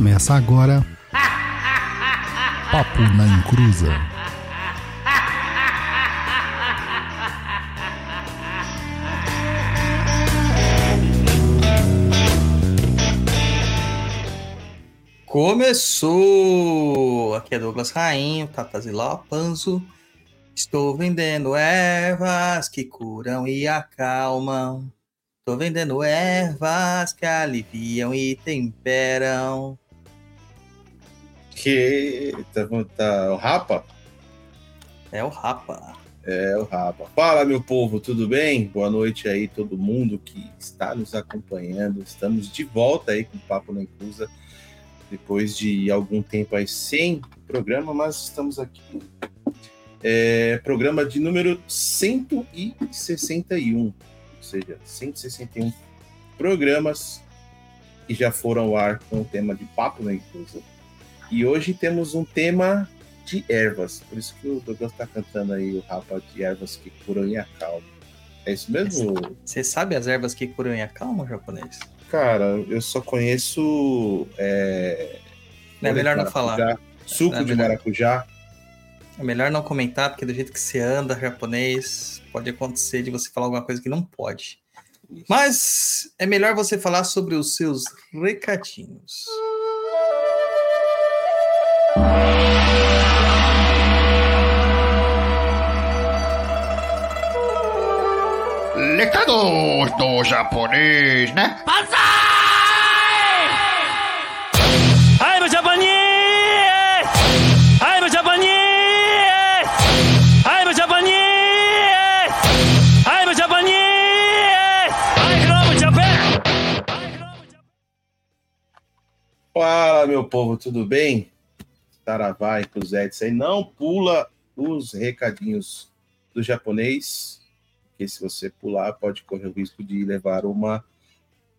Começa agora. Papo na Encruza. Começou! Aqui é Douglas Rainho, Tataziló Panzo. Estou vendendo ervas que curam e acalmam. Estou vendendo ervas que aliviam e temperam. Que tá, tá o Rapa? É o Rapa. É o Rapa. Fala, meu povo, tudo bem? Boa noite aí, todo mundo que está nos acompanhando. Estamos de volta aí com o Papo na Inclusa, depois de algum tempo aí sem programa, mas estamos aqui. É, programa de número 161, ou seja, 161 programas que já foram ao ar com o tema de Papo na Inclusa. E hoje temos um tema de ervas. Por isso que o Douglas está cantando aí o rapa de ervas que curam e acalmam. É isso mesmo? Você sabe as ervas que curam e acalmam, japonês? Cara, eu só conheço. É, Não é melhor não falar. Suco É de melhor. maracujá. É melhor não comentar, porque do jeito que você anda, japonês, pode acontecer de você falar alguma coisa que não pode. Mas é melhor você falar sobre os seus recadinhos. Recados do japonês, né? I'm a Japanese! I'm a Japanese! I'm a Japanese! I'm a Japanese! I love Japan! Fala, meu povo, tudo bem? Taravai, Cruzetes aí. Não pula os recadinhos do japonês, porque se você pular, pode correr o risco de levar uma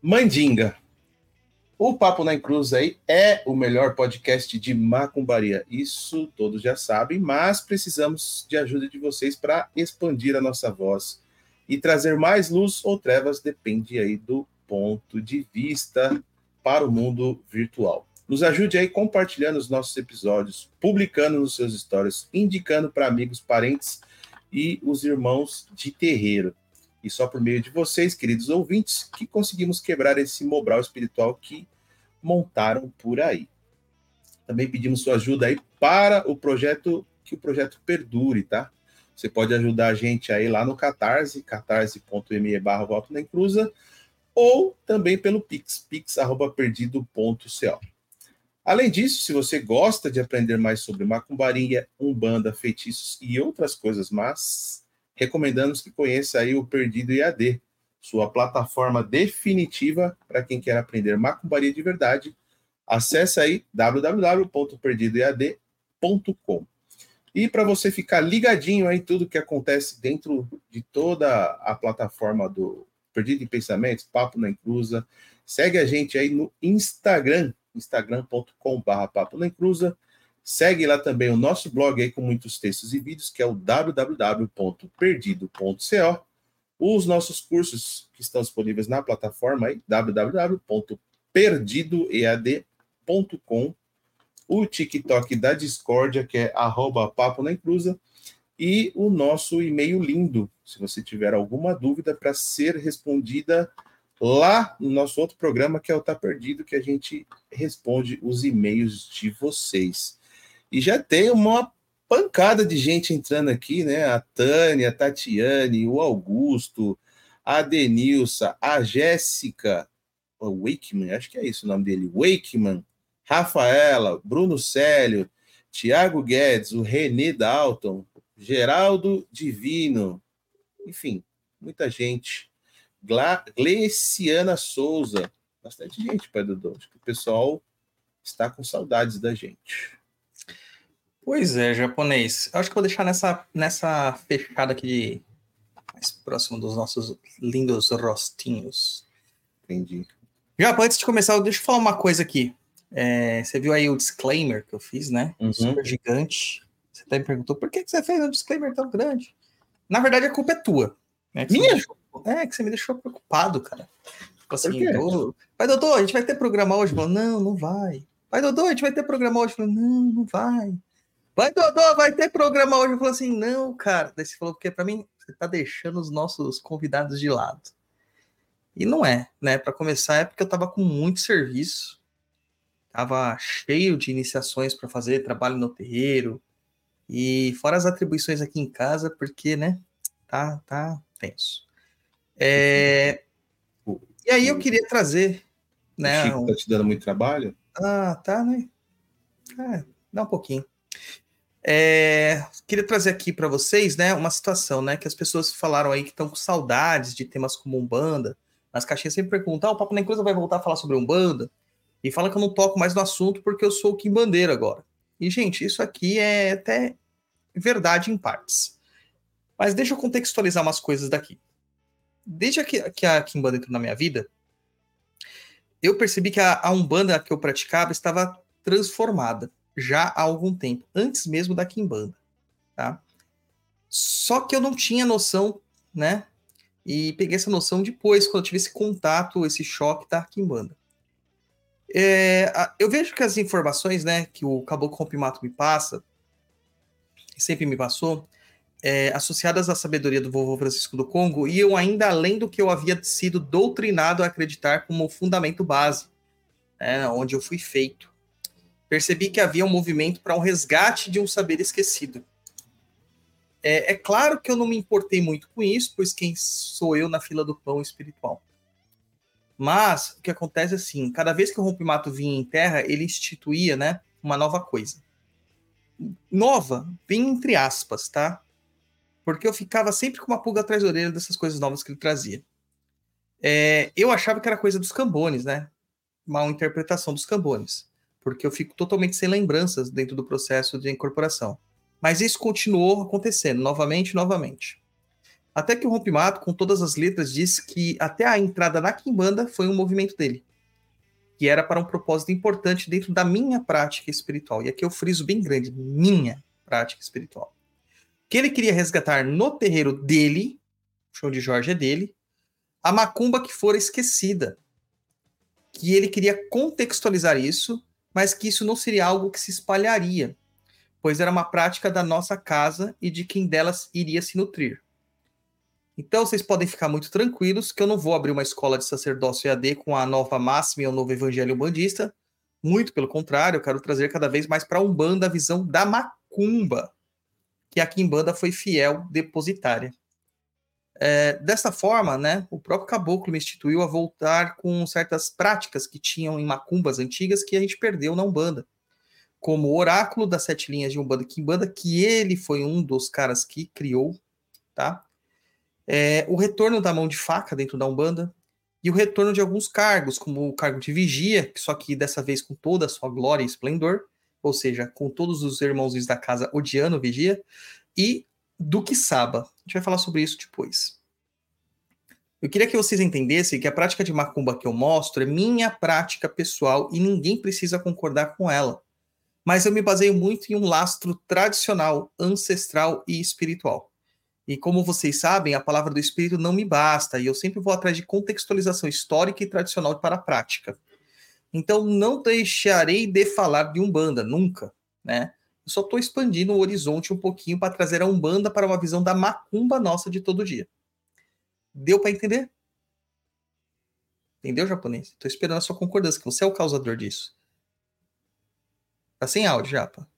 mandinga. O Papo na Cruz aí é o melhor podcast de macumbaria. Isso todos já sabem, mas precisamos de ajuda de vocês para expandir a nossa voz e trazer mais luz ou trevas, depende aí do ponto de vista para o mundo virtual. Nos ajude aí compartilhando os nossos episódios, publicando nos seus stories, indicando para amigos, parentes e os irmãos de terreiro. E só por meio de vocês, queridos ouvintes, que conseguimos quebrar esse mobral espiritual que montaram por aí. Também pedimos sua ajuda aí para o projeto, que o projeto perdure, tá? Você pode ajudar a gente aí lá no Catarse, catarse.me barra ou também pelo Pix, pix.perdido.co. Além disso, se você gosta de aprender mais sobre macumbaria, umbanda, feitiços e outras coisas más, recomendamos que conheça aí o Perdido IAD, sua plataforma definitiva para quem quer aprender macumbaria de verdade. Acesse aí www.perdidoead.com. E para você ficar ligadinho aí em tudo que acontece dentro de toda a plataforma do Perdido em Pensamentos, Papo na Inclusa, segue a gente aí no Instagram, instagram.com.br Papo na Inclusa. Segue lá também o nosso blog aí com muitos textos e vídeos, que é o www.perdido.co. Os nossos cursos que estão disponíveis na plataforma aí, www.perdidoead.com. O TikTok da Discordia, que é arroba Papo na Inclusa. E o nosso e-mail lindo, se você tiver alguma dúvida para ser respondida lá no nosso outro programa, que é o Tá Perdido, que a gente responde os e-mails de vocês. E já tem uma pancada de gente entrando aqui, né? A Tânia, a Tatiane, o Augusto, a Denilson, a Jéssica, o Wakeman, acho que é isso o nome dele, Wakeman, Rafaela, Bruno Célio, Tiago Guedes, o Renê Dalton, Geraldo Divino, enfim, muita gente. Gla Gleiciana Souza, bastante gente, Pai Dudu. Acho que o pessoal está com saudades da gente. Pois é, japonês. Eu acho que vou deixar nessa, nessa fechada aqui mais próximo dos nossos lindos rostinhos. Entendi. Já, antes de começar, deixa eu falar uma coisa aqui. É, você viu aí o disclaimer que eu fiz, né? Uhum. Super gigante. Você até me perguntou por que você fez um disclaimer tão grande? Na verdade, a culpa é tua. né? Minha? deixou- é, que você me deixou preocupado, cara. Tipo assim, eu- mas doutor, a gente vai ter programa hoje? Eu falo, não, não vai. Vai, Dodô, a gente vai ter programa hoje. Falei, não, não vai. Vai, Dodô, vai ter programa hoje. Eu falei assim, não, cara. Daí você falou, porque para mim, você tá deixando os nossos convidados de lado. E não é, né? Para começar, é porque eu tava com muito serviço. Tava cheio de iniciações para fazer, trabalho no terreiro. E fora as atribuições aqui em casa, porque, né? Tá, tá tenso. É... E aí eu queria trazer, né? O Chico tá te dando muito trabalho? Ah, tá, né? É, dá um pouquinho. É, queria trazer aqui para vocês, né, uma situação, né, que as pessoas falaram aí que estão com saudades de temas como Umbanda. Nas caixinhas sempre perguntam, ah, o Papo na Encruza vai voltar a falar sobre Umbanda? E fala que eu não toco mais no assunto porque eu sou o Kimbandeiro agora. E, gente, isso aqui é até verdade em partes. Mas deixa eu contextualizar umas coisas daqui. Desde que, que a Kimbanda entrou na minha vida, eu percebi que a, a Umbanda que eu praticava estava transformada já há algum tempo, antes mesmo da Kimbanda, tá? Só que eu não tinha noção, né? E peguei essa noção depois, quando eu tive esse contato, esse choque da Kimbanda. É, eu vejo que as informações, né, que o Caboclo Rompimato me passa, sempre me passou, é, associadas à sabedoria do vovô Francisco do Congo, iam ainda além do que eu havia sido doutrinado a acreditar como fundamento base, né, onde eu fui feito percebi que havia um movimento para um resgate de um saber esquecido. É, é, claro que eu não me importei muito com isso, pois quem sou eu na fila do pão espiritual. Mas o que acontece é assim: cada vez que o rompimato vinha em terra, ele instituía né, uma nova coisa. Nova, bem entre aspas, tá? Porque eu ficava sempre com uma pulga atrás da orelha dessas coisas novas que ele trazia. É, eu achava que era coisa dos cambones, né? Mal interpretação dos cambones porque eu fico totalmente sem lembranças dentro do processo de incorporação. Mas isso continuou acontecendo, novamente, novamente. Até que o Rompimato, com todas as letras, disse que até a entrada na Kimbanda foi um movimento dele, que era para um propósito importante dentro da minha prática espiritual. E aqui eu friso bem grande, minha prática espiritual. Que ele queria resgatar no terreiro dele, o show de Jorge é dele, a macumba que fora esquecida. Que ele queria contextualizar isso mas que isso não seria algo que se espalharia, pois era uma prática da nossa casa e de quem delas iria se nutrir. Então vocês podem ficar muito tranquilos que eu não vou abrir uma escola de sacerdócio EAD com a nova máxima e o novo evangelho bandista. Muito pelo contrário, eu quero trazer cada vez mais para a Umbanda a visão da macumba, que a Kimbanda foi fiel depositária. É, dessa forma, né, o próprio caboclo me instituiu a voltar com certas práticas que tinham em macumbas antigas que a gente perdeu na Umbanda. Como o oráculo das sete linhas de Umbanda Kimbanda, que ele foi um dos caras que criou, tá? É, o retorno da mão de faca dentro da Umbanda e o retorno de alguns cargos, como o cargo de vigia, só que dessa vez com toda a sua glória e esplendor, ou seja, com todos os irmãozinhos da casa odiando o vigia, e do que Saba. A gente vai falar sobre isso depois. Eu queria que vocês entendessem que a prática de macumba que eu mostro é minha prática pessoal e ninguém precisa concordar com ela. Mas eu me baseio muito em um lastro tradicional, ancestral e espiritual. E como vocês sabem, a palavra do espírito não me basta e eu sempre vou atrás de contextualização histórica e tradicional para a prática. Então não deixarei de falar de Umbanda, nunca, né? Eu só estou expandindo o horizonte um pouquinho para trazer a Umbanda para uma visão da macumba nossa de todo dia. Deu para entender? Entendeu, japonês? Estou esperando a sua concordância, que você é o causador disso. Tá sem áudio, Japa.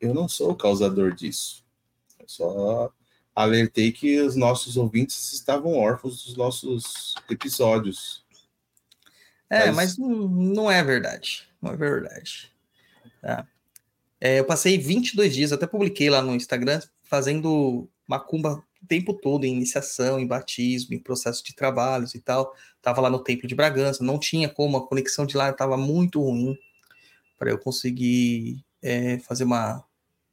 Eu não sou o causador disso. Eu só alertei que os nossos ouvintes estavam órfãos dos nossos episódios. É, mas, mas não, não é verdade. Não é verdade. Tá? É, eu passei 22 dias, até publiquei lá no Instagram, fazendo macumba o tempo todo, em iniciação, em batismo, em processo de trabalhos e tal. Tava lá no Templo de Bragança, não tinha como, a conexão de lá estava muito ruim para eu conseguir é, fazer uma,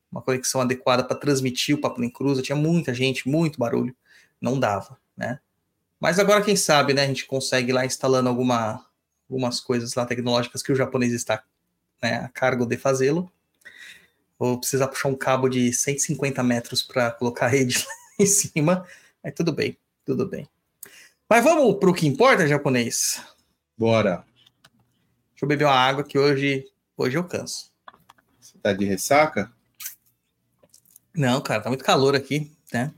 uma conexão adequada para transmitir o Papo em Cruz. Tinha muita gente, muito barulho, não dava, né? Mas agora, quem sabe, né, a gente consegue lá instalando alguma, algumas coisas lá tecnológicas que o japonês está né, a cargo de fazê-lo. Vou precisar puxar um cabo de 150 metros para colocar a rede lá em cima. Mas tudo bem, tudo bem. Mas vamos para o que importa, japonês? Bora. Deixa eu beber uma água que hoje, hoje eu canso. Você tá de ressaca? Não, cara, tá muito calor aqui, né?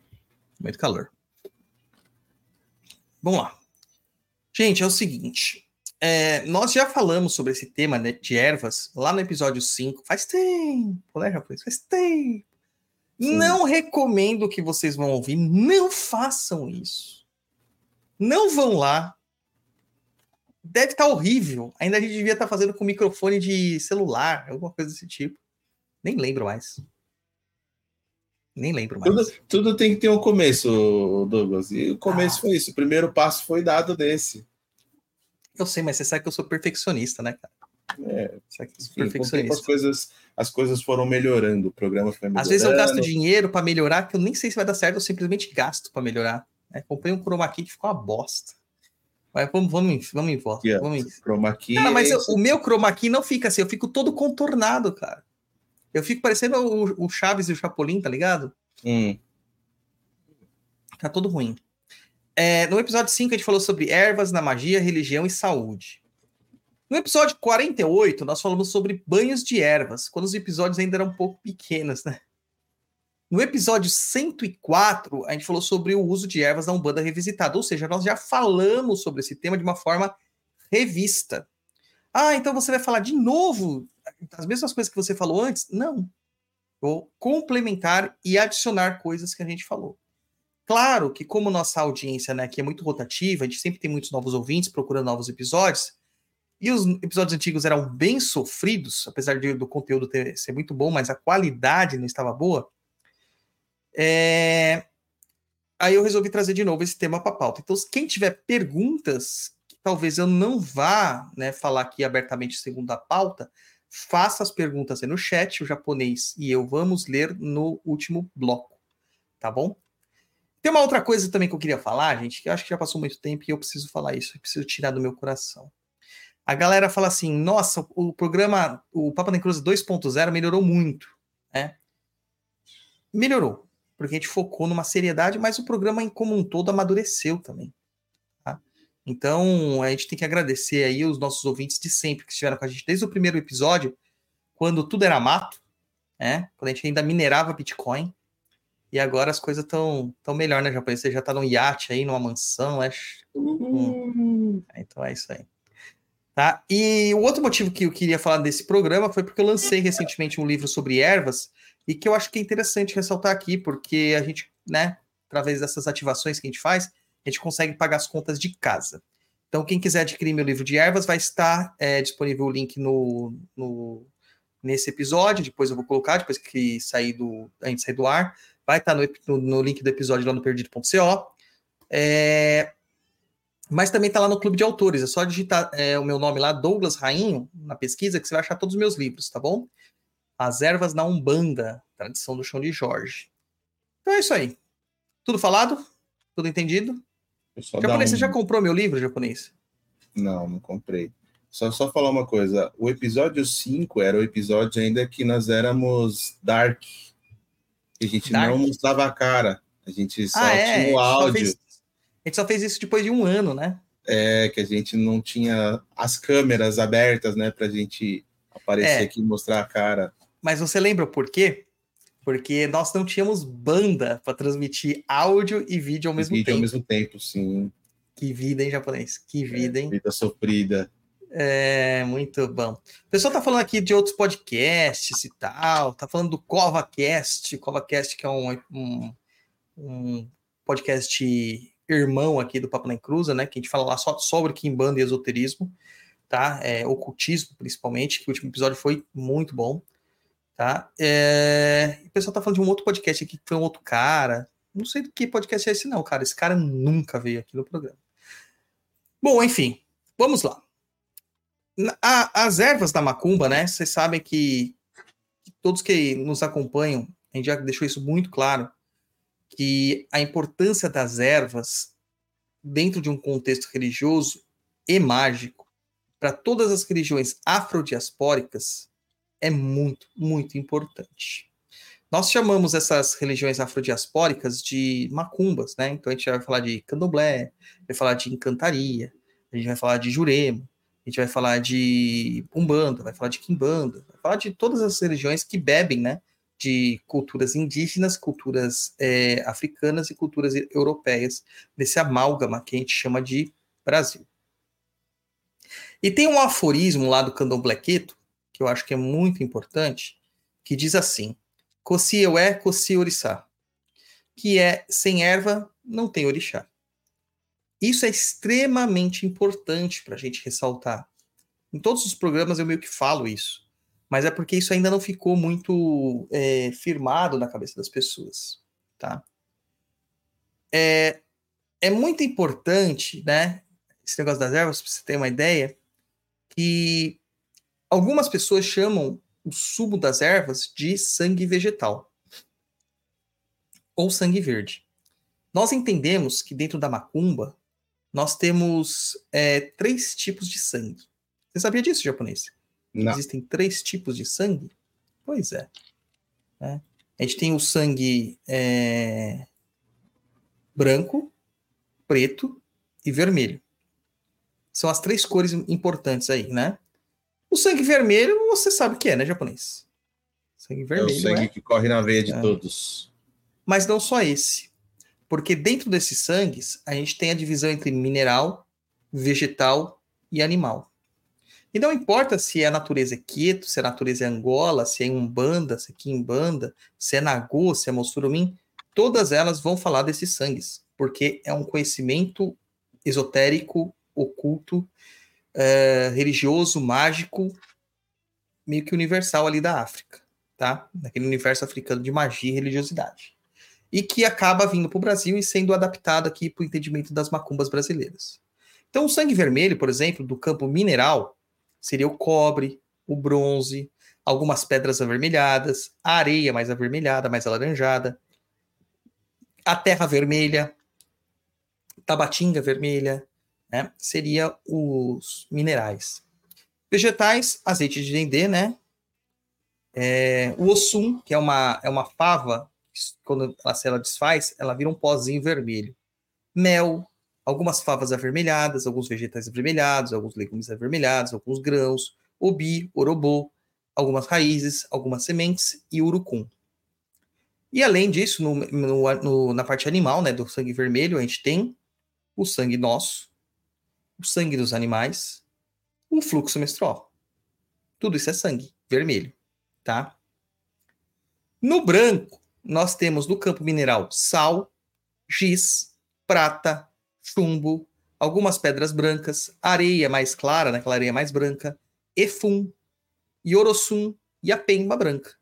Muito calor. Vamos lá. Gente, é o seguinte. É, nós já falamos sobre esse tema né, de ervas lá no episódio 5. Faz tempo, né, rapaz? Faz tempo. Sim. Não recomendo que vocês vão ouvir. Não façam isso. Não vão lá. Deve estar horrível. Ainda a gente devia estar fazendo com microfone de celular, alguma coisa desse tipo. Nem lembro mais. Nem lembro mais. Tudo, tudo tem que ter um começo, Douglas. E o começo Ah. foi isso. O primeiro passo foi dado nesse. Eu sei, mas você sabe que eu sou perfeccionista, né, cara? É, Você sabe que eu sou enfim, tempo as perfeccionista. coisas, as coisas foram melhorando. O programa foi melhorando. Às vezes eu gasto dinheiro para melhorar, que eu nem sei se vai dar certo, eu simplesmente gasto para melhorar. né? Comprei um chroma key que ficou uma bosta. Mas vamos, vamos, em- vamos em volta. Ó, Vamos em... Chroma key, Cara, mas eu- esse- o meu chroma key não fica assim, eu fico todo contornado, cara. Eu fico parecendo o, o Chaves e o Chapolin, tá ligado? Hum, Tá todo ruim. É, no episódio 5, a gente falou sobre ervas na magia, religião e saúde. No episódio 48, nós falamos sobre banhos de ervas, quando os episódios ainda eram um pouco pequenos, né? No episódio 104, a gente falou sobre o uso de ervas na Umbanda revisitada, ou seja, nós já falamos sobre esse tema de uma forma revista. Ah, então você vai falar de novo as mesmas coisas que você falou antes? Não. Vou complementar e adicionar coisas que a gente falou. Claro que, como nossa audiência né, aqui é muito rotativa, a gente sempre tem muitos novos ouvintes procurando novos episódios, e os episódios antigos eram bem sofridos, apesar de, do conteúdo ter, ser muito bom, mas a qualidade não estava boa. É, Aí eu resolvi trazer de novo esse tema para pauta. Então, quem tiver perguntas, que talvez eu não vá né, falar aqui abertamente segundo a pauta, faça as perguntas aí no chat, o japonês e eu vamos ler no último bloco, tá bom? Tem uma outra coisa também que eu queria falar, gente, que eu acho que já passou muito tempo e eu preciso falar isso, eu preciso tirar do meu coração. A galera fala assim: nossa, o programa, o Papa Cruz 2.0 melhorou muito, né? Melhorou, porque a gente focou numa seriedade, mas o programa como um todo amadureceu também. Tá? Então, a gente tem que agradecer aí os nossos ouvintes de sempre que estiveram com a gente desde o primeiro episódio, quando tudo era mato, né? Quando a gente ainda minerava Bitcoin. E agora as coisas estão tão melhor, né, Japão? Você já tá num iate aí, numa mansão, é... Hum. Então é isso aí. Tá? E o outro motivo que eu queria falar desse programa foi porque eu lancei recentemente um livro sobre ervas e que eu acho que é interessante ressaltar aqui, porque a gente, né, através dessas ativações que a gente faz, a gente consegue pagar as contas de casa. Então, quem quiser adquirir meu livro de ervas, vai estar é, disponível o link no, no, nesse episódio. Depois eu vou colocar, depois que sair do, a gente sair do ar. Vai estar no, no, link do episódio lá no perdido.co. É, mas também está lá no Clube de Autores. É só digitar é, o meu nome lá, Douglas Rainho, na pesquisa, que você vai achar todos os meus livros, tá bom? As Ervas na Umbanda, Tradição do Chão de Jorge. Então é isso aí. Tudo falado? Tudo entendido? Japonês, um- você já comprou meu livro, japonês? Não, não comprei. Só, só falar uma coisa. O episódio 5 era o episódio ainda que nós éramos Dark. Que a gente Dark? não mostrava a cara. A gente só ah, é. tinha o áudio. fez- a gente só fez isso depois de um ano, né? É, que a gente não tinha as câmeras abertas, né? Pra gente aparecer É. aqui e mostrar a cara. Mas você lembra por quê? Porque nós não tínhamos banda para transmitir áudio e vídeo ao mesmo vídeo tempo. ao mesmo tempo, sim. Que vida, hein, japonês? Que vida, hein? Vida sofrida. É, muito bom. O pessoal tá falando aqui de outros podcasts e tal, tá falando do CovaCast, CovaCast que é um, um, um podcast irmão aqui do Papo na Encruza, né, que a gente fala lá só sobre Kimbanda e esoterismo, tá, é, ocultismo principalmente, que o último episódio foi muito bom, tá, é, o pessoal tá falando de um outro podcast aqui, que foi um outro cara, não sei do que podcast é esse não, cara, esse cara nunca veio aqui no programa. Bom, enfim, vamos lá. A- as ervas da macumba, né? Vocês sabem que, que todos que nos acompanham, a gente já deixou isso muito claro, que a importância das ervas dentro de um contexto religioso e mágico para todas as religiões afrodiaspóricas é muito, muito importante. Nós chamamos essas religiões afrodiaspóricas de macumbas, né? Então a gente vai falar de candomblé, vai falar de encantaria, a gente vai falar de jurema, a gente vai falar de Umbanda, vai falar de Kimbanda, vai falar de todas as religiões que bebem, né? De culturas indígenas, culturas é, africanas e culturas europeias, nesse amálgama que a gente chama de Brasil. E tem um aforismo lá do Candomblequeto, que eu acho que é muito importante, que diz assim: Coci eu é, coci orixá. Que é sem erva, não tem orixá. Isso é extremamente importante para a gente ressaltar. Em todos os programas eu meio que falo isso, mas é porque isso ainda não ficou muito é, firmado na cabeça das pessoas, tá? É, é muito importante, né? Esse negócio das ervas, para você ter uma ideia, que algumas pessoas chamam o sumo das ervas de sangue vegetal ou sangue verde. Nós entendemos que dentro da macumba nós temos é, três tipos de sangue. Você sabia disso, japonês? Não. Existem três tipos de sangue? Pois é. é. A gente tem o sangue é, branco, preto e vermelho. São as três cores importantes aí, né? O sangue vermelho, você sabe o que é, né, japonês? Sangue É vermelho. o sangue é? que corre na veia de É. todos. Mas não só esse. Porque dentro desses sangues, a gente tem a divisão entre mineral, vegetal e animal. E não importa se é a natureza é quieto, se a natureza é angola, se é umbanda, se é quimbanda, se é nagô, se é mossurumim, todas elas vão falar desses sangues, porque é um conhecimento esotérico, oculto, eh, religioso, mágico, meio que universal ali da África, tá? Naquele universo africano de magia e religiosidade e que acaba vindo para o Brasil e sendo adaptado aqui para o entendimento das macumbas brasileiras. Então, o sangue vermelho, por exemplo, do campo mineral, seria o cobre, o bronze, algumas pedras avermelhadas, a areia mais avermelhada, mais alaranjada, a terra vermelha, tabatinga vermelha, né? Seria os minerais. Vegetais, azeite de dendê, né? É, o ossum, que é uma, é uma fava quando a célula desfaz, ela vira um pozinho vermelho. Mel, algumas favas avermelhadas, alguns vegetais avermelhados, alguns legumes avermelhados, alguns grãos, obi, orobô, algumas raízes, algumas sementes e urucum. E além disso, no, no- no- na parte animal, né, do sangue vermelho, a gente tem o sangue nosso, o sangue dos animais, o fluxo menstrual. Tudo isso é sangue vermelho, tá? No branco, nós temos no campo mineral sal, giz, prata, chumbo, algumas pedras brancas, areia mais clara, né, aquela areia mais branca, efum, iorossum e a pemba branca.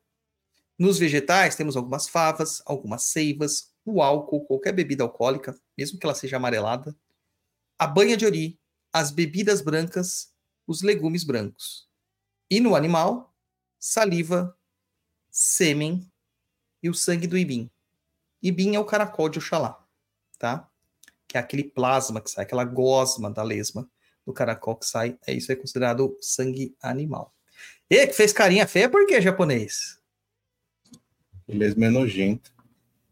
Nos vegetais, temos algumas favas, algumas seivas, o álcool, qualquer bebida alcoólica, mesmo que ela seja amarelada, a banha de ori, as bebidas brancas, os legumes brancos. E no animal, saliva, sêmen, e o sangue do ibim. Ibim é o caracol de Oxalá, tá? Que é aquele plasma que sai, aquela gosma da lesma do caracol que sai. É isso é considerado sangue animal. E que fez carinha feia, por que japonês? O mesmo é nojento.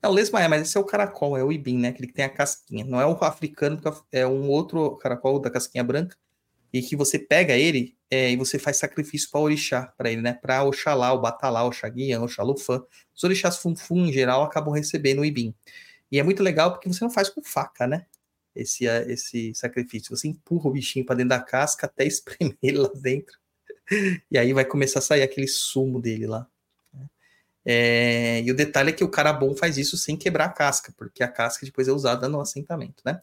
É o lesma é, mas esse é o caracol, é o ibim, né? Aquele que tem a casquinha. Não é o africano, é um outro caracol da casquinha branca e que você pega ele é, e você faz sacrifício para orixá, para ele, né? Para Oxalá, o Batalá, o Xaguian, o Xalufã. Os orixás funfun, em geral, acabam recebendo o ibim. E é muito legal porque você não faz com faca, né? Esse, eh, esse sacrifício. Você empurra o bichinho para dentro da casca até espremer ele lá dentro. E aí vai começar a sair aquele sumo dele lá. né? É, e o detalhe é que o cara bom faz isso sem quebrar a casca, porque a casca depois é usada no assentamento, né?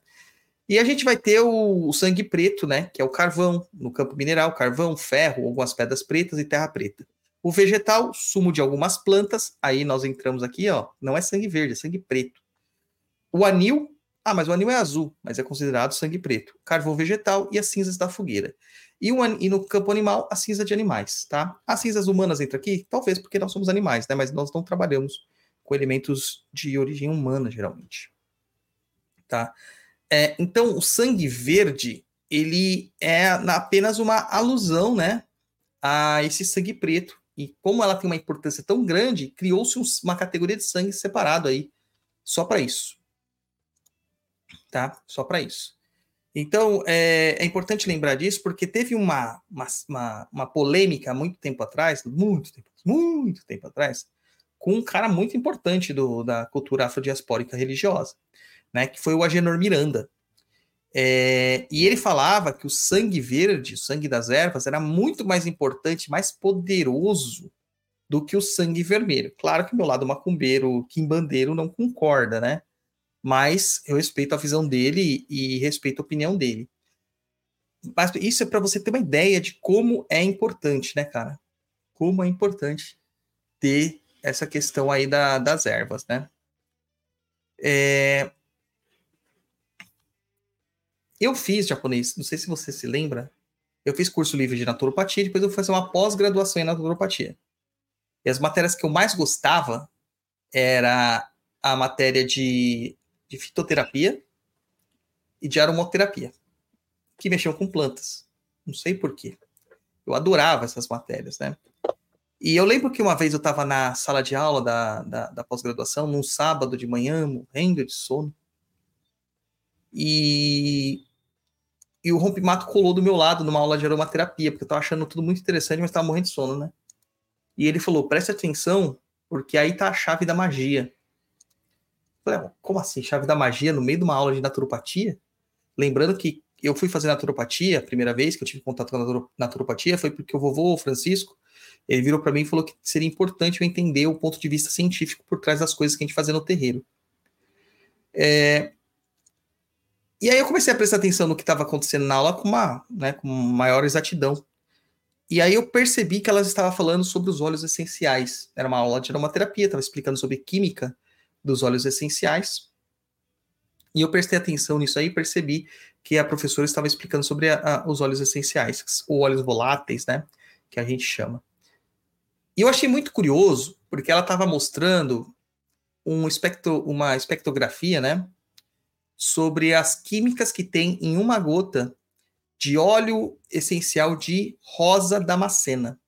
E a gente vai ter o, o sangue preto, né? Que é o carvão, no campo mineral, carvão, ferro, algumas pedras pretas e terra preta. O vegetal, sumo de algumas plantas, aí nós entramos aqui, ó, não é sangue verde, é sangue preto. O anil, ah, mas o anil é azul, mas é considerado sangue preto. Carvão vegetal e as cinzas da fogueira. E, an- e no campo animal, a cinza de animais, tá? As cinzas humanas entram aqui, talvez porque nós somos animais, né? Mas nós não trabalhamos com elementos de origem humana, geralmente. Tá? É, então, o sangue verde, ele é na- apenas uma alusão, né? A esse sangue preto. E como ela tem uma importância tão grande, criou-se um- uma categoria de sangue separado aí, só para isso. Tá? Só para isso. Então, é, é importante lembrar disso, porque teve uma, uma, uma, uma polêmica muito tempo atrás, muito tempo, muito tempo atrás, com um cara muito importante do, da cultura afrodiaspórica religiosa, né, que foi o Agenor Miranda. É, e ele falava que o sangue verde, o sangue das ervas, era muito mais importante, mais poderoso do que o sangue vermelho. Claro que meu lado macumbeiro, quimbandeiro, não concorda, né? Mas eu respeito a visão dele e, e respeito a opinião dele. Mas isso é para você ter uma ideia de como é importante, né, cara? Como é importante ter essa questão aí da, das ervas, né? É... Eu fiz japonês, não sei se você se lembra, eu fiz curso livre de naturopatia, depois eu fui fazer uma pós-graduação em naturopatia. E as matérias que eu mais gostava era a matéria de, de fitoterapia e de aromoterapia, que mexiam com plantas. Não sei porquê. Eu adorava essas matérias, né? E eu lembro que uma vez eu estava na sala de aula da, da, da pós-graduação, num sábado de manhã, morrendo de sono. E, e o rompimato colou do meu lado numa aula de aromaterapia, porque eu estava achando tudo muito interessante, mas estava morrendo de sono, né? E ele falou: preste atenção, porque aí tá a chave da magia. Eu falei, como assim, chave da magia no meio de uma aula de naturopatia? Lembrando que eu fui fazer naturopatia, a primeira vez que eu tive contato com a naturopatia foi porque o vovô Francisco, ele virou para mim e falou que seria importante eu entender o ponto de vista científico por trás das coisas que a gente fazia no terreiro. É... E aí eu comecei a prestar atenção no que estava acontecendo na aula com uma, né, com maior exatidão. E aí eu percebi que elas estavam falando sobre os óleos essenciais. Era uma aula de aromaterapia, estava explicando sobre química dos óleos essenciais. E eu prestei atenção nisso aí e percebi que a professora estava explicando sobre a, a, os óleos essenciais, ou óleos voláteis, né? Que a gente chama. E eu achei muito curioso, porque ela estava mostrando um espectro, uma espectrografia, né? Sobre as químicas que tem em uma gota de óleo essencial de rosa damascena.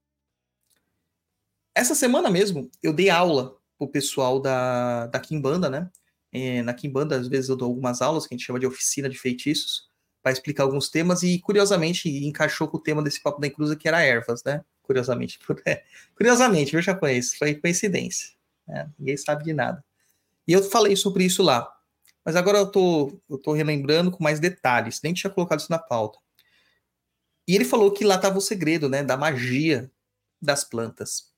Essa semana mesmo, eu dei aula pro pessoal da, da Kimbanda, né? É, na Kimbanda, às vezes eu dou algumas aulas que a gente chama de oficina de feitiços, para explicar alguns temas, e curiosamente encaixou com o tema desse Papo da Encruza, que era ervas, né? Curiosamente. É, curiosamente, viu, japonês? Foi coincidência. Né? Ninguém sabe de nada. E eu falei sobre isso lá. Mas agora eu tô, eu tô relembrando com mais detalhes. Nem tinha colocado isso na pauta. E ele falou que lá estava o segredo, né, da magia das plantas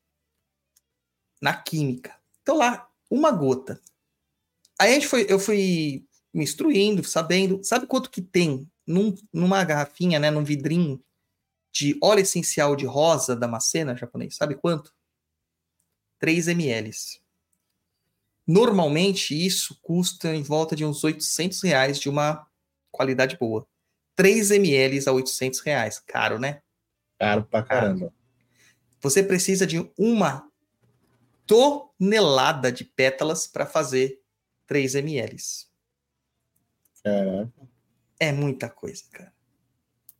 na química. Então lá, uma gota. Aí a gente foi, eu fui me instruindo, sabendo, sabe quanto que tem num, numa garrafinha, né, num vidrinho de óleo essencial de rosa da macena japonês? Sabe quanto? 3 ml. Normalmente isso custa em volta de uns 800 reais de uma qualidade boa. 3 ml a 800 reais. Caro, né? Caro pra caramba. Você precisa de uma tonelada de pétalas para fazer 3 ml. Caraca. É muita coisa, cara.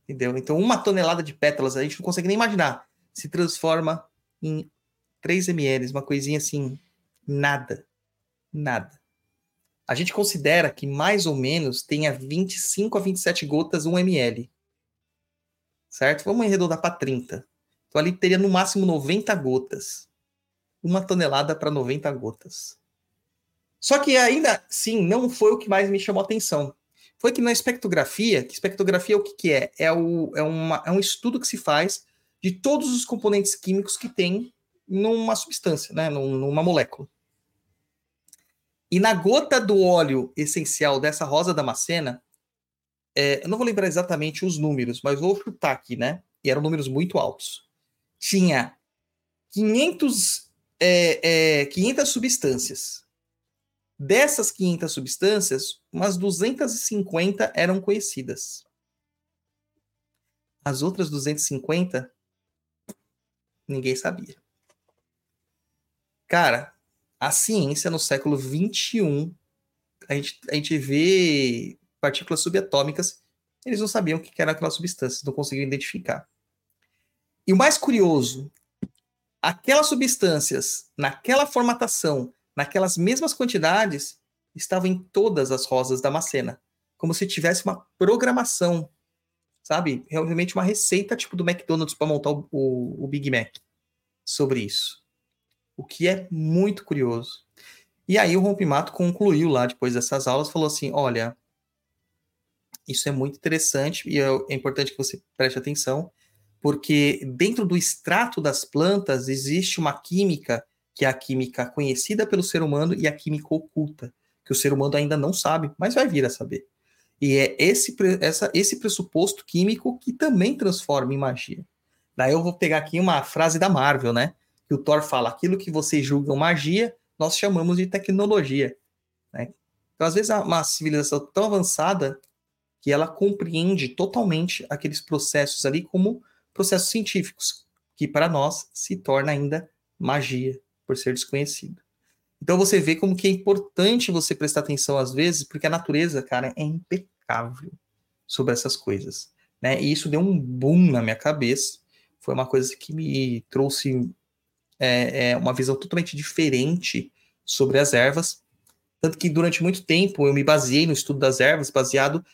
Entendeu? Então, uma tonelada de pétalas, a gente não consegue nem imaginar, se transforma em 3 ml, uma coisinha assim, nada. Nada a gente considera que mais ou menos tenha 25 a 27 gotas 1 ml. Certo? Vamos arredondar para 30. Então ali teria no máximo 90 gotas. Uma tonelada para 90 gotas. Só que ainda sim, não foi o que mais me chamou a atenção. Foi que na espectrografia, que espectrografia é o que, que é? É, o, é, uma, é um estudo que se faz de todos os componentes químicos que tem numa substância, né, numa molécula. E na gota do óleo essencial dessa rosa damascena, é, eu não vou lembrar exatamente os números, mas vou chutar aqui, né? E eram números muito altos. Tinha 500, é, é, 500 substâncias. Dessas 500 substâncias, umas 250 eram conhecidas. As outras 250, ninguém sabia. Cara, a ciência no século 21, a gente, a gente vê partículas subatômicas, eles não sabiam o que eram aquelas substâncias, não conseguiam identificar. E o mais curioso, aquelas substâncias, naquela formatação, naquelas mesmas quantidades, estavam em todas as rosas da macena. como se tivesse uma programação, sabe? Realmente uma receita tipo do McDonald's para montar o, o, o Big Mac sobre isso. O que é muito curioso. E aí o Rompimato concluiu lá, depois dessas aulas, falou assim, olha, isso é muito interessante e é, é importante que você preste atenção, porque dentro do extrato das plantas existe uma química, que é a química conhecida pelo ser humano e a química oculta, que o ser humano ainda não sabe, mas vai vir a saber. E é esse, essa, esse pressuposto químico que também transforma em magia. Daí eu vou pegar aqui uma frase da Marvel, né? Que o Thor fala: aquilo que vocês julgam magia, nós chamamos de tecnologia. Né? Então, às vezes, uma civilização tão avançada que ela compreende totalmente aqueles processos ali como processos científicos, que para nós se torna ainda magia, por ser desconhecido. Então você vê como que é importante você prestar atenção às vezes, porque a natureza, cara, é impecável sobre essas coisas, né? E isso deu um boom na minha cabeça. Foi uma coisa que me trouxe é, é, uma visão totalmente diferente sobre as ervas. Tanto que durante muito tempo eu me baseei no estudo das ervas, baseado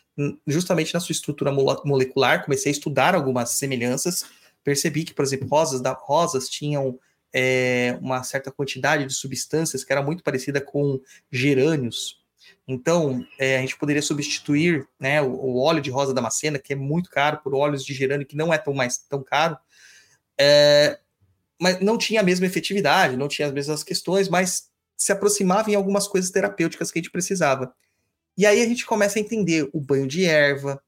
justamente na sua estrutura molecular. Comecei a estudar algumas semelhanças. Percebi que, por exemplo, rosas, da, rosas tinham é, uma certa quantidade de substâncias que era muito parecida com gerânios. Então, é, a gente poderia substituir né, o, o, óleo de rosa damascena, que é muito caro, por óleos de gerânio, que não é tão mais tão caro, é, mas não tinha a mesma efetividade, não tinha as mesmas questões, mas se aproximava em algumas coisas terapêuticas que a gente precisava. E aí a gente começa a entender o banho de erva,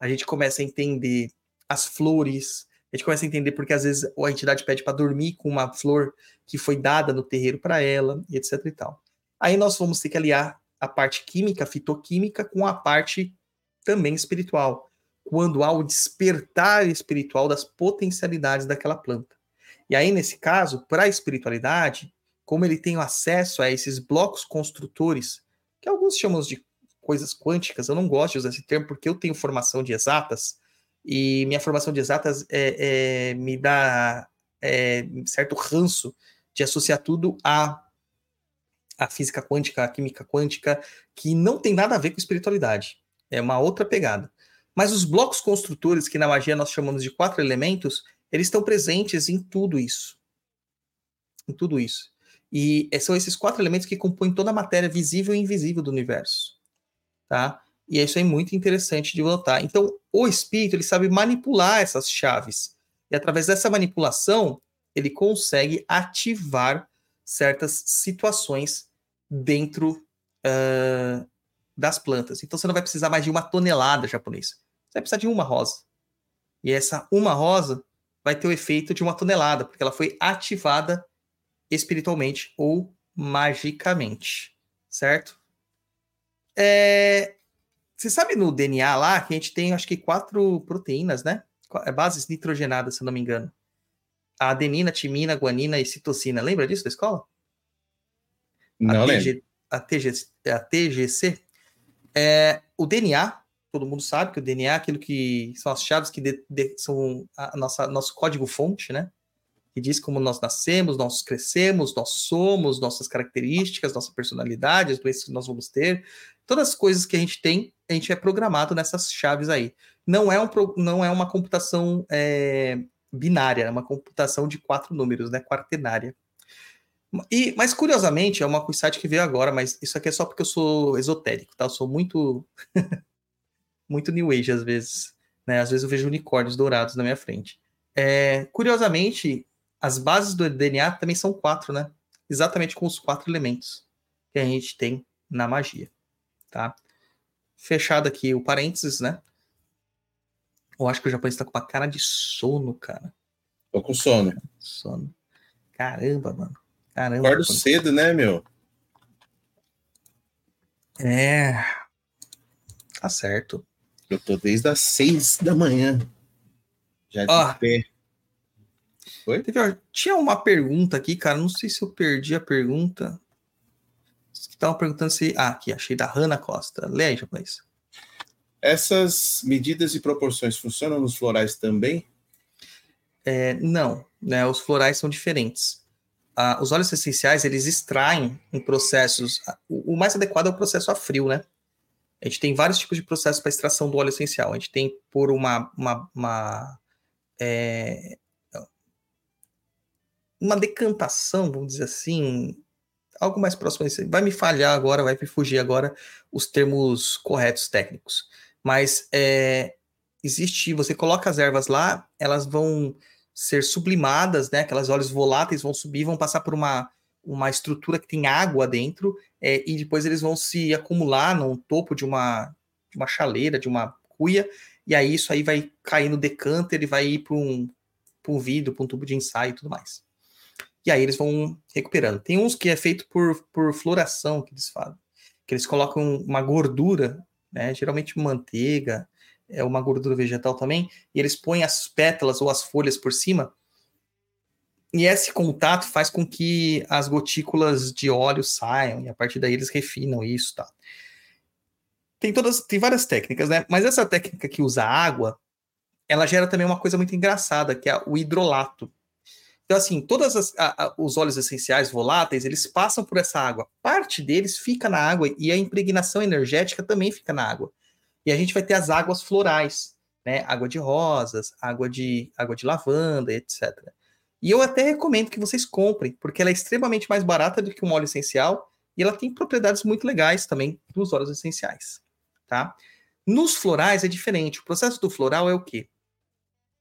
a gente começa a entender as flores, a gente começa a entender porque às vezes a entidade pede para dormir com uma flor que foi dada no terreiro para ela, e etc e tal. Aí nós vamos ter que aliar a parte química, fitoquímica, com a parte também espiritual, quando há o despertar espiritual das potencialidades daquela planta. E aí, nesse caso, para a espiritualidade, como ele tem acesso a esses blocos construtores, que alguns chamam de coisas quânticas, eu não gosto de usar esse termo porque eu tenho formação de exatas, e minha formação de exatas é, é, me dá é, certo ranço de associar tudo a a física quântica, a química quântica, que não tem nada a ver com espiritualidade. É uma outra pegada. Mas os blocos construtores, que na magia nós chamamos de quatro elementos, eles estão presentes em tudo isso. Em tudo isso. E são esses quatro elementos que compõem toda a matéria visível e invisível do universo. Tá? E isso é muito interessante de notar. Então, o espírito ele sabe manipular essas chaves. E através dessa manipulação, ele consegue ativar certas situações dentro uh, das plantas. Então, você não vai precisar mais de uma tonelada japonesa. Você vai precisar de uma rosa. E essa uma rosa vai ter o efeito de uma tonelada, porque ela foi ativada espiritualmente ou magicamente, certo? É, você sabe no DNA lá que a gente tem, acho que, quatro proteínas, né? É bases nitrogenadas, se eu não me engano. A adenina, timina, guanina e citocina. Lembra disso da escola? Não a lembro. TG, a, TG, a TGC. É, o DNA, todo mundo sabe que o DNA é aquilo que são as chaves que de, de, são a nossa, nosso código-fonte, né? Que diz como nós nascemos, nós crescemos, nós somos, nossas características, nossa personalidade, as doenças que nós vamos ter. Todas as coisas que a gente tem a gente é programado nessas chaves aí. Não é, um, não é uma computação é, binária, é uma computação de quatro números, né? Quartenária. E, mas curiosamente, é uma site que veio agora, mas isso aqui é só porque eu sou esotérico, tá? Eu sou muito muito new age às vezes, né? Às vezes eu vejo unicórnios dourados na minha frente. É, curiosamente, as bases do DNA também são quatro, né? Exatamente com os quatro elementos que a gente tem na magia, tá? fechado aqui o parênteses, né? Eu acho que o japonês tá com uma cara de sono, cara. Tô com sono. Sono. Caramba, mano. Caramba. Acordo mano. cedo, né, meu? É. Tá certo. Eu tô desde as seis da manhã. Já de Ó. pé. Foi? Teve, tinha uma pergunta aqui, cara. Não sei se eu perdi a pergunta. Estavam perguntando se. Ah, aqui, achei da Hanna Costa. Lê aí, japonês. Essas medidas e proporções funcionam nos florais também? É, não, né? Os florais são diferentes. Ah, os óleos essenciais, eles extraem em processos. O mais adequado é o processo a frio, né? A gente tem vários tipos de processos para extração do óleo essencial. A gente tem por uma, uma, uma, é, uma decantação, vamos dizer assim, algo mais próximo a isso. Vai me falhar agora, vai me fugir agora os termos corretos técnicos. Mas é, existe, você coloca as ervas lá, elas vão ser sublimadas, né? Aquelas óleos voláteis vão subir, vão passar por uma, uma estrutura que tem água dentro, é, e depois eles vão se acumular no topo de uma, de uma chaleira, de uma cuia, e aí isso aí vai cair no decanter, ele vai ir para um, um vidro, para um tubo de ensaio e tudo mais. E aí eles vão recuperando. Tem uns que é feito por, por floração, que eles falam, que eles colocam uma gordura, né, geralmente manteiga, é uma gordura vegetal também, e eles põem as pétalas ou as folhas por cima, e esse contato faz com que as gotículas de óleo saiam, e a partir daí eles refinam isso, tá? Tem todas, tem várias técnicas, né? Mas essa técnica que usa água, ela gera também uma coisa muito engraçada, que é o hidrolato. Então, assim, todos os óleos essenciais voláteis, eles passam por essa água. Parte deles fica na água e a impregnação energética também fica na água. E a gente vai ter as águas florais, né? Água de rosas, água de, água de lavanda, etc. E eu até recomendo que vocês comprem, porque ela é extremamente mais barata do que um óleo essencial e ela tem propriedades muito legais também dos óleos essenciais, tá? Nos florais é diferente. O processo do floral é o quê?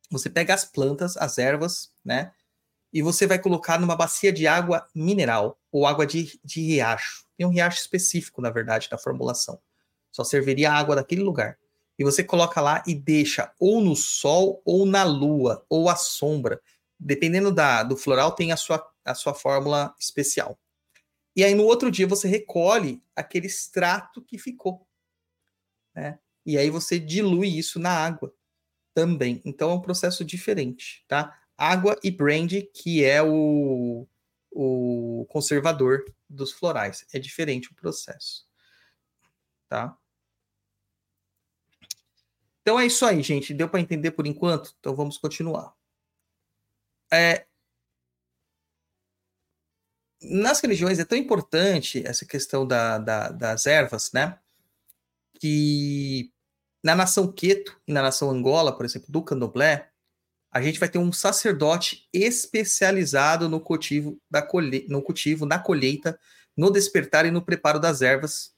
Você pega as plantas, as ervas, né? E você vai colocar numa bacia de água mineral ou água de, de riacho. Tem um riacho específico, na verdade, na formulação. Só serviria a água daquele lugar. E você coloca lá e deixa ou no sol, ou na lua, ou à sombra. Dependendo da, do floral, tem a sua, a sua fórmula especial. E aí no outro dia você recolhe aquele extrato que ficou. Né? E aí você dilui isso na água também. Então é um processo diferente, tá? Água e brandy, que é o, o conservador dos florais. É diferente o processo. Tá? Então é isso aí, gente. Deu para entender por enquanto? Então vamos continuar. É, nas religiões é tão importante essa questão da, da, das ervas, né? Que na nação Queto e na nação Angola, por exemplo, do Candomblé, a gente vai ter um sacerdote especializado no cultivo, da colhe... no cultivo, na colheita, no despertar e no preparo das ervas.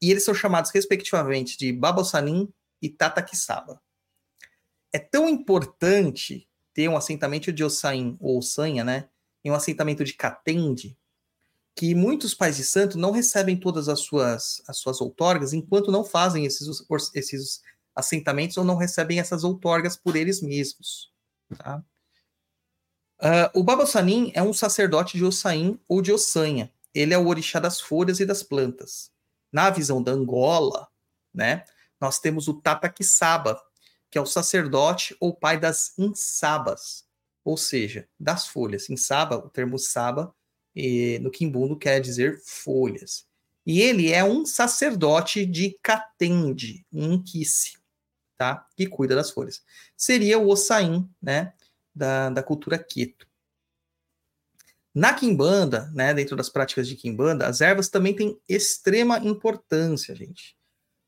E eles são chamados, respectivamente, de Babalsanin e Tataquissaba. É tão importante ter um assentamento de Ossain, ou Ossanha, né? Um assentamento de Catende, que muitos pais de santo não recebem todas as suas, as suas outorgas enquanto não fazem esses, esses assentamentos ou não recebem essas outorgas por eles mesmos. Tá? Uh, o Baba Sanin é um sacerdote de Ossain ou de Ossanha. Ele é o orixá das folhas e das plantas. Na visão da Angola, né, nós temos o Tataquissaba, que é o sacerdote ou pai das insabas, ou seja, das folhas. Insaba, o termo saba, no quimbundo quer dizer folhas. E ele é um sacerdote de Catende, um inquice, tá? Que cuida das folhas. Seria o Ossain, né? Da, da cultura Queto. Na quimbanda, né, dentro das práticas de quimbanda, as ervas também têm extrema importância, gente,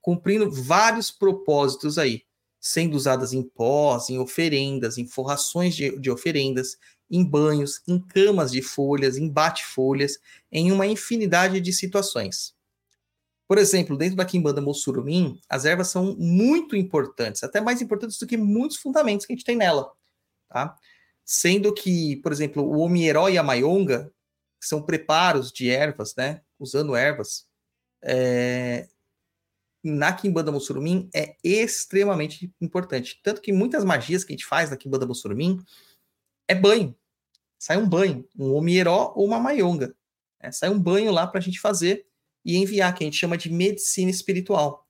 cumprindo vários propósitos aí, sendo usadas em pós, em oferendas, em forrações de, de oferendas, em banhos, em camas de folhas, em bate-folhas, em uma infinidade de situações. Por exemplo, dentro da quimbanda Mossurumim, as ervas são muito importantes, até mais importantes do que muitos fundamentos que a gente tem nela, tá? Sendo que, por exemplo, o omieró e a maionga, que são preparos de ervas, né? Usando ervas, é, na Kimbanda Mussurumim é extremamente importante. Tanto que muitas magias que a gente faz na Kimbanda Mussurumim é banho. Sai um banho, um omieró ou uma maionga. Né? Sai um banho lá para a gente fazer e enviar, que a gente chama de medicina espiritual.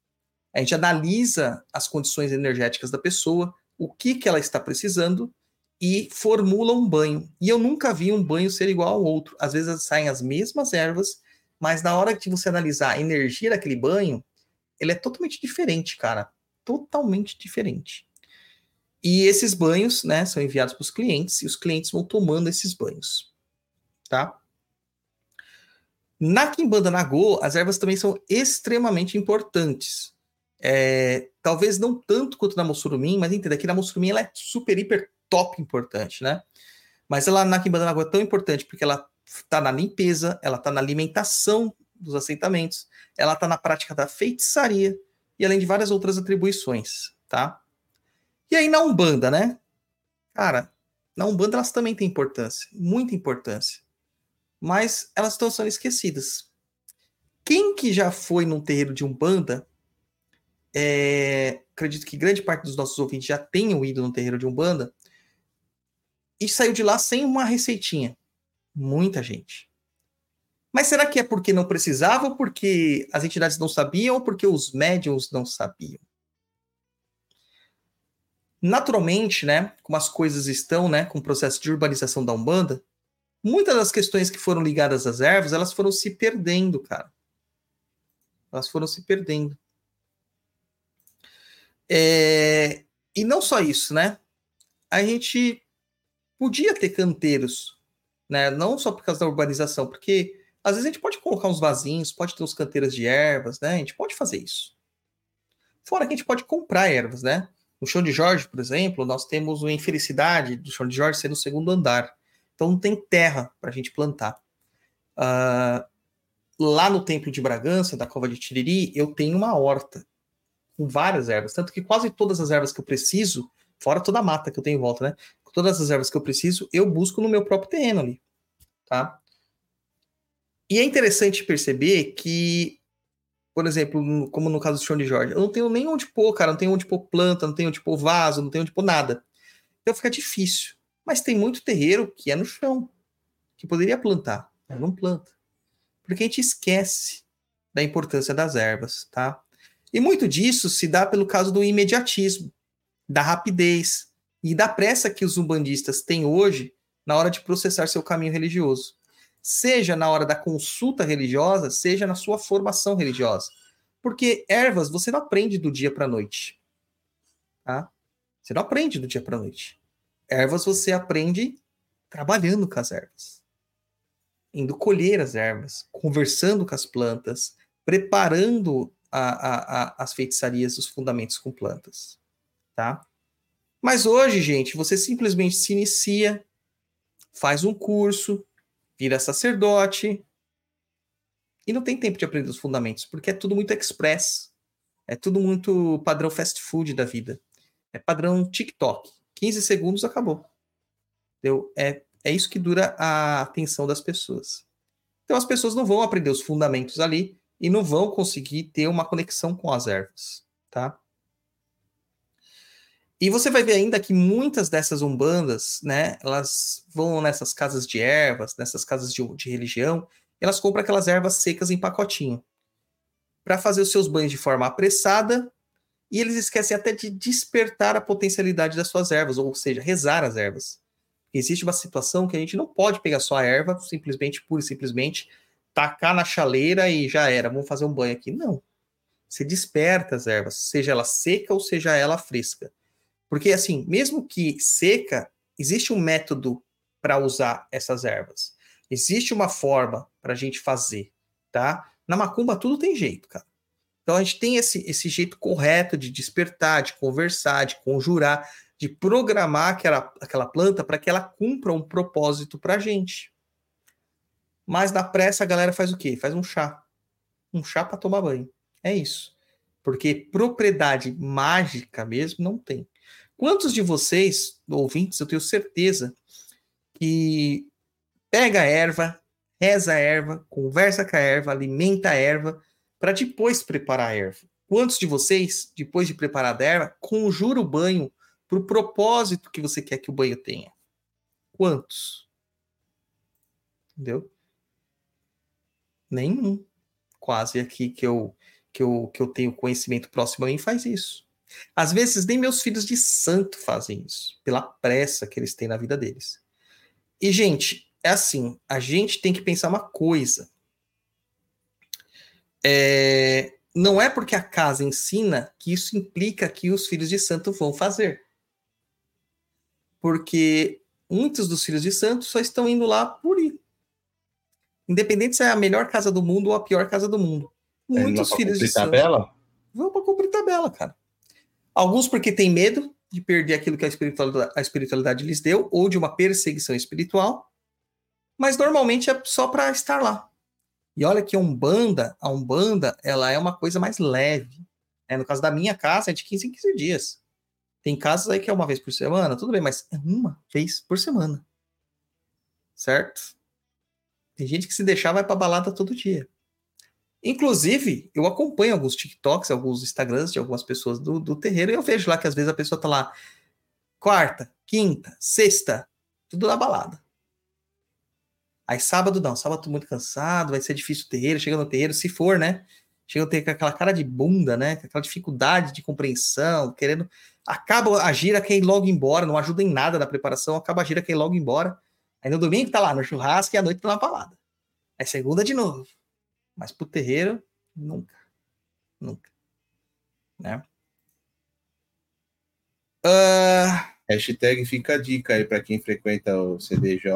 A gente analisa as condições energéticas da pessoa, o que, que ela está precisando e formula um banho. E eu nunca vi um banho ser igual ao outro. Às vezes saem as mesmas ervas, mas na hora de você analisar a energia daquele banho, ele é totalmente diferente, cara. Totalmente diferente. E esses banhos, né, são enviados para os clientes e os clientes vão tomando esses banhos, tá? Na Kimbanda Nagô, as ervas também são extremamente importantes. É, talvez não tanto quanto na Mussurumim, mas entenda que na Mussurumim ela é super, hiper, top importante, né? Mas ela na Kimbanda Lagoa é tão importante porque ela está na limpeza, ela está na alimentação dos assentamentos, ela está na prática da feitiçaria e além de várias outras atribuições, tá? E aí na Umbanda, né? Cara, na Umbanda elas também têm importância, muita importância. Mas elas estão sendo esquecidas. Quem que já foi num terreiro de Umbanda, é, acredito que grande parte dos nossos ouvintes já tenham ido no terreiro de Umbanda, e saiu de lá sem uma receitinha. Muita gente. Mas será que é porque não precisava, ou porque as entidades não sabiam, ou porque os médiums não sabiam? Naturalmente, né, como as coisas estão, né, com o processo de urbanização da Umbanda, muitas das questões que foram ligadas às ervas, elas foram se perdendo, cara. Elas foram se perdendo. É... E não só isso, né? A gente podia ter canteiros, né? Não só por causa da urbanização, porque às vezes a gente pode colocar uns vasinhos, pode ter uns canteiros de ervas, né? A gente pode fazer isso. Fora que a gente pode comprar ervas, né? No chão de Jorge, por exemplo, nós temos o infelicidade do chão de Jorge ser no segundo andar. Então não tem terra para a gente plantar. Uh, lá no Templo de Bragança, da Cova de Tiriri, eu tenho uma horta com várias ervas. Tanto que quase todas as ervas que eu preciso, fora toda a mata que eu tenho em volta, né? Todas as ervas que eu preciso, eu busco no meu próprio terreno ali. Tá? E é interessante perceber que por exemplo, como no caso do chão de Jorge, eu não tenho nem onde pôr, cara, não tenho onde pôr planta, não tenho onde pôr vaso, não tenho onde pôr nada. Então fica difícil. Mas tem muito terreiro que é no chão, que poderia plantar, mas não planta. Porque a gente esquece da importância das ervas, tá? E muito disso se dá pelo caso do imediatismo, da rapidez e da pressa que os umbandistas têm hoje na hora de processar seu caminho religioso seja na hora da consulta religiosa, seja na sua formação religiosa. Porque ervas você não aprende do dia para a noite. Tá? Você não aprende do dia para a noite. Ervas você aprende trabalhando com as ervas. Indo colher as ervas, conversando com as plantas, preparando a, a, a, as feitiçarias, os fundamentos com plantas. Tá? Mas hoje, gente, você simplesmente se inicia, faz um curso, vira sacerdote e não tem tempo de aprender os fundamentos, porque é tudo muito express. É tudo muito padrão fast food da vida. É padrão TikTok. 15 segundos acabou. Entendeu? É, é isso que dura a atenção das pessoas. Então as pessoas não vão aprender os fundamentos ali e não vão conseguir ter uma conexão com as ervas, tá? E você vai ver ainda que muitas dessas umbandas, né, elas vão nessas casas de ervas, nessas casas de, de religião, elas compram aquelas ervas secas em pacotinho para fazer os seus banhos de forma apressada e eles esquecem até de despertar a potencialidade das suas ervas, ou seja, rezar as ervas. Existe uma situação que a gente não pode pegar só a erva, simplesmente, pura e simplesmente, tacar na chaleira e já era, vamos fazer um banho aqui. Não. Você desperta as ervas, seja ela seca ou seja ela fresca. Porque, assim, mesmo que seca, existe um método para usar essas ervas. Existe uma forma para a gente fazer, tá? Na macumba tudo tem jeito, cara. Então a gente tem esse, esse jeito correto de despertar, de conversar, de conjurar, de programar aquela, aquela planta para que ela cumpra um propósito para a gente. Mas na pressa a galera faz o quê? Faz um chá. Um chá para tomar banho. É isso. Porque propriedade mágica mesmo não tem. Quantos de vocês, ouvintes, eu tenho certeza, que pega a erva, reza a erva, conversa com a erva, alimenta a erva, para depois preparar a erva? Quantos de vocês, depois de preparar a erva, conjura o banho para o propósito que você quer que o banho tenha? Quantos? Entendeu? Nenhum. Quase aqui que eu, que eu, que eu tenho conhecimento próximo a mim faz isso. Às vezes, nem meus filhos de santo fazem isso, pela pressa que eles têm na vida deles. E, gente, é assim: a gente tem que pensar uma coisa. É, não é porque a casa ensina que isso implica que os filhos de santo vão fazer. Porque muitos dos filhos de santo só estão indo lá por ir. Independente se é a melhor casa do mundo ou a pior casa do mundo. É, Muitos é filhos de santo. tabela? Vão para cumprir tabela, cara. Alguns porque tem medo de perder aquilo que a espiritualidade, a espiritualidade lhes deu, ou de uma perseguição espiritual, mas normalmente é só para estar lá. E olha que a Umbanda, a Umbanda, ela é uma coisa mais leve. É, no caso da minha casa, é de 15 em 15 dias. Tem casas aí que é uma vez por semana, tudo bem, mas é uma vez por semana. Certo? Tem gente que se deixar vai pra balada todo dia. Inclusive, eu acompanho alguns TikToks, alguns Instagrams de algumas pessoas do, do terreiro e eu vejo lá que às vezes a pessoa tá lá quarta, quinta, sexta, tudo na balada. Aí sábado não, sábado tô muito cansado, vai ser difícil o terreiro, chega no terreiro, se for, né? Chega a ter aquela cara de bunda, né? Aquela dificuldade de compreensão, querendo. Acaba a gira, quem logo embora, não ajuda em nada na preparação, acaba a gira, quem logo embora. Aí no domingo tá lá no churrasco e à noite tá na balada. Aí segunda de novo. Mas pro terreiro, nunca. Nunca. Né? Uh... Hashtag fica a dica aí para quem frequenta o CDJ.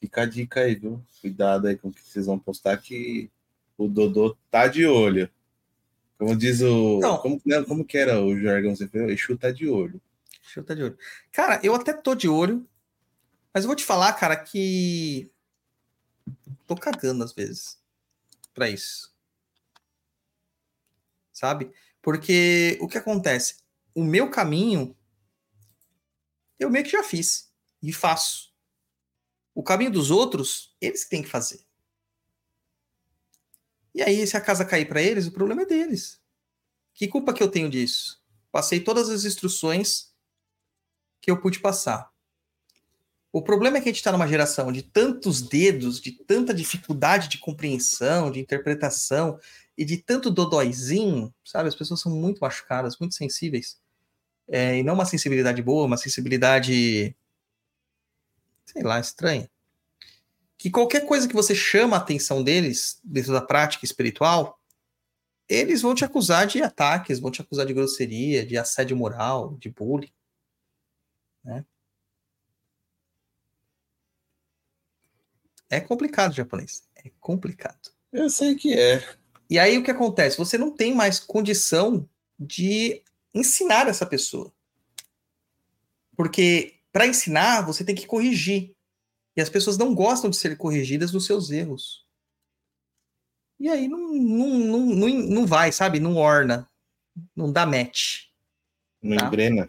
Fica a dica aí, viu? Cuidado aí com o que vocês vão postar que o Dodô tá de olho. Como diz o. Como, como que era o jargão? Você falou? Exu tá de olho. Exu tá de olho. Cara, eu até tô de olho, mas eu vou te falar, cara, que. Tô cagando às vezes para isso. Sabe? Porque o que acontece? O meu caminho eu meio que já fiz e faço. O caminho dos outros, eles têm que fazer. E aí, se a casa cair para eles, o problema é deles. Que culpa que eu tenho disso? Passei todas as instruções que eu pude passar. O problema é que a gente está numa geração de tantos dedos, de tanta dificuldade de compreensão, de interpretação e de tanto dodóizinho, sabe? As pessoas são muito machucadas, muito sensíveis. É, e não uma sensibilidade boa, uma sensibilidade, sei lá, estranha que qualquer coisa que você chama a atenção deles dentro da prática espiritual, eles vão te acusar de ataques, vão te acusar de grosseria, de assédio moral, de bullying. Né? É complicado, japonês. É complicado. Eu sei que é. E aí o que acontece? Você não tem mais condição de ensinar essa pessoa. Porque para ensinar, você tem que corrigir. E as pessoas não gostam de ser corrigidas dos seus erros. E aí não, não, não, não, não vai, sabe? Não orna. Não dá match. Não tá? engrena.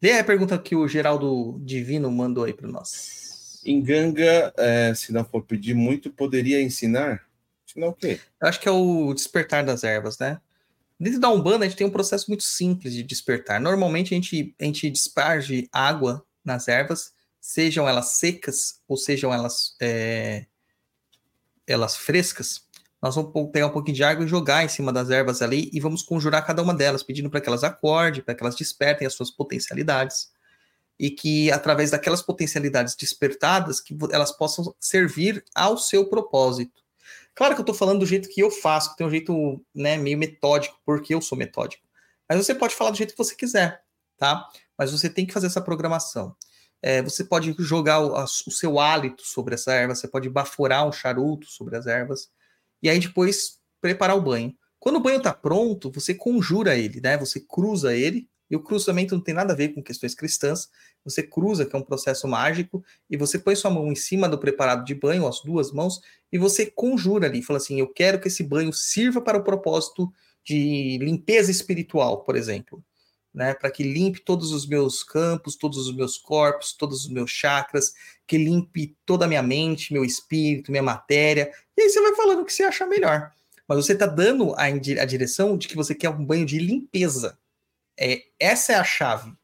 Lê a pergunta que o Geraldo Divino mandou aí para nós. Em Ganga, é, se não for pedir muito, poderia ensinar? Ensinar o quê? Eu acho que é o despertar das ervas, né? Dentro da Umbanda, a gente tem um processo muito simples de despertar. Normalmente, a gente, a gente desparge água nas ervas sejam elas secas ou sejam elas é, elas frescas, nós vamos pegar um pouquinho de água e jogar em cima das ervas ali e vamos conjurar cada uma delas, pedindo para que elas acordem, para que elas despertem as suas potencialidades e que através daquelas potencialidades despertadas que elas possam servir ao seu propósito. Claro que eu estou falando do jeito que eu faço, que tem um jeito né, meio metódico, porque eu sou metódico. Mas você pode falar do jeito que você quiser, tá? Mas você tem que fazer essa programação. É, você pode jogar o, o, seu hálito sobre essa erva, você pode baforar um charuto sobre as ervas, e aí depois preparar o banho. Quando o banho está pronto, você conjura ele, né? Você cruza ele, e o cruzamento não tem nada a ver com questões cristãs. Você cruza, que é um processo mágico, e você põe sua mão em cima do preparado de banho, as duas mãos, e você conjura ali, fala assim: eu quero que esse banho sirva para o propósito de limpeza espiritual, por exemplo né, para que limpe todos os meus campos, todos os meus corpos, todos os meus chakras, que limpe toda a minha mente, meu espírito, minha matéria. E aí você vai falando o que você acha melhor. Mas você está dando a, a, direção de que você quer um banho de limpeza. É, essa é a chave,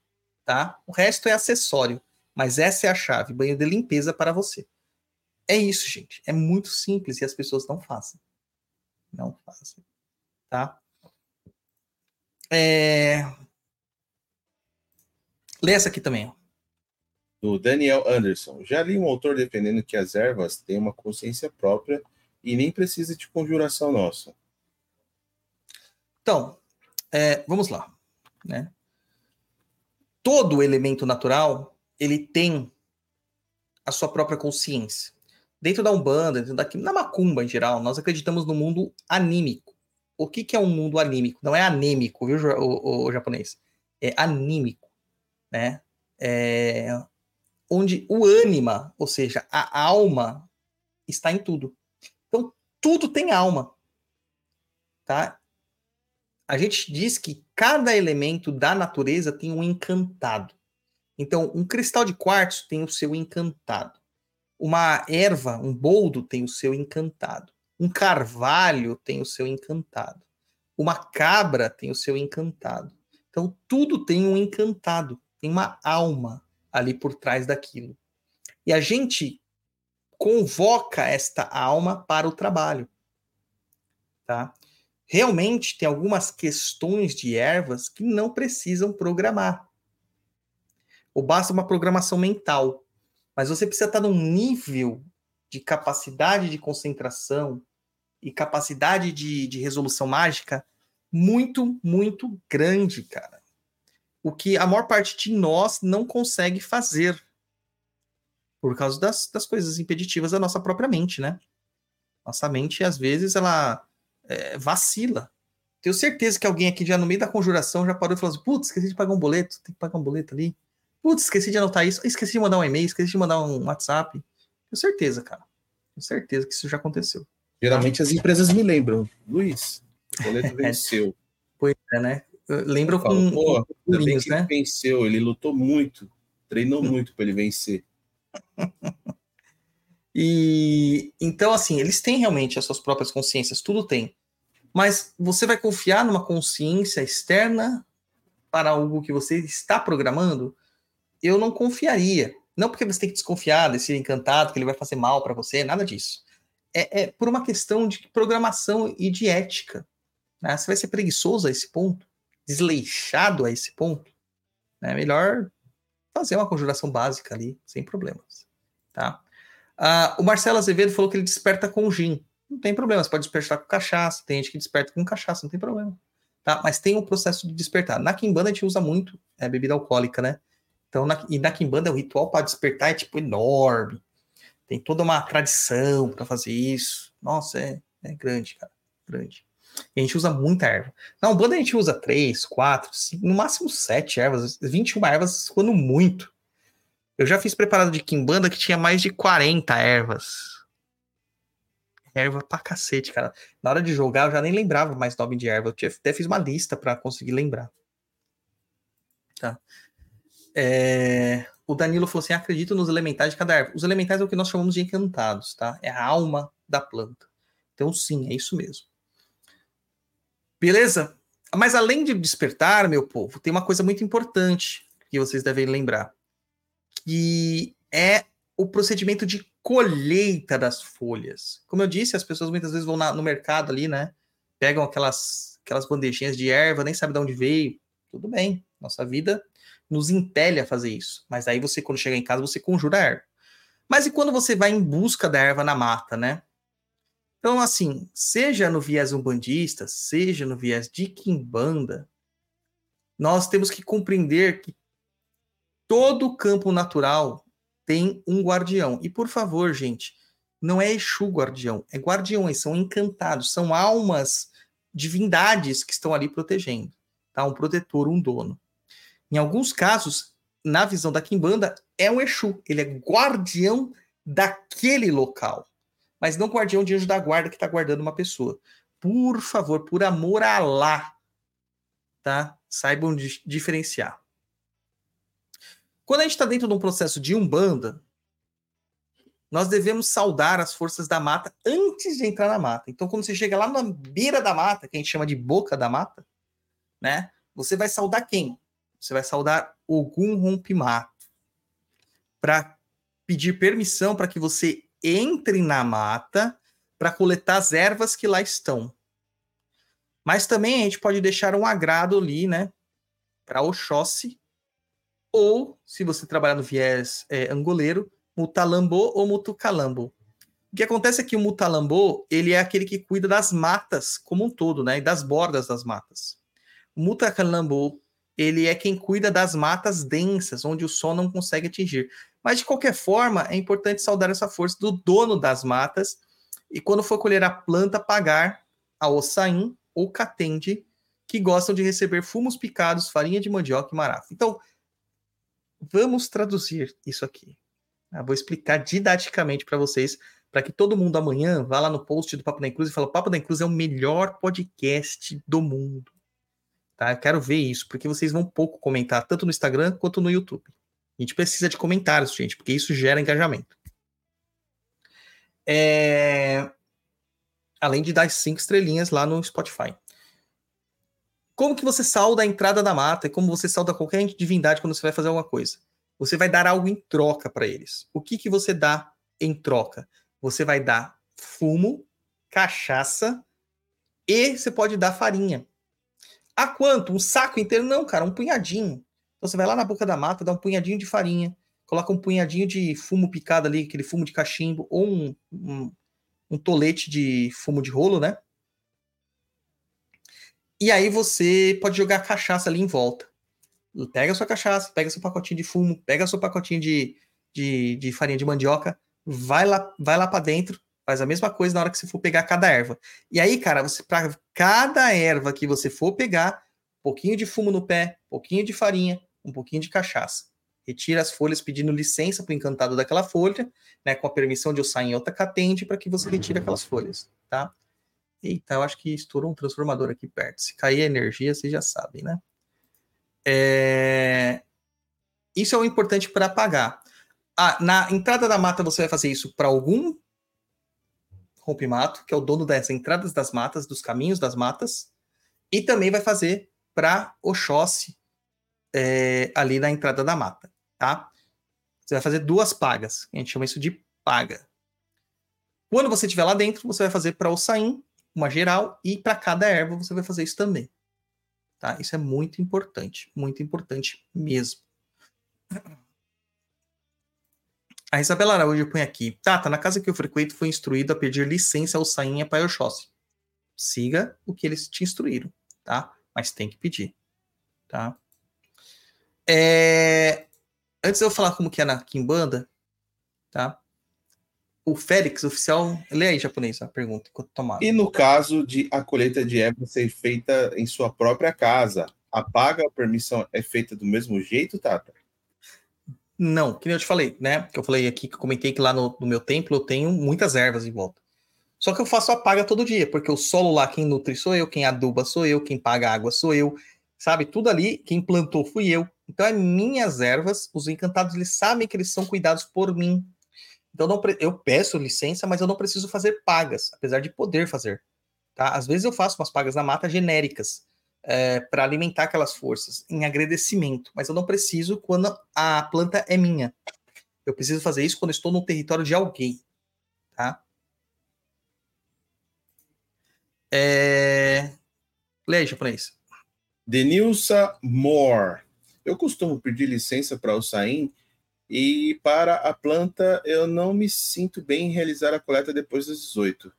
tá? O resto é acessório, mas essa é a chave, banho de limpeza para você. É isso, gente. É muito simples e as pessoas não fazem. Não fazem, tá? É, Lê essa aqui também. Do Daniel Anderson. Já li um autor defendendo que as ervas têm uma consciência própria e nem precisa de conjuração nossa. Então, é, vamos lá. Né? Todo elemento natural ele tem a sua própria consciência. Dentro da Umbanda, dentro da, na Macumba em geral, nós acreditamos no mundo anímico. o que, que é um mundo anímico? Não é anêmico, viu, o, o, o japonês? É anímico, né? É, onde o ânima, ou seja, a alma, está em tudo. Então, tudo tem alma, tá? A gente diz que cada elemento da natureza tem um encantado. Então, um cristal de quartzo tem o seu encantado. Uma erva, um boldo, tem o seu encantado. Um carvalho tem o seu encantado. Uma cabra tem o seu encantado. Então, tudo tem um encantado, tem uma alma ali por trás daquilo. E a gente convoca esta alma para o trabalho. Tá? Realmente tem algumas questões de ervas que não precisam programar. Ou basta uma programação mental. Mas você precisa estar num nível de capacidade de concentração e capacidade de, de resolução mágica muito, muito grande, cara. O que a maior parte de nós não consegue fazer. Por causa das, das coisas impeditivas da nossa própria mente, né? Nossa mente, às vezes, ela é, vacila. Tenho certeza que alguém aqui já no meio da conjuração já parou e falou assim: putz, esqueci de pagar um boleto, tem que pagar um boleto ali. Putz, esqueci de anotar isso, esqueci de mandar um e-mail, esqueci de mandar um WhatsApp. Tenho certeza, cara. Tenho certeza que isso já aconteceu. Geralmente as empresas me lembram, Luiz, o boleto venceu. Pois é, né? Lembram com, Pô, com né? venceu, ele lutou muito, treinou muito para ele vencer. E então, assim, eles têm realmente as suas próprias consciências, tudo tem. Mas você vai confiar numa consciência externa para algo que você está programando? Eu não confiaria. Não porque você tem que desconfiar desse encantado, que ele vai fazer mal para você, nada disso. É, é, por uma questão de programação e de ética. Né? Você vai ser preguiçoso a esse ponto, desleixado a esse ponto. É melhor fazer uma conjuração básica ali, sem problemas. Tá? Ah, o Marcelo Azevedo falou que ele desperta com gin. Não tem problema, você pode despertar com cachaça, tem gente que desperta com cachaça, não tem problema. Tá? Mas tem um processo de despertar. Na Kimbanda a gente usa muito é, bebida alcoólica, né? Então, na, e na Kimbanda o ritual para despertar é tipo enorme. Tem toda uma tradição para fazer isso. Nossa, é, é grande, cara. Grande. E a gente usa muita erva. Na Umbanda a gente usa três, quatro, cinco, no máximo sete ervas, 21 ervas, quando muito. Eu já fiz preparado de Kimbanda que tinha mais de 40 ervas. Erva pra cacete, cara. Na hora de jogar eu já nem lembrava mais nome de erva. Eu até fiz uma lista para conseguir lembrar. Tá. É, O Danilo falou assim: acredito nos elementais de cada erva. Os elementais é o que nós chamamos de encantados, tá? É a alma da planta. Então, sim, é isso mesmo. Beleza? Mas além de despertar, meu povo, tem uma coisa muito importante que vocês devem lembrar que é o procedimento de colheita das folhas. Como eu disse, as pessoas muitas vezes vão na- no mercado ali, né? Pegam aquelas, aquelas bandejinhas de erva, nem sabe de onde veio. Tudo bem, nossa vida nos impele a fazer isso. Mas aí você, quando chega em casa, você conjura a erva. Mas e quando você vai em busca da erva na mata, né? Então, assim, seja no viés umbandista, seja no viés de quimbanda, nós temos que compreender que todo campo natural tem um guardião. E por favor, gente, não é Exu guardião, é guardiões, são encantados, são almas, divindades que estão ali protegendo, tá? Um protetor, um dono. Em alguns casos, na visão da Kimbanda, é um Exu, ele é guardião daquele local, mas não guardião de anjo da guarda que está guardando uma pessoa. Por favor, por amor a Alá, tá? Saibam di- diferenciar. Quando a gente está dentro de um processo de umbanda, nós devemos saudar as forças da mata antes de entrar na mata. Então, quando você chega lá na beira da mata, que a gente chama de boca da mata, né? Você vai saudar quem? Você vai saudar Ogum Rompimato para pedir permissão para que você entre na mata para coletar as ervas que lá estão. Mas também a gente pode deixar um agrado ali, né? Para Oxóssi, ou, se você trabalhar no viés é, angoleiro, Mutalambô ou Mutucalambo. O que acontece é que o Mutalambô, ele é aquele que cuida das matas como um todo, né? E das bordas das matas. O Mutacalambo, ele é quem cuida das matas densas, onde o sol não consegue atingir. Mas, de qualquer forma, é importante saudar essa força do dono das matas e, quando for colher a planta, pagar a Ossain ou catende que gostam de receber fumos picados, farinha de mandioca e marafa. Então, vamos traduzir isso aqui. Eu vou explicar didaticamente para vocês, para que todo mundo amanhã vá lá no post do Papo da Inclus e fale: Papo da Inclus é o melhor podcast do mundo. Tá? Eu quero ver isso, porque vocês vão pouco comentar, tanto no Instagram quanto no YouTube. A gente precisa de comentários, gente, porque isso gera engajamento. É... Além de dar cinco estrelinhas lá no Spotify. Como que você salda a entrada da mata e como você salda qualquer divindade quando você vai fazer alguma coisa? Você vai dar algo em troca para eles. O que que você dá em troca? Você vai dar fumo, cachaça e você pode dar farinha. A quanto? Um saco inteiro? Não, cara, um punhadinho. Então você vai lá na boca da mata, dá um punhadinho de farinha, coloca um punhadinho de fumo picado ali, aquele fumo de cachimbo, ou um, um, um tolete de fumo de rolo, né? E aí você pode jogar cachaça ali em volta. Pega a sua cachaça, pega seu pacotinho de fumo, pega seu pacotinho de, de, de farinha de mandioca, vai lá, vai lá para dentro, faz a mesma coisa na hora que você for pegar cada erva. E aí, cara, você para cada erva que você for pegar, um pouquinho de fumo no pé, um pouquinho de farinha, um pouquinho de cachaça. Retira as folhas pedindo licença para o encantado daquela folha, né, com a permissão de eu sair em outra catente para que você retire aquelas folhas, tá? Eita, eu acho que estourou um transformador aqui perto. Se cair a energia, vocês já sabem, né? É... Isso é o importante para apagar. Ah, na entrada da mata, você vai fazer isso para algum rompe-mato, que é o dono das entradas das matas, dos caminhos das matas, e também vai fazer para Oxóssi, é, ali na entrada da mata, tá? Você vai fazer duas pagas, a gente chama isso de paga. Quando você estiver lá dentro, você vai fazer para o Saim uma geral, e para cada erva você vai fazer isso também. Tá? Isso é muito importante, muito importante mesmo. A Isabela Araújo põe aqui. Tata, tá na casa que eu frequento, foi instruído a pedir licença ao Sainha para Oxóssi. Siga o que eles te instruíram, tá? Mas tem que pedir, tá? É... Antes de eu falar como que é na Kimbanda, tá? O Félix, oficial, lê aí japonês a pergunta enquanto tomar. E no caso de a colheita de erva ser feita em sua própria casa, a paga, a permissão é feita do mesmo jeito, Tata? Não, que nem eu te falei, né? Que eu falei aqui, que eu comentei que lá no, no meu templo eu tenho muitas ervas em volta. Só que eu faço a paga todo dia, porque o solo lá, quem nutre sou eu, quem aduba sou eu, quem paga água sou eu, sabe? Tudo ali, quem plantou fui eu. Então, é minhas ervas, os encantados, eles sabem que eles são cuidados por mim, então não, eu peço licença, mas eu não preciso fazer pagas, apesar de poder fazer. Tá? Às vezes eu faço umas pagas na mata genéricas é, para alimentar aquelas forças em agradecimento, mas eu não preciso quando a planta é minha. Eu preciso fazer isso quando estou no território de alguém. Tá? É... Leia, japonês. Denilsa Moore. Eu costumo pedir licença para o Saim e para a planta, eu não me sinto bem em realizar a coleta depois das 18.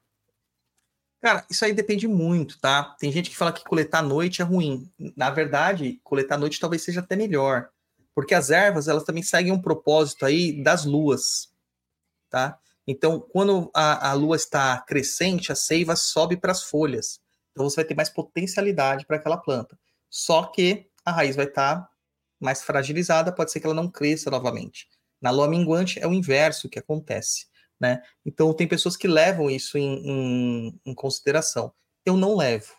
Cara, isso aí depende muito, tá? Tem gente que fala que coletar à noite é ruim. Na verdade, coletar à noite talvez seja até melhor. Porque as ervas, elas também seguem um propósito aí das luas, tá? Então, quando a, a lua está crescente, a seiva sobe para as folhas. Então, você vai ter mais potencialidade para aquela planta. Só que a raiz vai estar tá mais fragilizada, pode ser que ela não cresça novamente. Na lua minguante é o inverso que acontece, né? Então tem pessoas que levam isso em, em, em consideração. Eu não levo,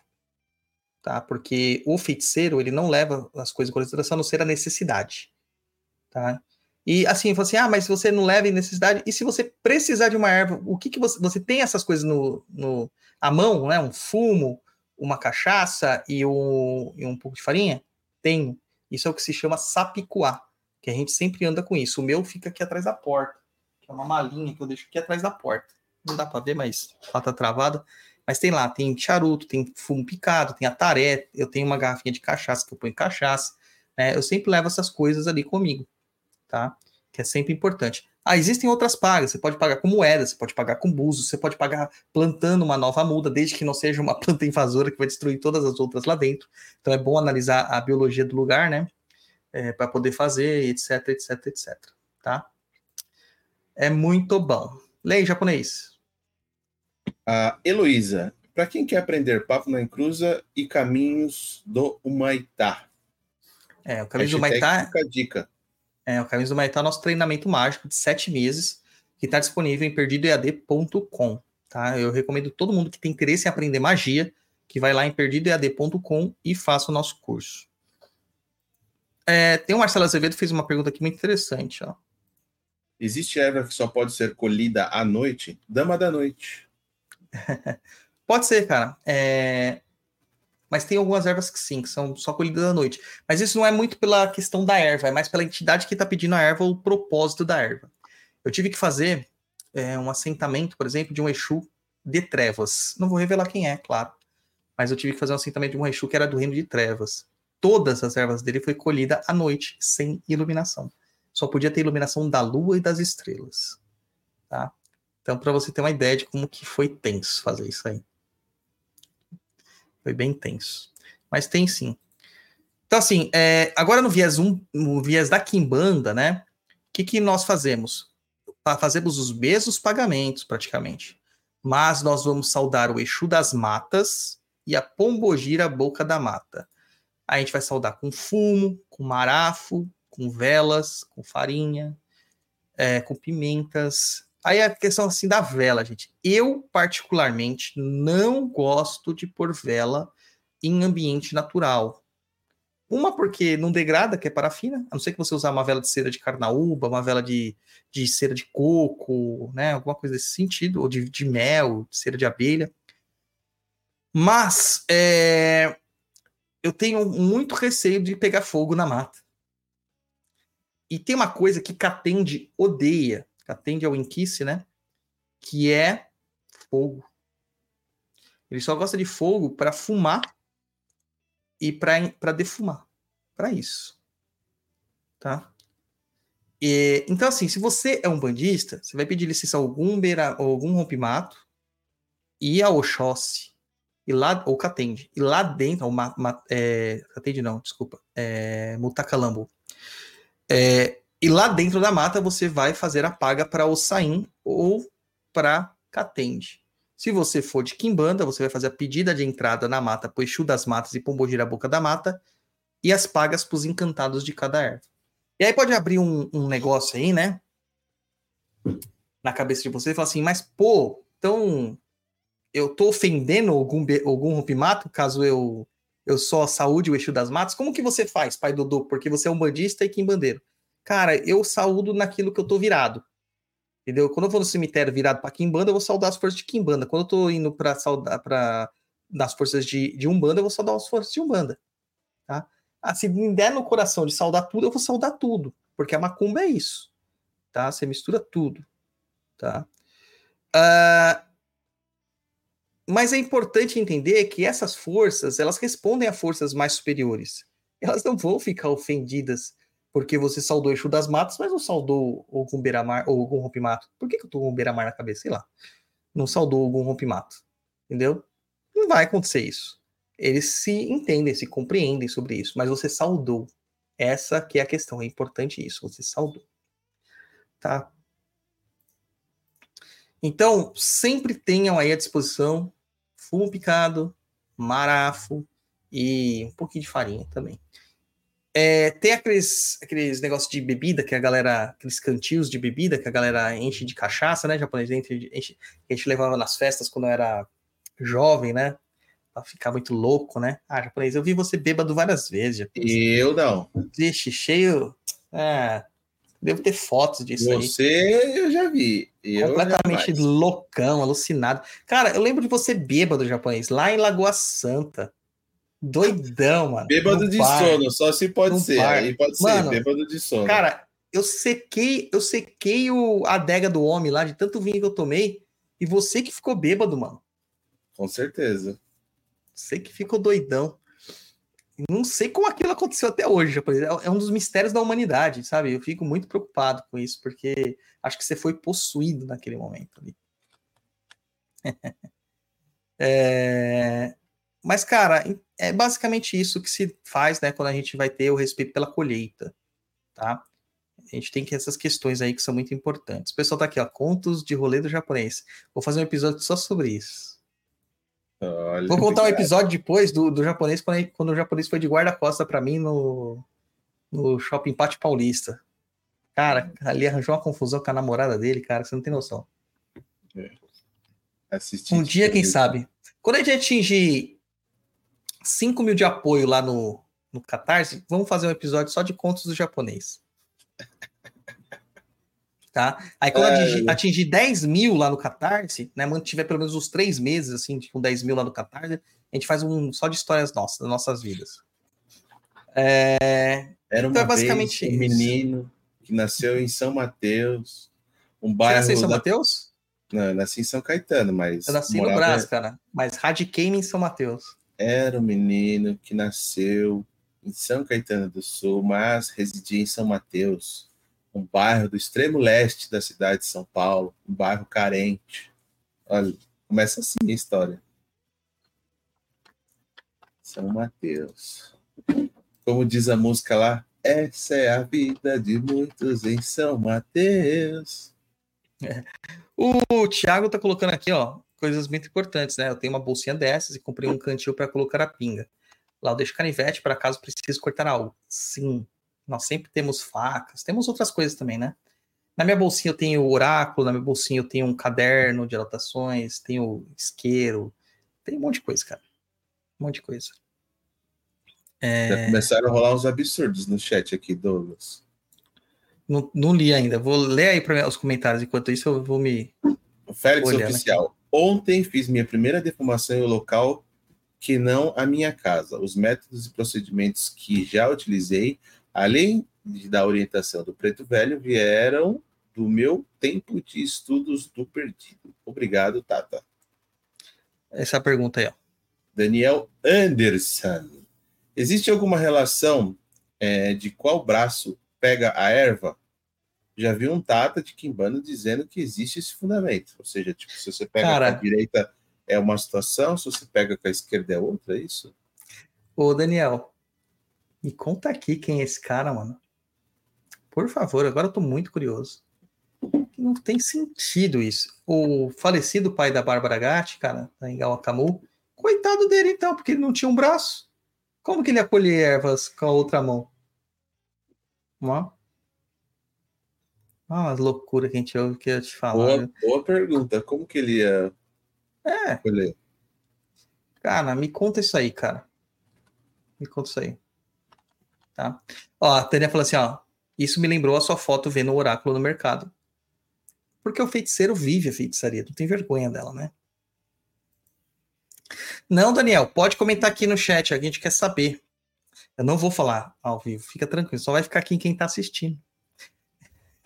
tá? Porque o feiticeiro ele não leva as coisas em consideração a não ser a necessidade, tá? E assim, eu assim, ah, mas se você não leva em necessidade, e se você precisar de uma erva, o que que você, você tem essas coisas no, no a mão, né? Um fumo, uma cachaça e um, e um pouco de farinha? Tenho. Isso é o que se chama sapicuá, que a gente sempre anda com isso. O meu fica aqui atrás da porta, que é uma malinha que eu deixo aqui atrás da porta. Não dá para ver, mas ela tá travada. Mas tem lá, tem charuto, tem fumo picado, tem ataré, eu tenho uma garrafinha de cachaça que eu ponho cachaça, né? Eu sempre levo essas coisas ali comigo, tá? Que é sempre importante. Ah, existem outras pagas. Você pode pagar com moeda, você pode pagar com buzo, você pode pagar plantando uma nova muda, desde que não seja uma planta invasora que vai destruir todas as outras lá dentro. Então é bom analisar a biologia do lugar, né? É, para poder fazer, etc, etc, etc. Tá? É muito bom. Lei japonês. A Heloísa Para quem quer aprender papo na encruza e caminhos do Humaitá. É, o Caminho do Hashtag Maitá Fica a dica. É, o Caminhos do Maitá é o nosso treinamento mágico de sete meses, que está disponível em perdidoead.com. Tá? Eu recomendo todo mundo que tem interesse em aprender magia, que vai lá em perdidoead.com e faça o nosso curso. É, tem o Marcelo Azevedo que fez uma pergunta aqui muito interessante. Ó. Existe erva que só pode ser colhida à noite? Dama da noite. Pode ser, cara. É, Mas tem algumas ervas que sim, que são só colhidas à noite. Mas isso não é muito pela questão da erva, é mais pela entidade que está pedindo a erva ou o propósito da erva. Eu tive que fazer é, um assentamento, por exemplo, de um Exu de trevas. Não vou revelar quem é, claro. Mas eu tive que fazer um assentamento de um Exu que era do reino de trevas. Todas as ervas dele foi colhida à noite, sem iluminação. Só podia ter iluminação da lua e das estrelas. Tá? Então, para você ter uma ideia de como que foi tenso fazer isso aí. Foi bem tenso. Mas tem sim. Então, assim, é, agora no viés, um, no viés da Kimbanda, né? O que, que nós fazemos? Fa- Fazemos os mesmos pagamentos, praticamente. Mas nós vamos saudar o Exu das Matas e a Pombogira Boca da Mata. A gente vai saudar com fumo, com marafo, com velas, com farinha, é, com pimentas. Aí a questão assim da vela, gente. Eu, particularmente, não gosto de pôr vela em ambiente natural. Uma, porque não degrada, que é parafina, a não ser que você usar uma vela de cera de carnaúba, uma vela de, de cera de coco, né? Alguma coisa desse sentido, ou de, de mel, de cera de abelha. Mas é, eu tenho muito receio de pegar fogo na mata. E tem uma coisa que Catende odeia. Catende é o Inquice, né? Que é fogo. Ele só gosta de fogo para fumar e para defumar. Para isso. Tá? E, então, assim, se você é um bandista, você vai pedir licença a algum, beira, algum rompimato e a Oxóssi. E lá, ou Catende. E lá dentro, ou ma, ma, é, Catende não, desculpa. É, Mutacalambo. É, e lá dentro da mata você vai fazer a paga para Ossain ou para Catende. Se você for de Quimbanda, você vai fazer a pedida de entrada na mata pro Exu das Matas e Pombogira Boca da Mata e as pagas para os encantados de cada erva. E aí pode abrir um, um negócio aí, né? Na cabeça de você e falar assim, mas pô, então eu tô ofendendo algum, algum rompimato caso eu eu só saúde o Exu das Matas? Como que você faz, pai Dodô? Porque você é um bandista e quimbandeiro. Cara, eu saúdo naquilo que eu tô virado. Entendeu? Quando eu vou no cemitério virado para Kimbanda, eu vou saudar as forças de Kimbanda. Quando eu tô indo para saudar para das forças de, de Umbanda, eu vou saudar as forças de Umbanda. Tá? Ah, se me der no coração de saudar tudo, eu vou saudar tudo. Porque a macumba é isso. Tá? Você mistura tudo. Tá? Ah, mas é importante entender que essas forças, elas respondem a forças mais superiores. Elas não vão ficar ofendidas porque você saudou o Exu das Matas, mas não saudou algum Beiramar ou algum rompimato. Por que, que eu tô com Beiramar na cabeça? Sei lá. Não saudou algum rompimato. Entendeu? Não vai acontecer isso. Eles se entendem, se compreendem sobre isso, mas você saudou. Essa que é a questão, é importante isso, você saudou. Tá? Então, sempre tenham aí à disposição fumo picado, marafo e um pouquinho de farinha também. É, tem aqueles, aqueles negócios de bebida que a galera, aqueles cantinhos de bebida que a galera enche de cachaça, né? Japonês enche, enche, a gente levava nas festas quando eu era jovem, né? Pra ficar muito louco, né? Ah, japonês, eu vi você bêbado várias vezes. Japonês. Eu não. Vixe, cheio. É, devo ter fotos disso aí Você eu já vi. Eu completamente jamais. loucão, alucinado. Cara, eu lembro de você bêbado japonês, lá em Lagoa Santa. Doidão, mano. Bêbado no de bar. sono, só se pode ser. bar. Aí pode Mano, ser, bêbado de sono. Cara, eu sequei, eu sequei o, a adega do homem lá de tanto vinho que eu tomei. E você que ficou bêbado, mano. Com certeza. Você que ficou doidão. Não sei como aquilo aconteceu até hoje. É é um dos mistérios da humanidade, sabe? Eu fico muito preocupado com isso, porque acho que você foi possuído naquele momento ali. É, Mas, cara, é basicamente isso que se faz, né, quando a gente vai ter o respeito pela colheita, tá? A gente tem que essas questões aí que são muito importantes. O pessoal tá aqui, ó, contos de rolê do japonês. Vou fazer um episódio só sobre isso. Olha, Vou contar um episódio depois do, do japonês, quando, quando o japonês foi de guarda-costa pra mim no, no shopping Pátio Paulista. Cara, ali arranjou uma confusão com a namorada dele, cara, você não tem noção. Assisti Um dia, quem sabe. Quando a gente atingir 5 mil de apoio lá no, no Catarse, vamos fazer um episódio só de contos do japonês. Tá? Aí quando Ai, atingir, atingir 10 mil lá no Catarse, né? Mantiver pelo menos uns três meses, assim, com 10 mil lá no Catarse, a gente faz um só de histórias nossas, das nossas vidas. É, Era Então é basicamente um isso. menino que nasceu em São Mateus, um Você bairro. nasceu em São da- Mateus? Não, eu nasci em São Caetano, mas Eu nasci no morava- Brás, cara. Mas radiquei em São Mateus. Era um menino que nasceu em São Caetano do Sul, mas residia em São Mateus, um bairro do extremo leste da cidade de São Paulo, um bairro carente. Olha, começa assim a história. São Mateus. Como diz a música lá, essa é a vida de muitos em São Mateus. O Thiago tá colocando aqui, ó, coisas muito importantes, né? Eu tenho uma bolsinha dessas e comprei um cantil para colocar a pinga. Lá eu deixo canivete para caso precise cortar algo. Sim, nós sempre temos facas, temos outras coisas também, né? Na minha bolsinha eu tenho oráculo, na minha bolsinha eu tenho um caderno de anotações, tenho isqueiro, tem um monte de coisa, cara. Um monte de coisa. Já começaram a rolar uns absurdos no chat aqui, Douglas. Não, não li ainda. Vou ler aí para os comentários. Enquanto isso, eu vou me. O Félix Olhando Oficial. Ontem fiz minha primeira defumação em um local que não a minha casa. Os métodos e procedimentos que já utilizei, além de, da orientação do Preto Velho, vieram do meu tempo de estudos do perdido. Obrigado, Tata. Essa pergunta aí, ó. Daniel Anderson. Existe alguma relação é, de qual braço pega a erva? Já vi um Tata de Kimbano dizendo que existe esse fundamento. Ou seja, tipo, se você pega Cara. com a direita é uma situação, se você pega com a esquerda é outra, é isso? Ô, Daniel, me conta aqui quem é esse cara, mano. Por favor, agora eu tô muito curioso. Não tem sentido isso. O falecido pai da Bárbara Gatti, cara, da Engawa Camu, coitado dele então, porque ele não tinha um braço. Como que ele ia colher ervas com a outra mão? Ó. Ah, as loucuras que a gente ouve que eu te falar. Boa, boa pergunta. Como que ele ia É, escolher? Cara, me conta isso aí, cara. Me conta isso aí. Tá? Ó, a Tânia falou assim, ó. Isso me lembrou a sua foto vendo o oráculo no mercado. Porque o feiticeiro vive a feitiçaria. Não tem vergonha dela, né? Não, Daniel, pode comentar aqui no chat. A gente quer saber. Eu não vou falar ao vivo. Fica tranquilo. Só vai ficar aqui quem tá assistindo.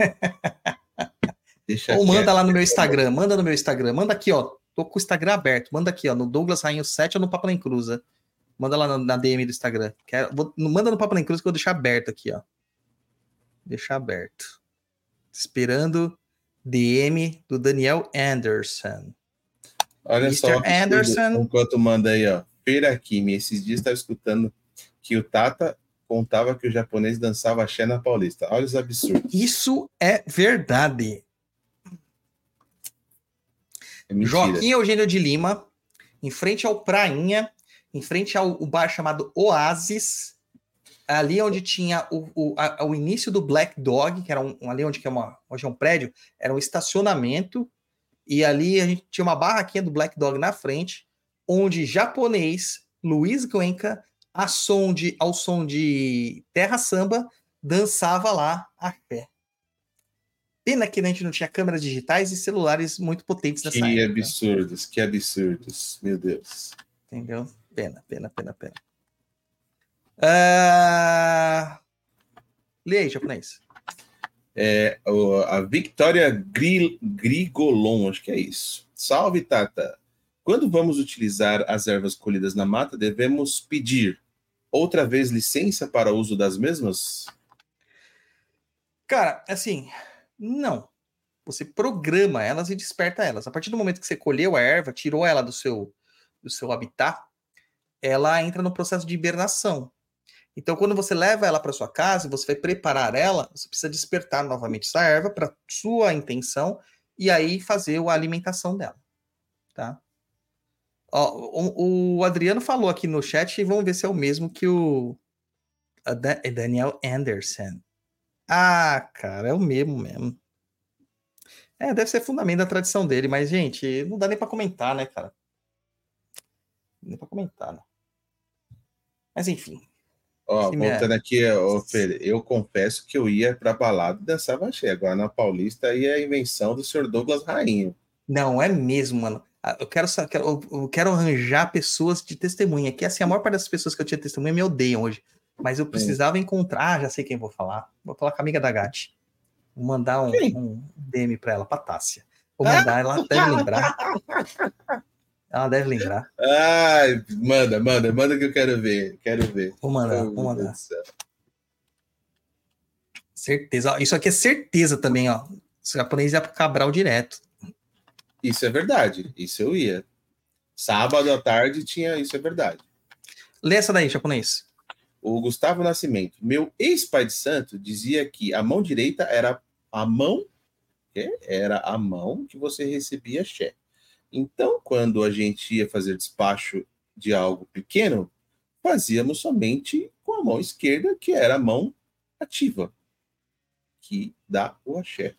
Deixa Ou manda quieto. lá no meu Instagram. Manda no meu Instagram. Manda aqui, ó. Tô com o Instagram aberto. Manda aqui, ó. No Douglas Rainho 7 ou no Papa Cruza. Manda lá na, na DM do Instagram. Quero, vou- manda no Papa Cruz que eu vou deixar aberto aqui, ó. Deixar aberto. Esperando DM do Daniel Anderson. Olha Mr. só. Anderson. Enquanto manda aí, ó. Kimi. Esses dias estava escutando que o Tata contava que o japonês dançava axé na Paulista. Olha os absurdos. Isso é verdade. É. Joaquim Eugênio de Lima, em frente ao Prainha, em frente ao bar chamado Oasis, ali onde tinha o, o, a- o início do Black Dog, que era um, ali onde que é uma, hoje é um prédio, era um estacionamento, e ali a gente tinha uma barraquinha do Black Dog na frente, onde japonês Luiz Guenca, a som de, ao som de Terra Samba, dançava lá a pé. Pena que a gente não tinha câmeras digitais e celulares muito potentes nessa Que época. absurdos, que absurdos. Meu Deus. Entendeu? Pena, pena, pena, pena. Lê aí, japonês. É, a Victoria Gri- Grigolon, acho que é isso. Salve, Tata. Quando vamos utilizar as ervas colhidas na mata, devemos pedir outra vez licença para uso das mesmas? Cara, assim, não. Você programa elas e desperta elas. A partir do momento que você colheu a erva, tirou ela do seu, do seu habitat, ela entra no processo de hibernação. Então, quando você leva ela para sua casa, você vai preparar ela, você precisa despertar novamente essa erva para sua intenção e aí fazer a alimentação dela, tá? Ó, o, o Adriano falou aqui no chat e vamos ver se é o mesmo que o é Daniel Anderson. Ah, cara, é o mesmo mesmo. É, deve ser fundamento da tradição dele, mas, gente, não dá nem pra comentar, né, cara? Nem pra comentar, né? Mas, enfim. Ó, é. voltando aqui, ó, Pedro, eu confesso que eu ia pra balada e dançava. Agora na Paulista aí é a invenção do senhor Douglas Rainho. Não, é mesmo, mano. Ah, Eu quero, eu- quero arranjar pessoas de testemunha. Que assim, a maior parte das pessoas que eu tinha testemunha me odeiam hoje. Mas eu precisava encontrar, ah, já sei quem vou falar. Vou falar com a amiga da Gatti. Vou mandar um, um DM pra ela, pra Tássia. Vou mandar, ela deve lembrar. Ela deve lembrar. Ai, manda, manda, manda que eu quero ver. Quero ver. Vou mandar, Oh, vou mandar. Certeza. Ó, Isso aqui é certeza também, ó. O japonês ia pro Cabral direto. Isso é verdade. Isso eu ia. Sábado à tarde tinha. Isso é verdade. Lê essa daí, japonês. O Gustavo Nascimento, meu ex-pai de santo, dizia que a mão direita era a mão, que era a mão que você recebia cheque. Então, quando a gente ia fazer despacho de algo pequeno, fazíamos somente com a mão esquerda, que era a mão ativa, que dá o axé.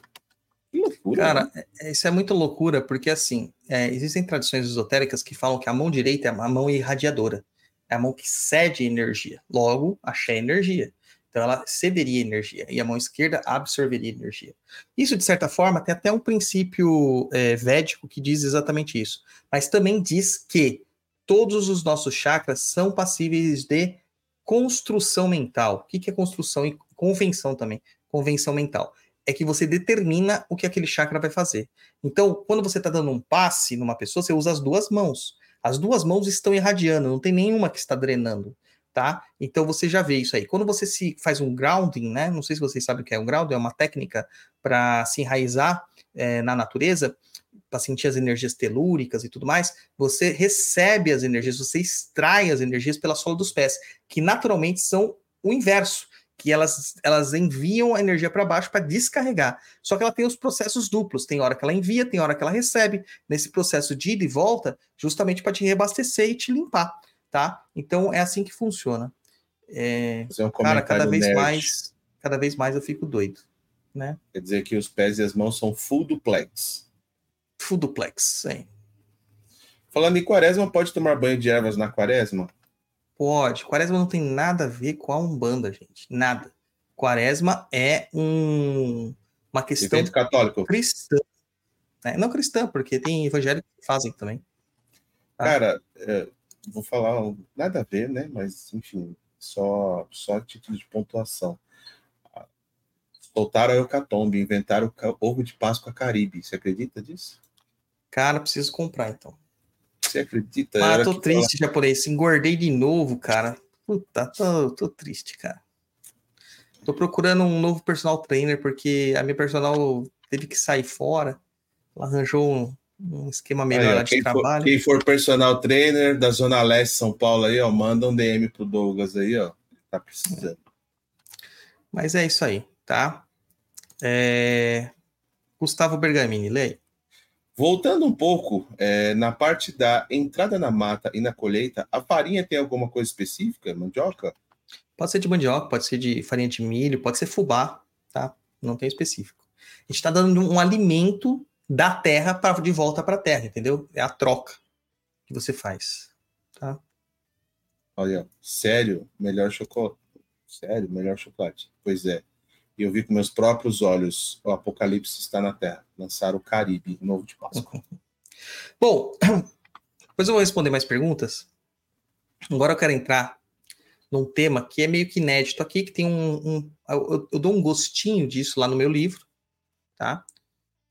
Que loucura. Cara, né? é- isso é muito loucura, porque assim, é, existem tradições esotéricas que falam que a mão direita é a mão irradiadora. É a mão que cede energia. Logo, axé é energia. Então ela cederia energia. E a mão esquerda absorveria energia. Isso, de certa forma, tem até um princípio é, védico que diz exatamente isso. Mas também diz que todos os nossos chakras são passíveis de construção mental. O que que é construção e convenção também? Convenção mental. É que você determina o que aquele chakra vai fazer. Então, quando você está dando um passe numa pessoa, você usa as duas mãos. As duas mãos estão irradiando, não tem nenhuma que está drenando, tá? Então você já vê isso aí. Quando você se faz um grounding, né? Não sei se vocês sabem o que é um grounding, é uma técnica para se enraizar eh, na natureza, para sentir as energias telúricas e tudo mais. Você recebe as energias, você extrai as energias pela sola dos pés, que naturalmente são o inverso que elas, elas enviam a energia para baixo para descarregar. Só que ela tem os processos duplos. Tem hora que ela envia, tem hora que ela recebe. Nesse processo de ida e volta, justamente para te reabastecer e te limpar, tá? Então é assim que funciona. É, um cara, cada vez nerd. mais, cada vez mais eu fico doido, né? Quer dizer que os pés e as mãos são full duplex. Full duplex, hein? Falando em quaresma, pode tomar banho de ervas na quaresma? Pode. Quaresma não tem nada a ver com a Umbanda, gente. Nada. Quaresma é um, uma questão Evento católico. cristã. né? Não cristã, porque tem evangélicos que fazem também. Ah. Cara, é, vou falar nada a ver, né? Mas, enfim, só, só título de pontuação. Soltaram a Eucatombe, inventaram o ovo de Páscoa Caribe. Você acredita disso? Cara, preciso comprar então. Você acredita? Ah, Era tô triste, japonês. Engordei de novo, cara. Puta, tô, tô triste, cara. Tô procurando um novo personal trainer, porque a minha personal teve que sair fora. Ela arranjou um, um esquema Aí, melhor lá de quem, for, trabalho. quem for personal trainer da Zona Leste São Paulo aí, ó, manda um DM pro Douglas aí, ó. Tá precisando. Mas é isso aí, tá? É, Gustavo Bergamini, leia. Voltando um pouco, é, na parte da entrada na mata e na colheita, a farinha tem alguma coisa específica, mandioca? Pode ser de mandioca, pode ser de farinha de milho, pode ser fubá, tá? Não tem específico. A gente está dando um alimento da terra para de volta para a terra, entendeu? É a troca que você faz. Olha, sério, melhor chocolate. Sério, melhor chocolate. Pois é. E eu vi com meus próprios olhos o Apocalipse está na Terra. Lançaram o Caribe, novo de Páscoa. Bom, depois eu vou responder mais perguntas. Agora eu quero entrar num tema que é meio que inédito aqui, que tem um. um- eu, eu dou um gostinho disso lá no meu livro, tá?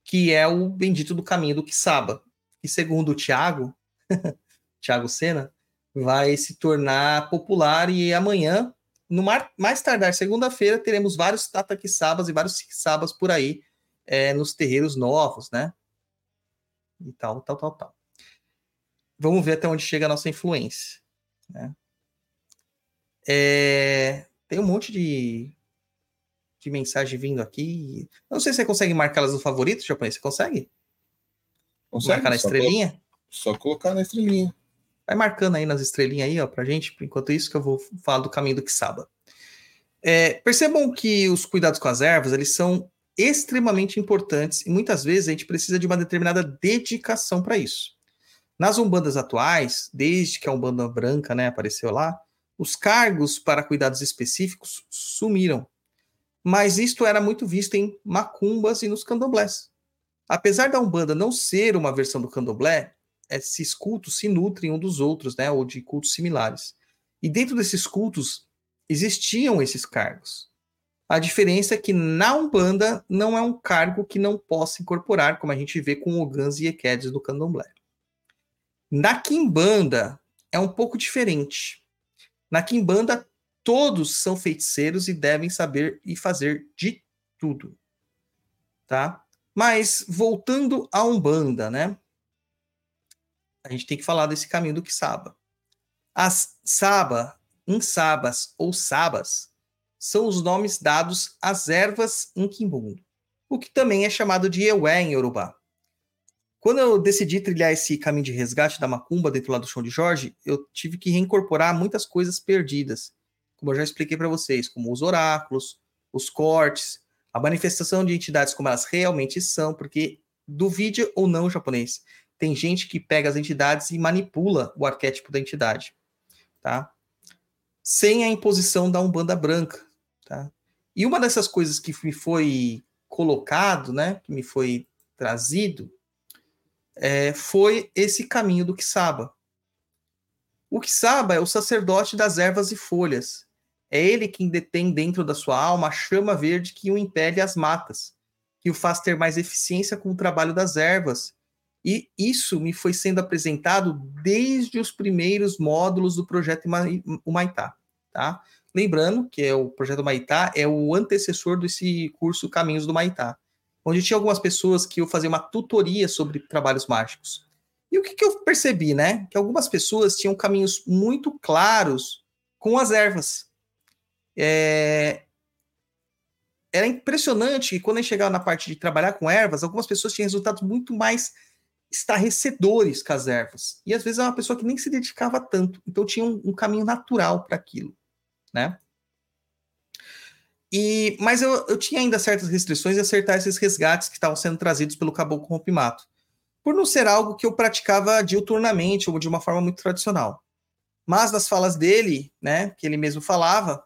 Que é o Bendito do Caminho do Quiçaba. E segundo o Tiago, Tiago Sena, vai se tornar popular e amanhã, no mar- mais tardar segunda-feira, teremos vários Tata Quiçabas e vários Quiçabas por aí é, nos terreiros novos, né? e tal, tal, tal, tal. Vamos ver até onde chega a nossa influência. Né? É, tem um monte de, de mensagem vindo aqui. Eu não sei se você consegue marcá-las no favorito, japonês. Você consegue? Consegue? Marcar na estrelinha? colo- Só colocar na estrelinha. Vai marcando aí nas estrelinhas aí, ó, pra gente, enquanto isso que eu vou falar do caminho do Kisaba. É, percebam que os cuidados com as ervas, eles são extremamente importantes e muitas vezes a gente precisa de uma determinada dedicação para isso. Nas umbandas atuais, desde que a umbanda branca né, apareceu lá, os cargos para cuidados específicos sumiram. Mas isto era muito visto em macumbas e nos candomblés. Apesar da umbanda não ser uma versão do candomblé, esses cultos se nutrem um dos outros, né, ou de cultos similares. E dentro desses cultos existiam esses cargos. A diferença é que na Umbanda não é um cargo que não possa incorporar, como a gente vê com Ogãs e Equedes do Candomblé. Na Quimbanda é um pouco diferente. Na Quimbanda, todos são feiticeiros e devem saber e fazer de tudo. Tá? Mas voltando à Umbanda, né? A gente tem que falar desse caminho do Kisaba. As Saba insabas ou sabas são os nomes dados às ervas em Quimbundo, o que também é chamado de Ewé em Yorubá. Quando eu decidi trilhar esse caminho de resgate da macumba dentro lá do chão de Jorge, eu tive que reincorporar muitas coisas perdidas, como eu já expliquei para vocês, como os oráculos, os cortes, a manifestação de entidades como elas realmente são, porque duvide ou não japonês, tem gente que pega as entidades e manipula o arquétipo da entidade, tá? sem a imposição da Umbanda branca. Tá? E uma dessas coisas que me foi colocado, né, que me foi trazido, é, foi esse caminho do Kisaba. O Kisaba é o sacerdote das ervas e folhas. É ele quem detém dentro da sua alma a chama verde que o impele às matas, que o faz ter mais eficiência com o trabalho das ervas. E isso me foi sendo apresentado desde os primeiros módulos do projeto Humaitá. Tá? Lembrando que é o projeto Maitá é o antecessor desse curso Caminhos do Maitá, onde tinha algumas pessoas que eu fazia uma tutoria sobre trabalhos mágicos. E o que, que eu percebi, né? Que algumas pessoas tinham caminhos muito claros com as ervas. É... Era impressionante que quando a gente chegava na parte de trabalhar com ervas, algumas pessoas tinham resultados muito mais estarrecedores com as ervas. E às vezes é uma pessoa que nem se dedicava tanto. Então tinha um, um caminho natural para aquilo né? E, mas eu, eu tinha ainda certas restrições em acertar esses resgates que estavam sendo trazidos pelo Caboclo Rompimato, por não ser algo que eu praticava diuturnamente ou de uma forma muito tradicional. Mas nas falas dele, né, que ele mesmo falava,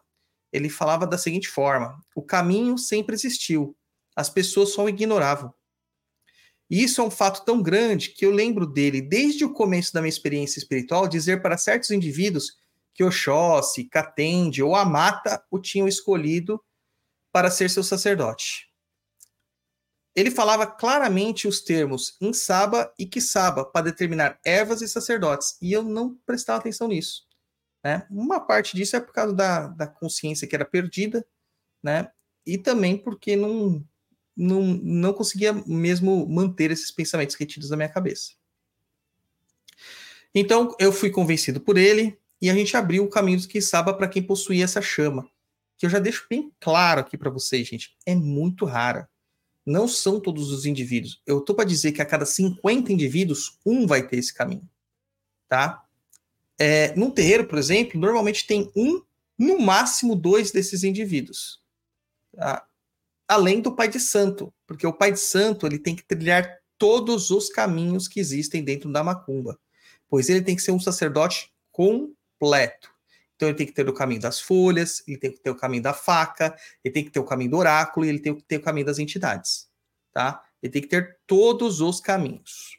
ele falava da seguinte forma: o caminho sempre existiu, as pessoas só o ignoravam. E isso é um fato tão grande que eu lembro dele, desde o começo da minha experiência espiritual, dizer para certos indivíduos que Oxóssi, Catende ou Amata o tinham escolhido para ser seu sacerdote. Ele falava claramente os termos insaba e quisaba para determinar ervas e sacerdotes, e eu não prestava atenção nisso. Né? Uma parte disso é por causa da, da consciência que era perdida, né? e também porque não, não, não conseguia mesmo manter esses pensamentos retidos na minha cabeça. Então, eu fui convencido por ele, e a gente abriu o caminho do Kisaba para quem possuía essa chama. Que eu já deixo bem claro aqui para vocês, gente, é muito rara. Não são todos os indivíduos. Eu tô para dizer que a cada 50 indivíduos, um vai ter esse caminho. Tá? É, num terreiro, por exemplo, normalmente tem um, no máximo dois desses indivíduos. Tá? Além do pai de santo, porque o pai de santo ele tem que trilhar todos os caminhos que existem dentro da macumba, pois ele tem que ser um sacerdote com completo. Então ele tem que ter o caminho das folhas, ele tem que ter o caminho da faca, ele tem que ter o caminho do oráculo e ele tem que ter o caminho das entidades, tá? Ele tem que ter todos os caminhos.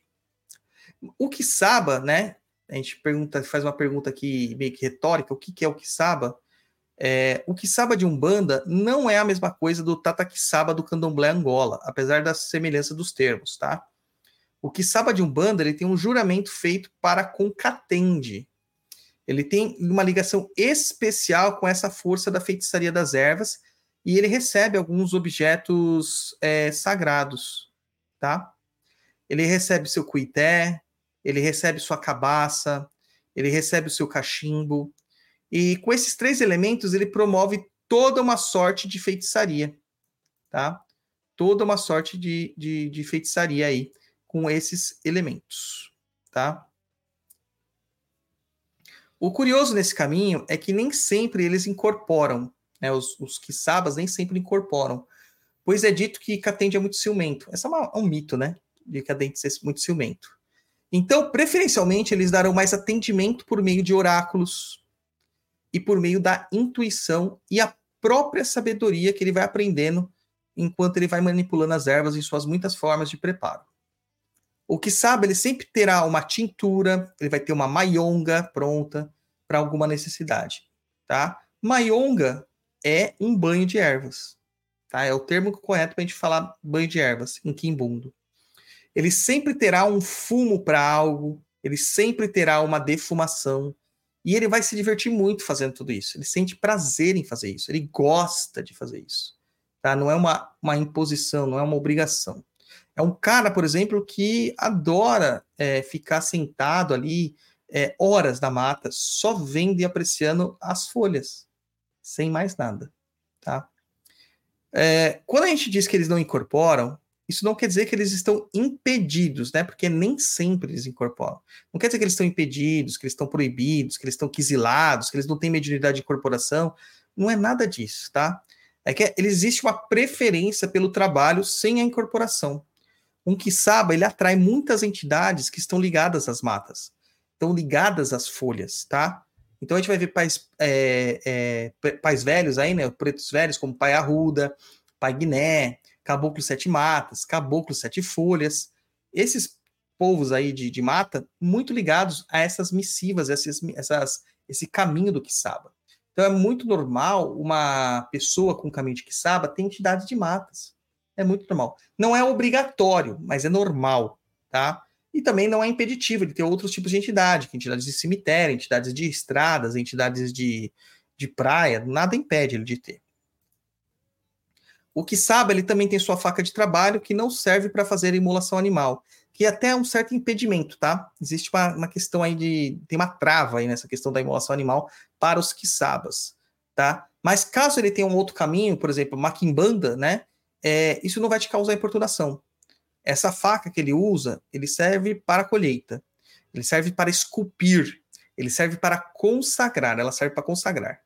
O que saba, né? A gente pergunta, faz uma pergunta aqui meio que retórica, o que, que é o que saba? É, o que saba de Umbanda não é a mesma coisa do Tataquissaba do Candomblé Angola, apesar da semelhança dos termos, tá? O que saba de Umbanda, ele tem um juramento feito para com Catende, ele tem uma ligação especial com essa força da feitiçaria das ervas e ele recebe alguns objetos é, sagrados, tá? Ele recebe seu cuité, ele recebe sua cabaça, ele recebe o seu cachimbo e com esses três elementos ele promove toda uma sorte de feitiçaria, tá? Toda uma sorte de, de, de feitiçaria aí com esses elementos, tá? O curioso nesse caminho é que nem sempre eles incorporam, né? Os, os nem sempre incorporam, pois é dito que Catende é muito ciumento. Essa é uma- um mito, né? De Catende ser muito ciumento. Então, preferencialmente, eles darão mais atendimento por meio de oráculos e por meio da intuição e a própria sabedoria que ele vai aprendendo enquanto ele vai manipulando as ervas em suas muitas formas de preparo. O que sabe, ele sempre terá uma tintura, ele vai ter uma maionga pronta para alguma necessidade, tá? Maionga é um banho de ervas, tá? É o termo correto para a gente falar banho de ervas em quimbundo. Ele sempre terá um fumo para algo, ele sempre terá uma defumação, e ele vai se divertir muito fazendo tudo isso. Ele sente prazer em fazer isso, ele gosta de fazer isso, tá? Não é uma, uma imposição, não é uma obrigação. É um cara, por exemplo, que adora é, ficar sentado ali é, horas na mata, só vendo e apreciando as folhas, sem mais nada, tá? É, quando a gente diz que eles não incorporam, isso não quer dizer que eles estão impedidos, né? Porque nem sempre eles incorporam. Não quer dizer que eles estão impedidos, que eles estão proibidos, que eles estão quisilados, que eles não têm mediunidade de incorporação. Não é nada disso, tá? É que existe uma preferência pelo trabalho sem a incorporação. Um quiçaba, ele atrai muitas entidades que estão ligadas às matas, estão ligadas às folhas, tá? Então a gente vai ver pais, é, é, pais velhos aí, né? Pretos velhos, como Pai Arruda, Pai Guiné, Caboclo Sete Matas, Caboclo Sete Folhas. Esses povos aí de, de mata, muito ligados a essas missivas, essas, essas, esse caminho do quiçaba. Então é muito normal uma pessoa com caminho de quiçaba ter entidades de matas. É muito normal. Não é obrigatório, mas é normal, tá? E também não é impeditivo de ter outros tipos de entidade, entidades de cemitério, entidades de estradas, entidades de, de praia, nada impede ele de ter. O que sabe, ele também tem sua faca de trabalho que não serve para fazer imolação animal, que até é um certo impedimento, tá? Existe uma, uma questão aí de. tem uma trava aí nessa questão da imolação animal para os quiçabas, tá? Mas caso ele tenha um outro caminho, por exemplo, maquimbanda, né? É, isso não vai te causar importunação. Essa faca que ele usa, ele serve para colheita, ele serve para esculpir, ele serve para consagrar, ela serve para consagrar,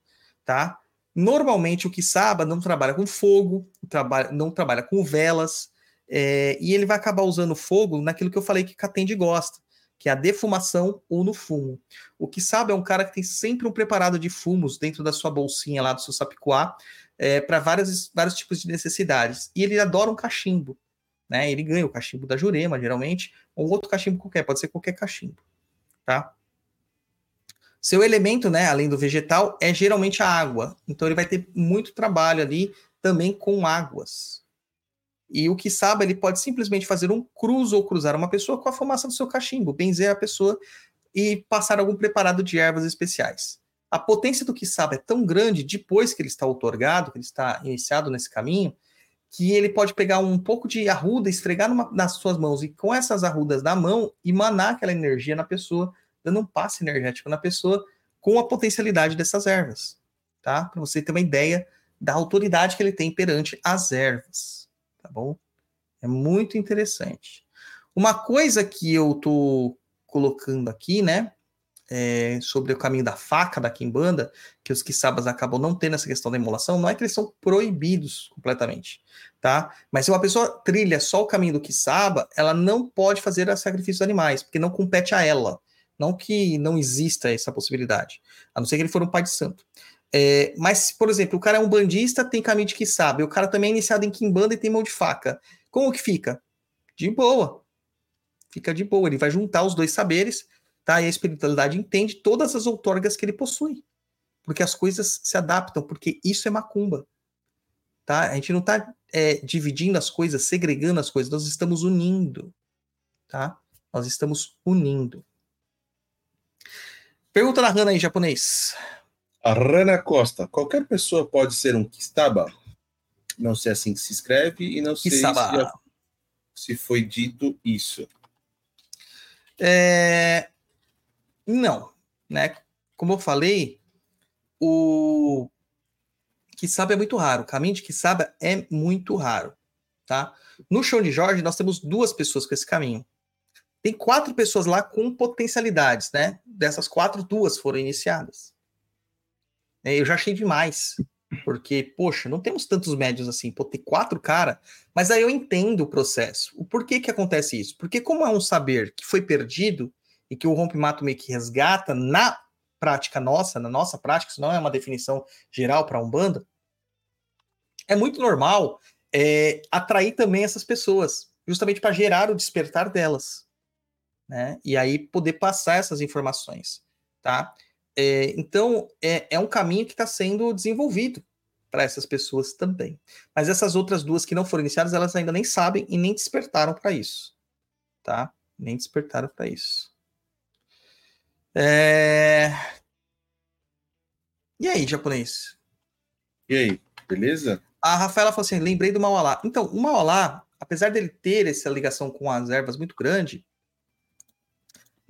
tá? Normalmente o quiçaba não trabalha com fogo, trabalha, não trabalha com velas, é, e ele vai acabar usando fogo naquilo que eu falei que Catende gosta, que é a defumação ou no fumo. O quiçaba é um cara que tem sempre um preparado de fumos dentro da sua bolsinha lá do seu sapicuá, é, para vários, vários tipos de necessidades. E ele adora um cachimbo, né? Ele ganha o cachimbo da Jurema, geralmente, ou outro cachimbo qualquer, pode ser qualquer cachimbo, tá? Seu elemento, né, além do vegetal, é geralmente a água. Então ele vai ter muito trabalho ali também com águas. E o que sabe, ele pode simplesmente fazer um cruz ou cruzar uma pessoa com a formação do seu cachimbo, benzer a pessoa e passar algum preparado de ervas especiais. A potência do que sabe é tão grande depois que ele está otorgado, que ele está iniciado nesse caminho, que ele pode pegar um pouco de arruda, esfregar numa, nas suas mãos e com essas arrudas na mão, emanar aquela energia na pessoa, dando um passe energético na pessoa com a potencialidade dessas ervas, tá? Para você ter uma ideia da autoridade que ele tem perante as ervas, tá bom? É muito interessante. Uma coisa que eu tô colocando aqui, né, é, sobre o caminho da faca da quimbanda, que os quiçabas acabam não tendo essa questão da emulação, não é que eles são proibidos completamente, tá? Mas se uma pessoa trilha só o caminho do quiçaba, ela não pode fazer sacrifício de animais, porque não compete a ela. Não que não exista essa possibilidade, a não ser que ele for um pai de santo. É, mas, por exemplo, o cara é um bandista, tem caminho de quiçaba, e o cara também é iniciado em quimbanda e tem mão de faca. Como que fica? De boa. Fica de boa, ele vai juntar os dois saberes, tá? E a espiritualidade entende todas as outorgas que ele possui. Porque as coisas se adaptam, porque isso é macumba. Tá? A gente não está é, dividindo as coisas, segregando as coisas, nós estamos unindo. Tá? Nós estamos unindo. Pergunta da Hannah aí, japonês. A Rana Costa. Qualquer pessoa pode ser um Kistaba? Não sei assim que se escreve e não sei se, já- se foi dito isso. É, Não, né? Como eu falei, o Kisaba é muito raro. O caminho de Kisaba é muito raro, tá? No show de Jorge, nós temos duas pessoas com esse caminho. Tem quatro pessoas lá com potencialidades, né? Dessas quatro, duas foram iniciadas. É, Eu já achei demais. Porque, poxa, não temos tantos médios assim. Pô, tem quatro cara, mas aí eu entendo o processo. O porquê que acontece isso? Porque como é um saber que foi perdido e que o rompe-mato meio que resgata na prática nossa, na nossa prática, isso não é uma definição geral para a Umbanda, é muito normal é, atrair também essas pessoas, justamente para gerar o despertar delas, né? E aí poder passar essas informações, tá? É, então é, é um caminho que está sendo desenvolvido para essas pessoas também. Mas essas outras duas que não foram iniciadas, elas ainda nem sabem e nem despertaram para isso, tá? Nem despertaram para isso. É... E aí, japonês? E aí, beleza? A Rafaela falou assim: lembrei do Maualá. Então, o Maualá, apesar dele ter essa ligação com as ervas muito grande,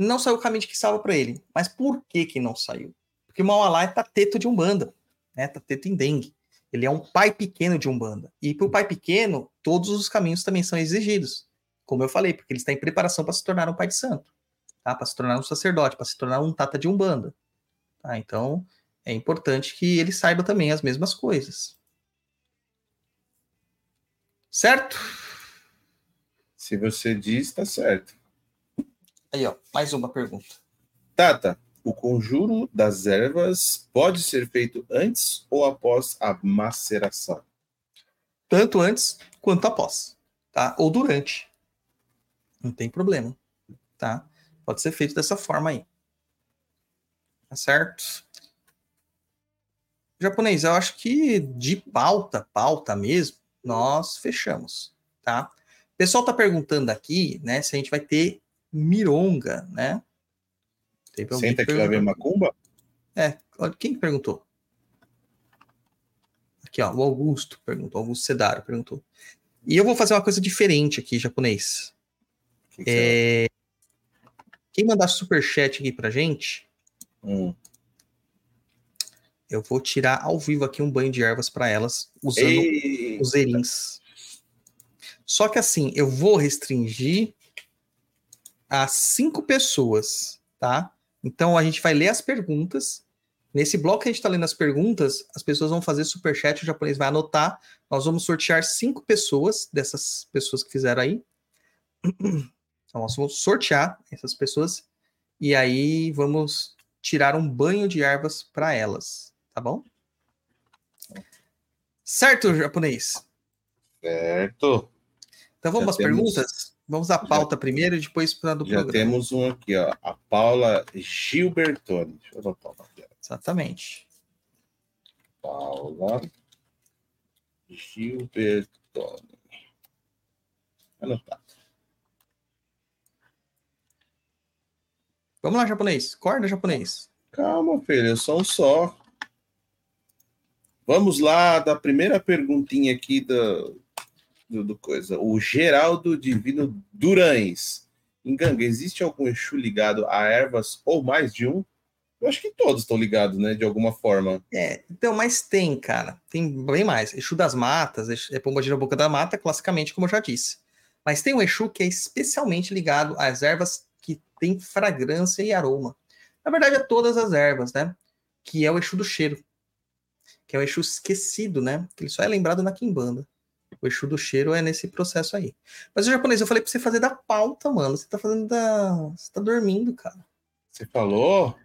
não saiu o caminho de que salva para ele. Mas por que que não saiu? Porque o Maualá é tateto de Umbanda, né? Tateto em dengue. Ele é um pai pequeno de Umbanda. E para o pai pequeno, todos os caminhos também são exigidos. Como eu falei, porque ele está em preparação para se tornar um pai de santo, tá? Para se tornar um sacerdote, para se tornar um tata de Umbanda. Tá? Então, é importante que ele saiba também as mesmas coisas. Certo? Se você diz, tá certo. Aí, ó, mais uma pergunta. Tata, o conjuro das ervas pode ser feito antes ou após a maceração? Tanto antes quanto após, tá? Ou durante. Não tem problema, tá? Pode ser feito dessa forma aí. Tá certo? Japonês, eu acho que de pauta, pauta mesmo, nós fechamos, tá? O pessoal tá perguntando aqui, né, se a gente vai ter mironga, né? Teve Senta que vai ver perguntando. macumba? É, olha, quem que perguntou? Aqui, ó, o Augusto perguntou, Augusto Sedaro perguntou. E eu vou fazer uma coisa diferente aqui, japonês. Que que É, Quem mandar superchat aqui pra gente? Hum. eu vou tirar ao vivo aqui um banho de ervas para elas, usando Ei, os erins. Só que assim, eu vou restringir a cinco pessoas, tá? Então a gente vai ler as perguntas. Nesse bloco que a gente está lendo as perguntas, as pessoas vão fazer superchat, o japonês vai anotar. Nós vamos sortear cinco pessoas dessas pessoas que fizeram aí. Então nós vamos sortear essas pessoas e aí vamos tirar um banho de ervas para elas, tá bom? Certo, japonês? Certo. Então vamos Já às temos- perguntas? Vamos à pauta primeiro e depois para do Já programa. temos um aqui, ó. A Paula Gilbertoni. Deixa eu anotar o nome dela. Exatamente. Paula Gilbertoni. Anotado. Vamos lá, japonês. Corda, japonês. Calma, filho, eu sou um só. Vamos lá da primeira perguntinha aqui do, do, do coisa. O Geraldo Divino Durães. Enganga, existe algum Exu ligado a ervas ou mais de um? Eu acho que todos estão ligados, né? De alguma forma. É, então, mas tem, cara. Tem bem mais. Exu das matas, é pomba na boca da mata, classicamente, como eu já disse. Mas tem um Exu que é especialmente ligado às ervas que têm fragrância e aroma. Na verdade, é todas as ervas, né? Que é o Exu do cheiro. Que é o Exu esquecido, né? Que ele só é lembrado na Kimbanda. O Exu do cheiro é nesse processo aí. Mas o japonês, eu falei pra você fazer da pauta, mano. Você tá fazendo da. Você tá dormindo, cara. Você falou?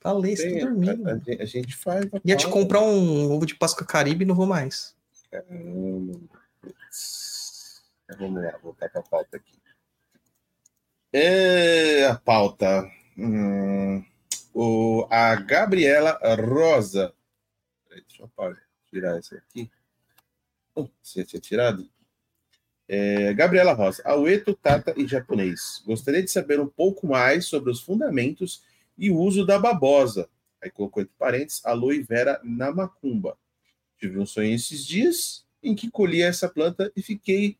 Falei, você tá dormindo. a, a gente faz. a Ia te comprar um ovo de Páscoa Caribe e não vou mais. Caramba. Vamos lá, voltar para a pauta aqui. É, a pauta. Hum, o, a Gabriela Rosa. Deixa eu tirar essa aqui. É, Gabriela Rosa. Aueto, Tata e japonês. Gostaria de saber um pouco mais sobre os fundamentos e o uso da babosa. Aí colocou entre parênteses aloe vera na macumba. Tive um sonho esses dias em que colhi essa planta e fiquei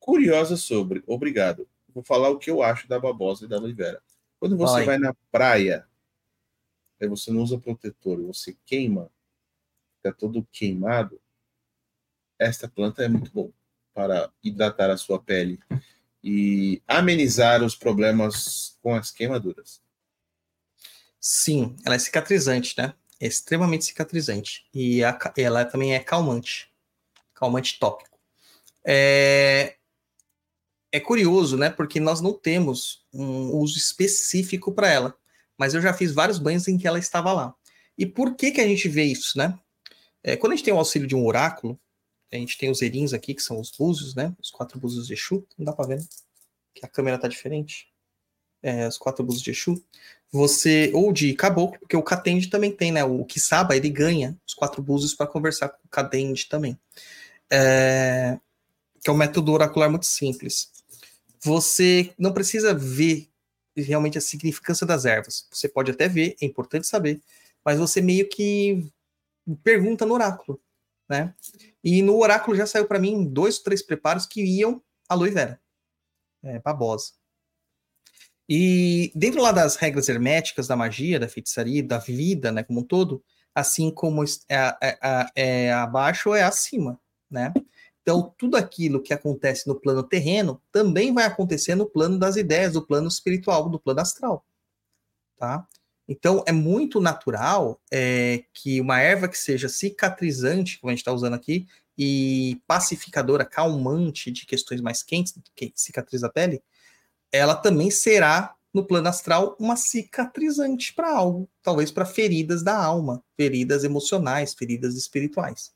curiosa sobre. Obrigado. Vou falar o que eu acho da babosa e da aloe vera. Quando você Vai. vai na praia, aí você não usa protetor, você queima, fica todo queimado. Esta planta é muito bom para hidratar a sua pele e amenizar os problemas com as queimaduras. Sim, ela é cicatrizante, né? É extremamente cicatrizante. E ela também é calmante. Calmante tópico. É, é curioso, né? Porque nós não temos um uso específico para ela. Mas eu já fiz vários banhos em que ela estava lá. E por que, que a gente vê isso, né? É, quando a gente tem o auxílio de um oráculo, a gente tem os erins aqui, que são os búzios, né? Os quatro búzios de Exu. Não dá para ver, né? Que a câmera tá diferente. É, os quatro búzios de Exu você ou de caboclo, porque o Catende também tem, né? O Kisaba ele ganha os quatro búzios para conversar com o Catende também. É, que é um método oracular muito simples. Você não precisa ver realmente a significância das ervas. Você pode até ver, é importante saber, mas você meio que pergunta no oráculo, né? E no oráculo já saiu para mim dois ou três preparos que iam aloe vera, é, babosa. E dentro lá das regras herméticas da magia, da feitiçaria, da vida, né, como um todo, assim como é, é- é- é abaixo é acima, né? Então, tudo aquilo que acontece no plano terreno também vai acontecer no plano das ideias, do plano espiritual, do plano astral, tá? Então, é muito natural é, que uma erva que seja cicatrizante, como a gente está usando aqui, e pacificadora, calmante de questões mais quentes, que cicatriza a pele, ela também será, no plano astral, uma cicatrizante para algo, talvez para feridas da alma, feridas emocionais, feridas espirituais.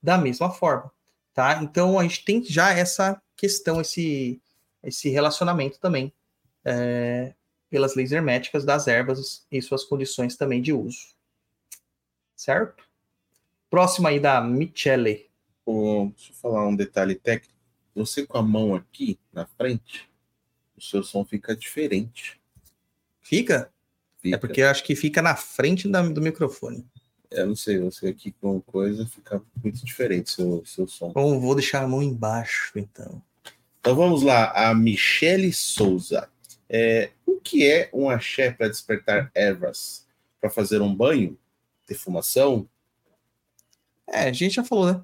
Da mesma forma, tá? Então a gente tem já essa questão, esse, esse relacionamento também, é, pelas leis herméticas das ervas e suas condições também de uso. Certo? Próximo aí da Michele. Ô, deixa eu falar um detalhe técnico. Você com a mão aqui na frente, o seu som fica diferente. Fica? Fica. É porque eu acho que fica na frente da- do microfone. Eu não sei, você aqui com coisa fica muito diferente seu, seu som. Bom, vou deixar a mão embaixo, então. Então vamos lá, a Michele Souza. É, o que é um axé para despertar ervas? Para fazer um banho? Defumação? É, a gente já falou, né?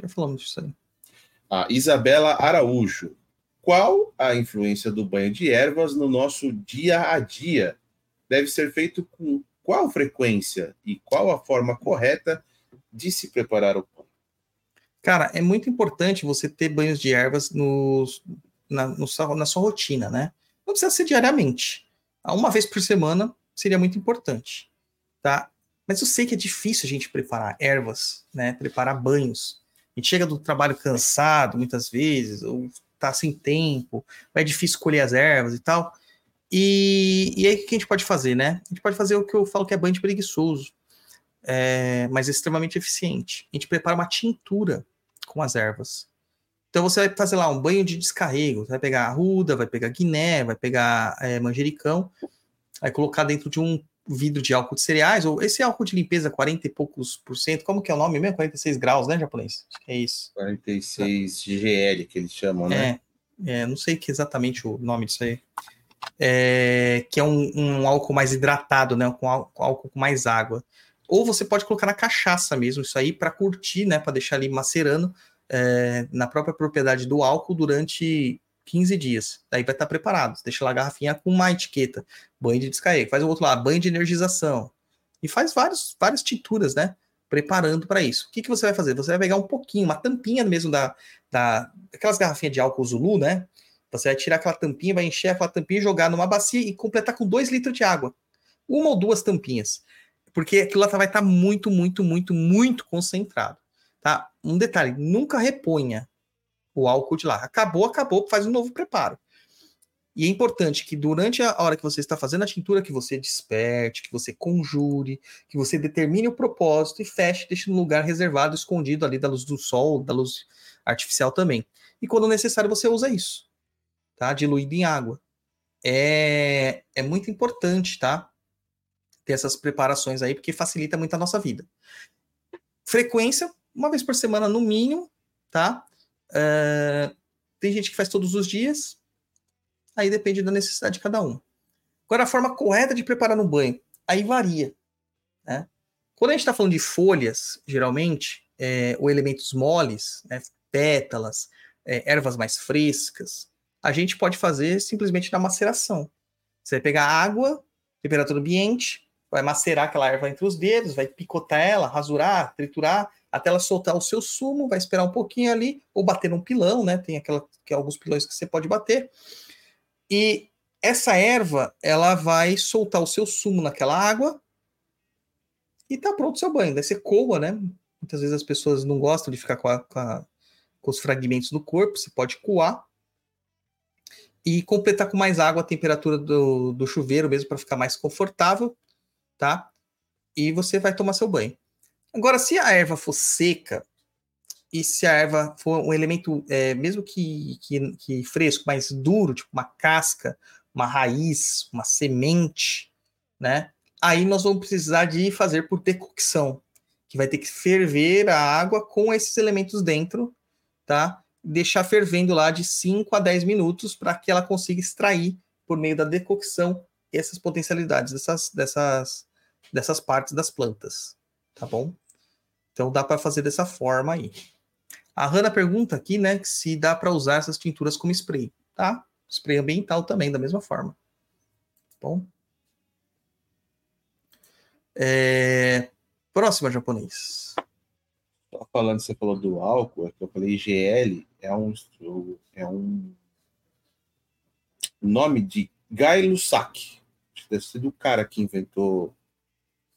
Já falamos disso aí. A Isabela Araújo. Qual a influência do banho de ervas no nosso dia a dia? Deve ser feito com qual frequência e qual a forma correta de se preparar o banho? Cara, é muito importante você ter banhos de ervas nos, na, no na sua rotina, né? Não precisa ser diariamente. Ah, Uma vez por semana seria muito importante, tá? Mas eu sei que é difícil a gente preparar ervas, né? Preparar banhos. A gente chega do trabalho cansado, muitas vezes, ou tá sem tempo, é difícil colher as ervas e tal. E, e aí, o que a gente pode fazer, né? A gente pode fazer o que eu falo que é banho de preguiçoso, é, mas extremamente eficiente. A gente prepara uma tintura com as ervas. Então você vai fazer lá um banho de descarrego, você vai pegar arruda, vai pegar guiné, vai pegar é, manjericão, vai colocar dentro de um vidro de álcool de cereais, ou esse álcool de limpeza 40 e poucos por cento, como que é o nome mesmo? 46 graus, né, japonês? Acho que é isso. 46 GL que eles chamam, né? É, é, não sei que exatamente o nome disso aí. É, que é um, um álcool mais hidratado, né? Com álcool, álcool com mais água. Ou você pode colocar na cachaça mesmo, isso aí para curtir, né? Para deixar ali macerando é, na própria propriedade do álcool durante 15 dias. Daí vai estar preparado. Deixa lá a garrafinha com uma etiqueta. Banho de descarrego. Faz o outro lá, banho de energização. E faz vários, várias tinturas, né? Preparando para isso. O que, que você vai fazer? Você vai pegar um pouquinho, uma tampinha mesmo da, da aquelas garrafinhas de álcool Zulu, né? Você vai tirar aquela tampinha, vai encher aquela tampinha, jogar numa bacia e completar com 2 litros de água. Uma ou duas tampinhas. Porque aquilo lá vai estar muito, muito, muito, muito concentrado. Tá? Um detalhe, nunca reponha o álcool de lá. Acabou, acabou, faz um novo preparo. E é importante que durante a hora que você está fazendo a tintura, que você desperte, que você conjure, que você determine o propósito e feche, deixe no lugar reservado, escondido ali da luz do sol, da luz artificial também. E quando necessário, você usa isso, tá? Diluído em água. É, é muito importante, tá? Ter essas preparações aí, porque facilita muito a nossa vida. Frequência, uma vez por semana no mínimo, tá? É, tem gente que faz todos os dias, aí depende da necessidade de cada um. Agora, a forma correta de preparar no banho, aí varia. Né? Quando a gente está falando de folhas, geralmente, é, ou elementos moles, né, pétalas, é, ervas mais frescas, a gente pode fazer simplesmente na maceração. Você vai pegar água, temperatura ambiente, vai macerar aquela erva entre os dedos, vai picotar ela, rasurar, triturar, até ela soltar o seu sumo, vai esperar um pouquinho ali, ou bater num pilão, né? Tem aquela, que é alguns pilões que você pode bater. E essa erva, ela vai soltar o seu sumo naquela água e tá pronto o seu banho. Daí você coa, né? Muitas vezes as pessoas não gostam de ficar com, a, com, a, com os fragmentos do corpo, você pode coar e completar com mais água a temperatura do, do chuveiro mesmo para ficar mais confortável, tá? E você vai tomar seu banho. Agora, se a erva for seca e se a erva for um elemento, é, mesmo que, que, que, fresco, mais duro, tipo uma casca, uma raiz, uma semente, né? Aí nós vamos precisar de fazer por decocção, que vai ter que ferver a água com esses elementos dentro, tá? Deixar fervendo lá de 5 a 10 minutos para que ela consiga extrair, por meio da decocção, essas potencialidades dessas, dessas, dessas partes das plantas, tá bom? Então dá para fazer dessa forma aí. A Hanna pergunta aqui, né, se dá para usar essas tinturas como spray, tá? Spray ambiental também, da mesma forma. Tá bom? É... Próxima, japonês. Só falando, você falou do álcool, é que eu falei GL, é um, é um nome de Gai Lusaki. Deve ser do cara que inventou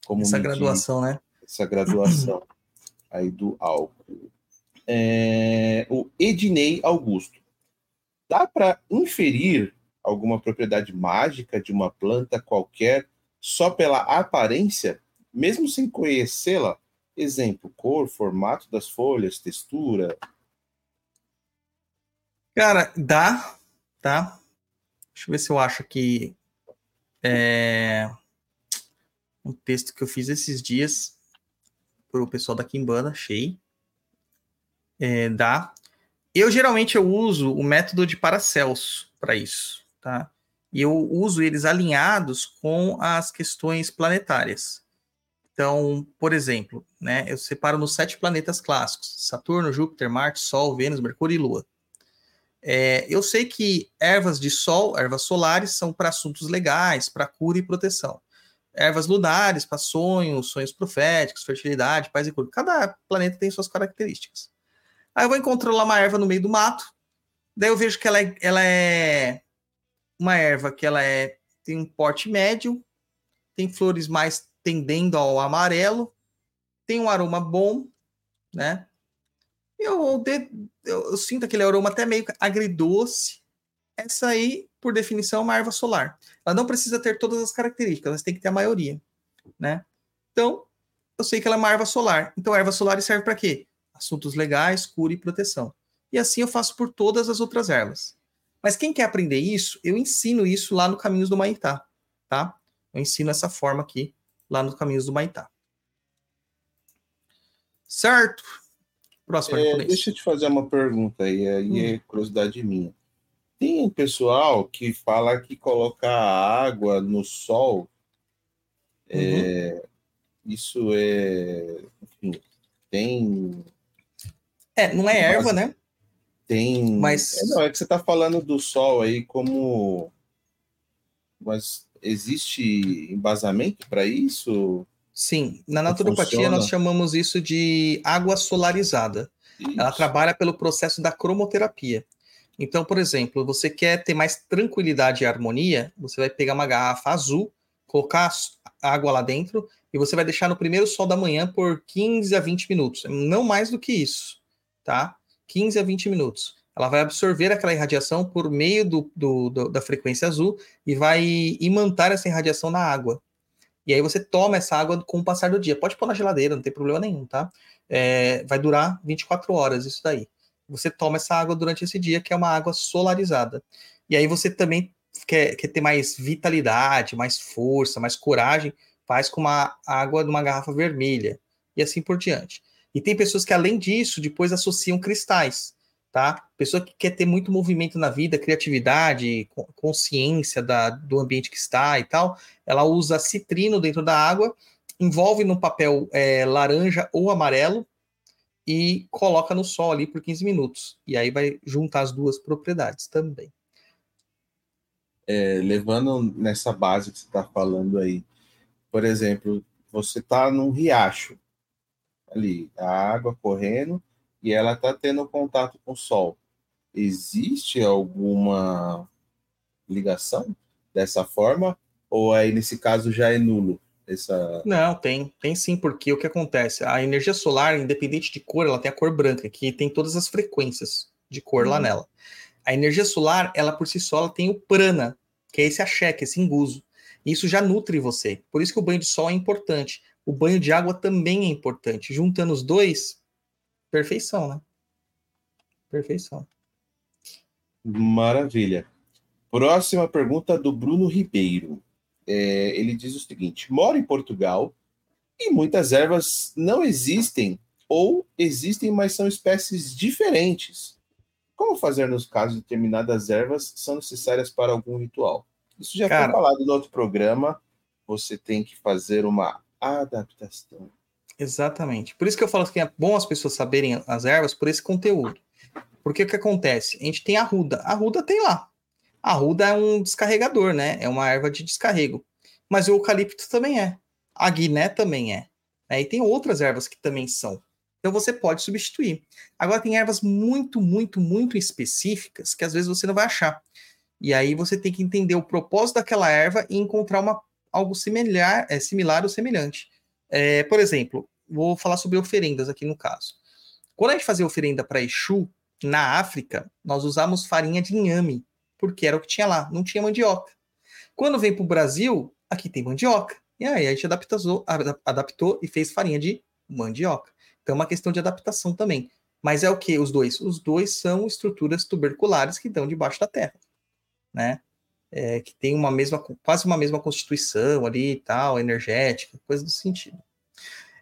como essa medir, graduação, né? Essa graduação aí do álcool. É, o Ednei Augusto. Dá para inferir alguma propriedade mágica de uma planta qualquer só pela aparência, mesmo sem conhecê-la? Exemplo, cor, formato das folhas, textura. Cara, dá, tá? Deixa eu ver se eu acho aqui é, um texto que eu fiz esses dias para o pessoal da Kimbanda, achei. É, dá. Eu geralmente eu uso o método de Paracelso para isso, tá? E eu uso eles alinhados com as questões planetárias. Então, por exemplo, né, eu separo nos sete planetas clássicos: Saturno, Júpiter, Marte, Sol, Vênus, Mercúrio e Lua. É, eu sei que ervas de Sol, ervas solares, são para assuntos legais, para cura e proteção ervas lunares para sonhos, sonhos proféticos, fertilidade, paz e cura. Cada planeta tem suas características. Aí eu vou encontrar lá uma erva no meio do mato, daí eu vejo que ela é, ela é uma erva que ela é tem um porte médio, tem flores mais tendendo ao amarelo, tem um aroma bom, né? Eu, eu, eu sinto aquele aroma até meio agridoce. Essa aí por definição, uma erva solar. Ela não precisa ter todas as características, ela tem que ter a maioria, né? Então, eu sei que ela é uma erva solar. Então, a erva solar serve para quê? Assuntos legais, cura e proteção. E assim eu faço por todas as outras ervas. Mas quem quer aprender isso, eu ensino isso lá no Caminhos do Maitá, tá? Eu ensino essa forma aqui, lá no Caminhos do Maitá. Certo? Próximo, é, Deixa eu te fazer uma pergunta aí, aí hum. é curiosidade minha. Tem um pessoal que fala que colocar água no sol, é, uhum. é, isso é. Enfim, tem. É, não é erva, né? Tem. Mas. É, não, é que você está falando do sol aí como. Mas existe embasamento para isso? Sim, na naturopatia nós chamamos isso de água solarizada. Isso. Ela trabalha pelo processo da cromoterapia. Então, por exemplo, você quer ter mais tranquilidade e harmonia, você vai pegar uma garrafa azul, colocar água lá dentro e você vai deixar no primeiro sol da manhã por 15 a 20 minutos, não mais do que isso, tá? 15 a 20 minutos. Ela vai absorver aquela irradiação por meio do, do, do, da frequência azul e vai imantar essa irradiação na água. E aí você toma essa água com o passar do dia. Pode pôr na geladeira, não tem problema nenhum, tá? É, vai durar 24 horas isso daí você toma essa água durante esse dia, que é uma água solarizada. E aí você também quer, quer ter mais vitalidade, mais força, mais coragem, faz com uma água de uma garrafa vermelha, e assim por diante. E tem pessoas que, além disso, depois associam cristais, tá? Pessoa que quer ter muito movimento na vida, criatividade, consciência da, do ambiente que está e tal, ela usa citrino dentro da água, envolve num papel é, laranja ou amarelo, e coloca no sol ali por 15 minutos. E aí vai juntar as duas propriedades também. é, levando nessa base que você está falando aí, por exemplo, você está num riacho, ali, a água correndo e ela está tendo contato com o sol. Existe alguma ligação dessa forma? Ou aí, nesse caso, já é nulo? Essa... Não, tem, tem sim, porque o que acontece? A energia solar, independente de cor, ela tem a cor branca, que tem todas as frequências de cor lá Uhum. nela. A energia solar, ela por si só, ela tem o prana, que é esse axé, que é esse enguso. Isso já nutre você. Por isso que o banho de sol é importante. O banho de água também é importante. Juntando os dois, perfeição, né? Perfeição. Maravilha. Próxima pergunta do Bruno Ribeiro. É, ele diz o seguinte: moro em Portugal e muitas ervas não existem ou existem, mas são espécies diferentes. Como fazer nos casos de determinadas ervas são necessárias para algum ritual? Isso já Cara. foi falado no outro programa. Você tem que fazer uma adaptação. Exatamente. Por isso que eu falo que é bom as pessoas saberem as ervas por esse conteúdo. Porque o que acontece? A gente tem a ruda. A ruda tem lá. A ruda é um descarregador, né? É uma erva de descarrego. Mas o eucalipto também é. A guiné também é. Né? E tem outras ervas que também são. Então você pode substituir. Agora tem ervas muito, muito, muito específicas que às vezes você não vai achar. E aí você tem que entender o propósito daquela erva e encontrar uma, algo similar, é, similar ou semelhante. É, por exemplo, vou falar sobre oferendas aqui no caso. Quando a gente fazia oferenda para Exu, na África, nós usamos farinha de inhame, porque era o que tinha lá, não tinha mandioca. Quando vem para o Brasil, aqui tem mandioca. E aí a gente adaptou, ada- adaptou e fez farinha de mandioca. Então é uma questão de adaptação também. Mas é o que os dois? Os dois são estruturas tuberculares que estão debaixo da terra, né? É, que tem uma mesma, quase uma mesma constituição ali e tal, energética, coisa do sentido.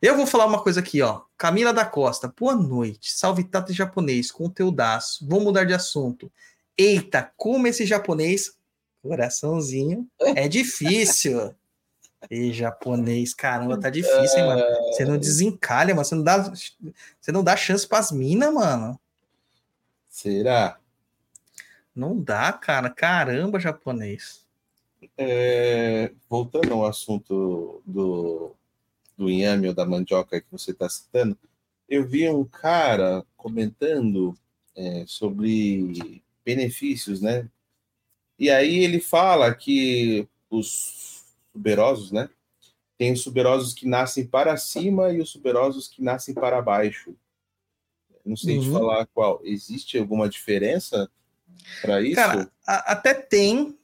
Eu vou falar uma coisa aqui, ó. Camila da Costa, boa noite. Salve Tata japonês, conteúdaço. Vou mudar de assunto. Eita, como esse japonês, coraçãozinho, é difícil. E japonês, caramba, tá difícil, hein, mano? Você não desencalha, mano. Você não dá, você não dá chance pras minas, mano. Será? Não dá, cara. Caramba, japonês. É, voltando ao assunto do, do inhame ou da mandioca que você está citando, eu vi um cara comentando é, sobre benefícios, né? E aí ele fala que os tuberosos, né? Tem os tuberosos que nascem para cima e os tuberosos que nascem para baixo. Não sei te Uhum. falar qual. Existe alguma diferença para isso? Cara, a- até tem,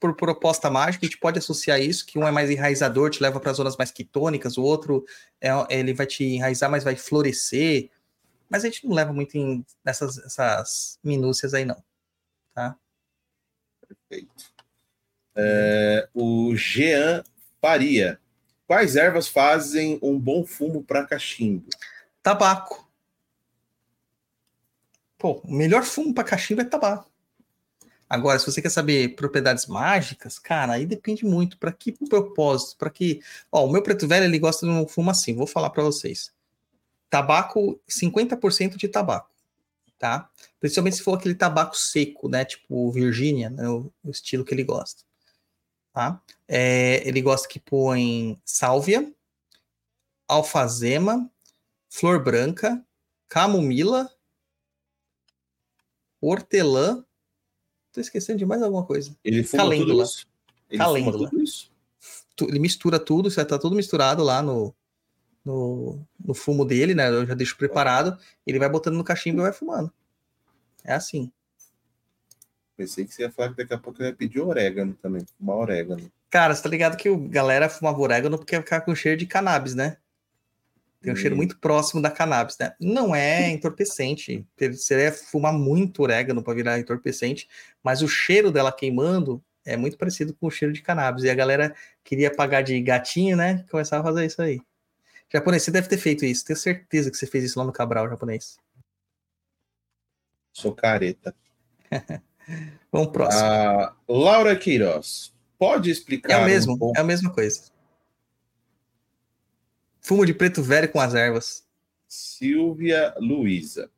por proposta mágica, a gente pode associar isso, que um é mais enraizador, te leva para zonas mais quitônicas, o outro é, ele vai te enraizar, mas vai florescer. Mas a gente não leva muito em nessas essas minúcias aí, não. Tá? Perfeito. É, o Jean Faria. Quais ervas fazem um bom fumo para cachimbo? Tabaco. Pô, o melhor fumo para cachimbo é tabaco. Agora, se você quer saber propriedades mágicas, cara, aí depende muito. Para que propósito? Para que. Ó, o meu preto velho ele gosta de um fumo assim. Vou falar para vocês. Tabaco, 50% de tabaco, tá? Principalmente se for aquele tabaco seco, né? Tipo Virgínia, né? o, o estilo que ele gosta, tá? É, ele gosta que põe sálvia, alfazema, flor branca, camomila, hortelã. Tô esquecendo de mais alguma coisa. Ele fuma Calêndula. tudo isso? Ele Calêndula. fuma tudo isso? Tu- Ele mistura tudo, já tá tudo misturado lá no, no, no fumo dele, né? Eu já deixo preparado. Ele vai botando no cachimbo e vai fumando. É assim. Pensei que você ia falar que daqui a pouco ele ia pedir orégano também. Fumar orégano. Cara, você tá ligado que o galera fumava orégano porque ia ficar com cheiro de cannabis, né? Tem um cheiro Hum. muito próximo da cannabis, né? Não é entorpecente. Você ia fumar muito orégano para virar entorpecente, mas o cheiro dela queimando é muito parecido com o cheiro de cannabis. E a galera queria pagar de gatinho, né? Começava a fazer isso aí. Japonês, você deve ter feito isso. Tenho certeza que você fez isso lá no Cabral, japonês. Sou careta. Vamos próximo. A Laura Queiroz. Pode é explicar o um pouco é a mesma coisa. Fumo de preto velho com as ervas. Silvia Luiza.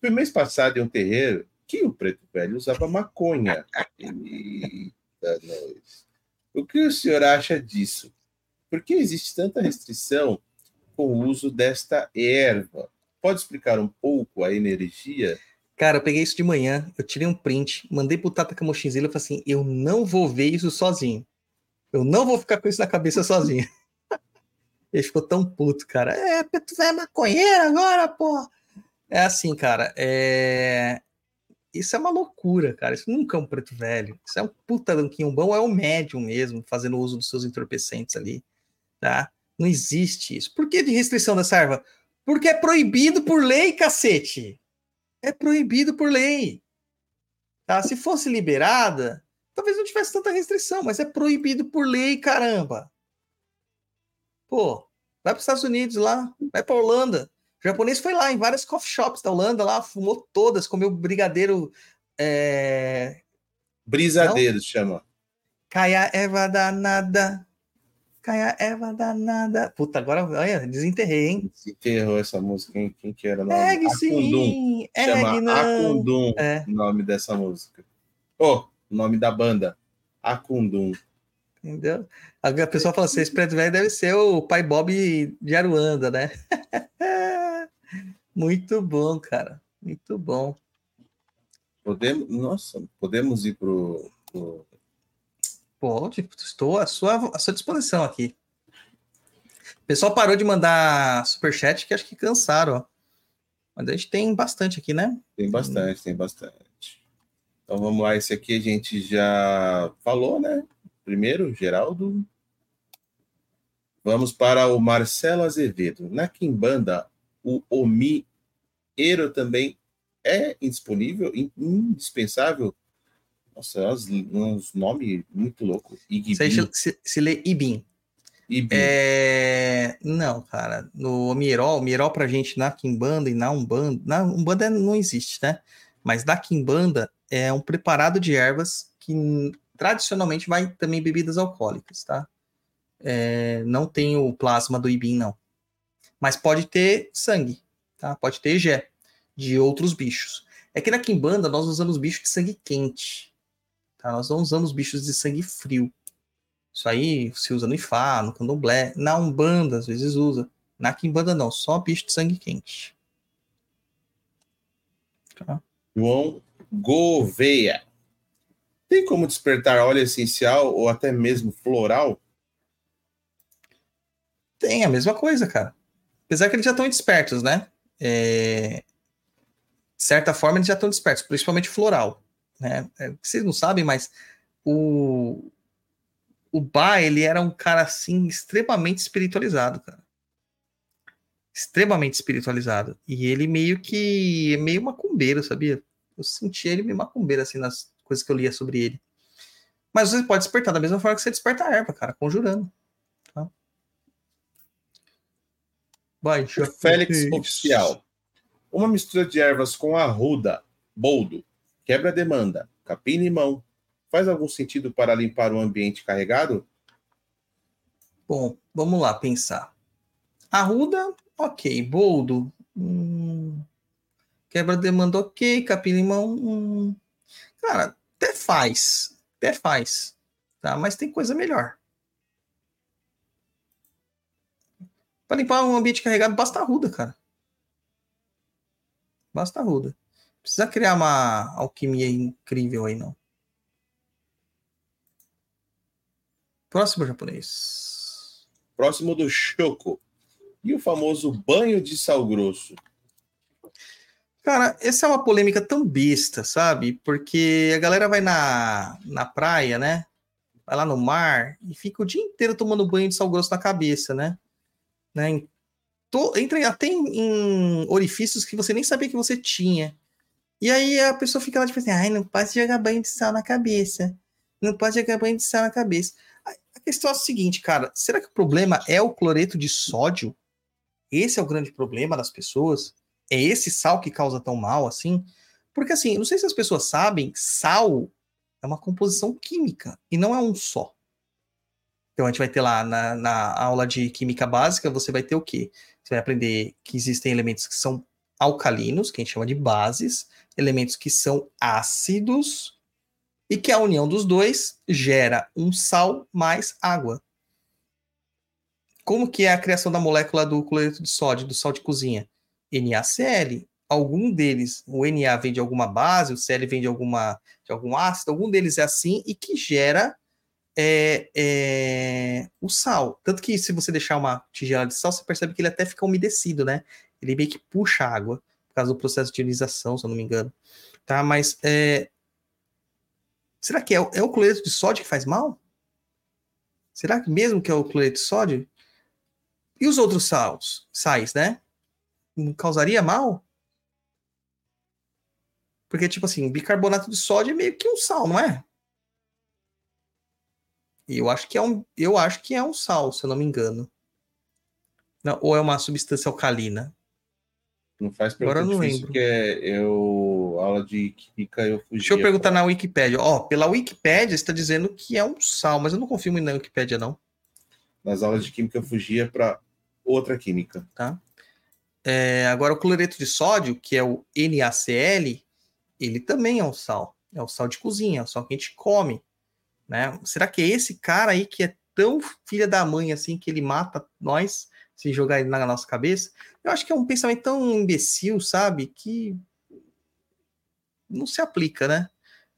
Foi mês passado em um terreiro que o preto velho usava maconha. Ele nós. O que o senhor acha disso? Por que existe tanta restrição com o uso desta erva? Pode explicar um pouco a energia? Cara, eu peguei isso de manhã, eu tirei um print, mandei pro Tata Camochinzila e falei assim: eu não vou ver isso sozinho. Eu não vou ficar com isso na cabeça sozinho. Ele ficou tão puto, cara. É, tu é maconheiro agora, pô. É assim, cara. É... Isso é uma loucura, cara. Isso nunca é um preto velho. Isso é um puta danquinho bom, é um médium mesmo, fazendo uso dos seus entorpecentes ali, tá? Não existe isso. Por que de restrição dessa erva? Porque é proibido por lei, cacete. É proibido por lei. Tá? Se fosse liberada, talvez não tivesse tanta restrição, mas é proibido por lei, caramba. Pô, vai para os Estados Unidos lá, vai para Holanda. O japonês foi lá em várias coffee shops da Holanda, lá, fumou todas, comeu brigadeiro. É... Brisadeiro Não? chama. Caia Eva danada. Caia Eva danada. Puta, agora olha, desenterrei, hein? Desenterrou essa música. Quem, quem que era? Nome? Egg, sim. Chama Egg, Akundum, é. o nome dessa música. Oh, o nome da banda. Akundum. Entendeu? A pessoa fala assim: esse preto velho deve ser o pai Bob de Aruanda, né? Muito bom, cara. Muito bom. Podemos, nossa, podemos ir pro, pro... Pode, estou à sua, à sua disposição aqui. O pessoal parou de mandar superchat que acho que cansaram, ó. Mas a gente tem bastante aqui, né? Tem bastante, tem bastante. Então vamos lá, esse aqui a gente já falou, né? Primeiro, Geraldo. Vamos para o Marcelo Azevedo. Na Kimbanda, o Omi Ero também é indisponível, indispensável. Nossa, uns, uns nomes muito loucos. Se, se, se lê Ibin. Ibin. É... Não, cara. No Mirol, Mirol pra gente na Kimbanda e na Umbanda. Na Umbanda não existe, né? Mas na Kimbanda é um preparado de ervas que tradicionalmente vai também bebidas alcoólicas, tá? É, não tem o plasma do Ibin, não. Mas pode ter sangue, tá? Pode ter Egé de outros bichos. É que na Kimbanda nós usamos bichos de sangue quente, tá? Nós não usamos bichos de sangue frio. Isso aí se usa no Ifá, no Candomblé, na Umbanda às vezes usa. Na Kimbanda não, só bicho de sangue quente. Tá? João Gouveia. Tem como despertar óleo essencial ou até mesmo floral? Tem a mesma coisa, cara. Apesar que eles já estão despertos, né? É... De certa forma, eles já estão despertos, principalmente floral. Né? É, vocês não sabem, mas o, o Ba, ele era um cara assim extremamente espiritualizado, cara. Extremamente espiritualizado. E ele meio que é meio macumbeiro, sabia? Eu senti ele meio macumbeiro assim nas coisas que eu lia sobre ele. Mas você pode despertar da mesma forma que você desperta a erva, cara, conjurando. Tá? Vai, Félix Oficial. Uma mistura de ervas com arruda, boldo, quebra-demanda, capim-limão. Faz algum sentido para limpar o ambiente carregado? Bom, vamos lá pensar. Arruda, ok. Boldo, hum. quebra-demanda, ok. Capim-limão, hum. cara, até faz, até faz, tá? Mas tem coisa melhor. Para limpar um ambiente carregado, basta ruda, cara. Basta ruda. Precisa criar uma alquimia incrível aí, não. Próximo japonês. Próximo do Choco. E o famoso banho de sal grosso. Cara, essa é uma polêmica tão besta, sabe? Porque a galera vai na, na praia, né? Vai lá no mar e fica o dia inteiro tomando banho de sal grosso na cabeça, né? né? To, entra até em, em, orifícios que você nem sabia que você tinha. E aí a pessoa fica lá tipo assim, ai, não pode jogar banho de sal na cabeça. Não pode jogar banho de sal na cabeça. A questão é a seguinte, cara, será que o problema é o cloreto de sódio? Esse é o grande problema das pessoas? é esse sal que causa tão mal assim? Porque assim, não sei se as pessoas sabem, sal é uma composição química e não é um só. Então a gente vai ter lá na, na aula de química básica, você vai ter o quê? Você vai aprender que existem elementos que são alcalinos, que a gente chama de bases, elementos que são ácidos E que a união dos dois gera um sal mais água. Como que é a criação da molécula do cloreto de sódio, do sal de cozinha? NaCl. Algum deles, o Na vem de alguma base, o Cl vem de, alguma, de algum ácido, algum deles é assim e que gera é, é, o sal. Tanto que se você deixar uma tigela de sal, você percebe que ele até fica umedecido, né? Ele meio que puxa água, por causa do processo de ionização, se eu não me engano. Tá? Mas é, será que é, é o cloreto de sódio que faz mal? Será que mesmo que é o cloreto de sódio? E os outros sals, sais, né? Não causaria mal? Porque, tipo assim, bicarbonato de sódio é meio que um sal, não é? Eu acho que é um, eu acho que é um sal, se eu não me engano. Não, ou é uma substância alcalina? Não faz Agora pergunta não difícil, lembro. porque eu, aula de química eu fugi. Deixa eu perguntar na Wikipédia. Ó, pela Wikipédia está dizendo que é um sal, mas eu não confio muito na Wikipédia, não. Nas aulas de química eu fugia para outra química. tá? É, agora, o cloreto de sódio, que é o NaCl, ele também é um sal. É o sal de cozinha, é o sal que a gente come. Né? Será que é esse cara aí que é tão filha da mãe assim que ele mata nós se jogar na nossa cabeça? Eu acho que é um pensamento tão imbecil, sabe? Que não se aplica, né?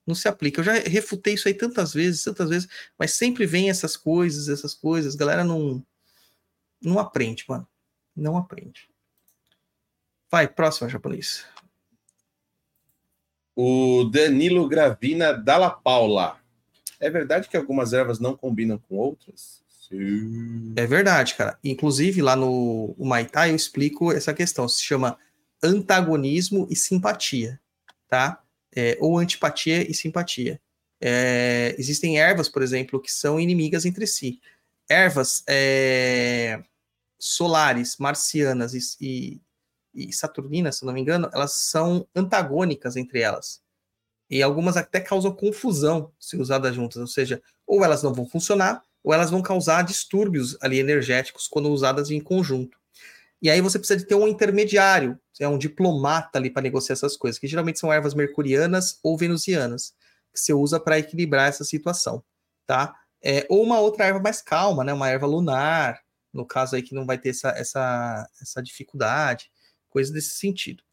Não se aplica. Eu já refutei isso aí tantas vezes, tantas vezes, mas sempre vem essas coisas, essas coisas. Galera não não aprende, mano. Não aprende. Vai, próximo japonês. O Danilo Gravina Dalla Paula. É verdade que algumas ervas não combinam com outras? É verdade, cara. Inclusive, lá no Maitá eu explico essa questão. Se chama antagonismo e simpatia, tá? É, ou antipatia e simpatia. É, existem ervas, por exemplo, que são inimigas entre si. Ervas é, solares, marcianas e, e, e saturninas, se não me engano, elas são antagônicas entre elas. E algumas até causam confusão se usadas juntas, ou seja, ou elas não vão funcionar, ou elas vão causar distúrbios ali energéticos quando usadas em conjunto. E aí você precisa de ter um intermediário, é um diplomata ali para negociar essas coisas, que geralmente são ervas mercurianas ou venusianas, que você usa para equilibrar essa situação, tá? É, ou uma outra erva mais calma, né? Uma erva lunar, no caso aí que não vai ter essa, essa, essa dificuldade, coisa desse sentido,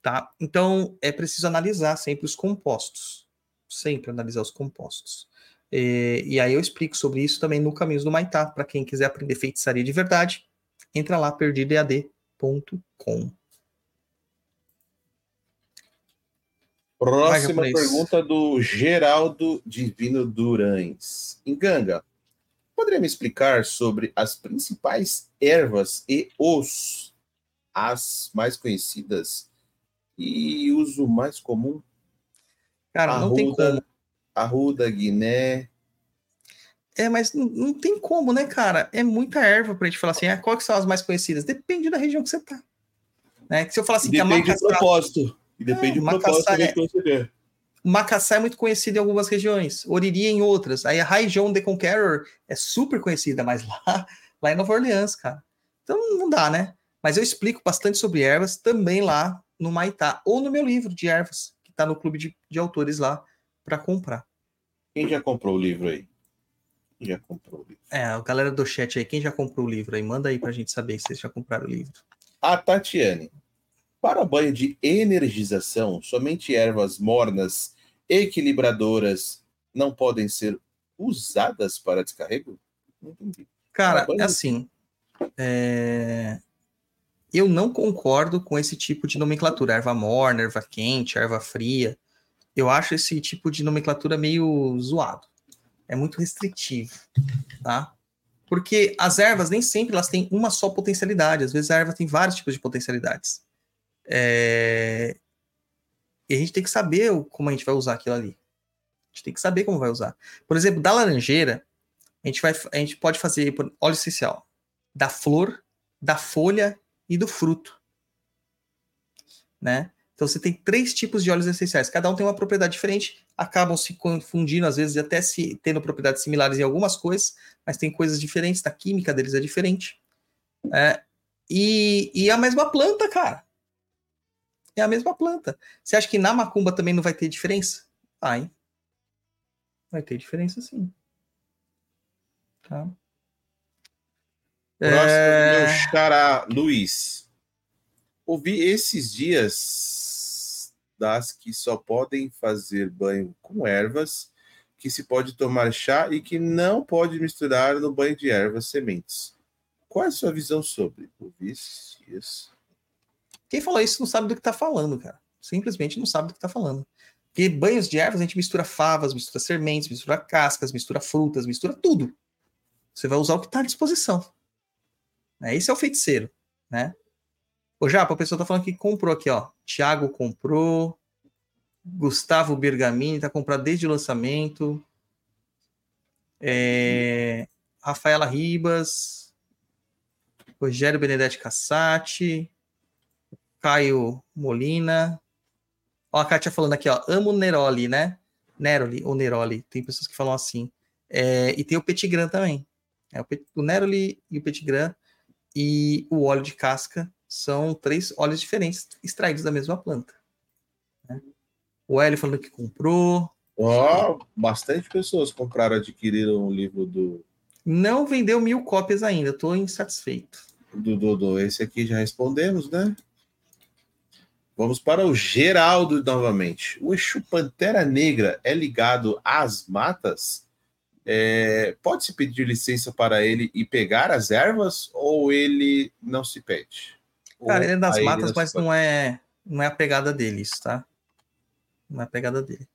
tá? Então é preciso analisar sempre os compostos, sempre analisar os compostos. E, e aí eu explico sobre isso também no Caminhos do Maitá, para quem quiser aprender feitiçaria de verdade, entra lá perdidoead.com. Próxima pergunta do Geraldo Divino Durães. Enganga, poderia me explicar sobre as principais ervas e os as mais conhecidas e uso mais comum? Cara, não tem como. Arruda, Guiné. É, mas não, não tem como, né, cara? É muita erva pra gente falar assim, ah, qual que são as mais conhecidas? Depende da região que você tá. Né? Se eu falar assim, que a depende do propósito. E depende É, do propósito é- que você quer. Macaçá é muito conhecida em algumas regiões, Oriri em outras. Aí a Raijon de Conqueror é super conhecida, mas lá, lá em Nova Orleans, cara. Então não dá, né? Mas eu explico bastante sobre ervas também lá no Maitá, ou no meu livro de ervas, que tá no clube de, de autores lá para comprar. Quem já comprou o livro aí? Quem já comprou o livro? É, a galera do chat aí, quem já comprou o livro aí, manda aí pra gente saber se vocês já compraram o livro. A Tatiane. Para banho de energização, somente ervas mornas equilibradoras não podem ser usadas para descarrego? Não entendi. Cara, é assim. é, Eu não concordo com esse tipo de nomenclatura. Erva morna, erva quente, erva fria. Eu acho esse tipo de nomenclatura meio zoado. É muito restritivo, tá? Porque as ervas nem sempre elas têm uma só potencialidade. Às vezes a erva tem vários tipos de potencialidades. É, E a gente tem que saber como a gente vai usar aquilo ali. A gente tem que saber como vai usar. Por exemplo, da laranjeira, a gente, vai, a gente pode fazer óleo essencial da flor, da folha e do fruto. Né? Então você tem três tipos de óleos essenciais. Cada um tem uma propriedade diferente, acabam se confundindo, às vezes, e até se tendo propriedades similares em algumas coisas, mas tem coisas diferentes, a química deles é diferente. É, e, e a mesma planta, cara. É a mesma planta. Você acha que na macumba também não vai ter diferença? Vai. Vai ter diferença sim. Tá? Próximo, É, meu xará, Luiz. Ouvi esses dias das que só podem fazer banho com ervas, que se pode tomar chá e que não pode misturar no banho de ervas sementes. Qual é a sua visão sobre? Ouvi esses dias. Quem falou isso não sabe do que tá falando, cara. Simplesmente não sabe do que tá falando. Porque banhos de ervas a gente mistura favas, mistura sementes, mistura cascas, mistura frutas, mistura tudo. Você vai usar o que tá à disposição. Né? Esse é o feiticeiro, né? Ô, Japa, a pessoa tá falando que comprou aqui, ó. Thiago comprou. Gustavo Bergamini tá comprado desde o lançamento. É, Rafaela Ribas. Rogério Benedetti Cassati. Caio Molina. Ó, a Kátia falando aqui, ó. Amo Neroli, né? Neroli ou Neroli. Tem pessoas que falam assim. É, e tem o Petitgram também. É, o, Neroli e o Petitgram e o óleo de casca são três óleos diferentes extraídos da mesma planta. né? O Hélio falando que comprou. Ó, bastante pessoas compraram, adquiriram o livro do, Não vendeu mil cópias ainda, estou insatisfeito. do Dodô. Esse aqui já respondemos, né? Vamos para o Geraldo novamente. O Exu Pantera Negra é ligado às matas? É, Pode-se pedir licença para ele e pegar as ervas ou ele não se pede? Cara, é das matas, mas pode? não é, não é a pegada deles, tá? Não é a pegada dele.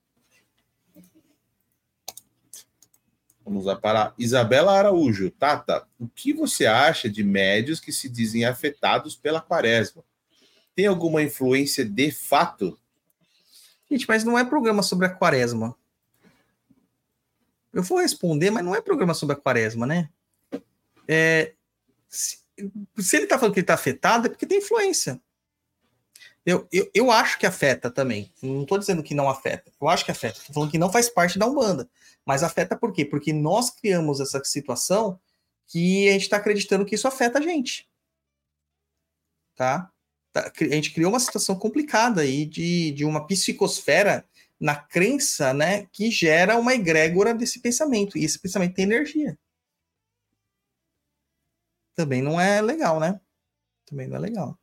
Vamos lá para Isabela Araújo. Tata, o que você acha de médios que se dizem afetados pela quaresma? Tem alguma influência de fato? Gente, mas não é programa sobre a quaresma. Eu vou responder, mas não é programa sobre a quaresma, né? É, se, se ele tá falando que ele tá afetado, é porque tem influência. Eu, eu, eu acho que afeta também. Não tô dizendo que não afeta. Eu acho que afeta. Tô falando que não faz parte da Umbanda. Mas afeta por quê? Porque nós criamos essa situação que a gente está acreditando que isso afeta a gente. Tá? Tá, A gente criou uma situação complicada aí de, de uma psicosfera na crença, né, que gera uma egrégora desse pensamento. E esse pensamento tem energia. Também não é legal, né? Também não é legal.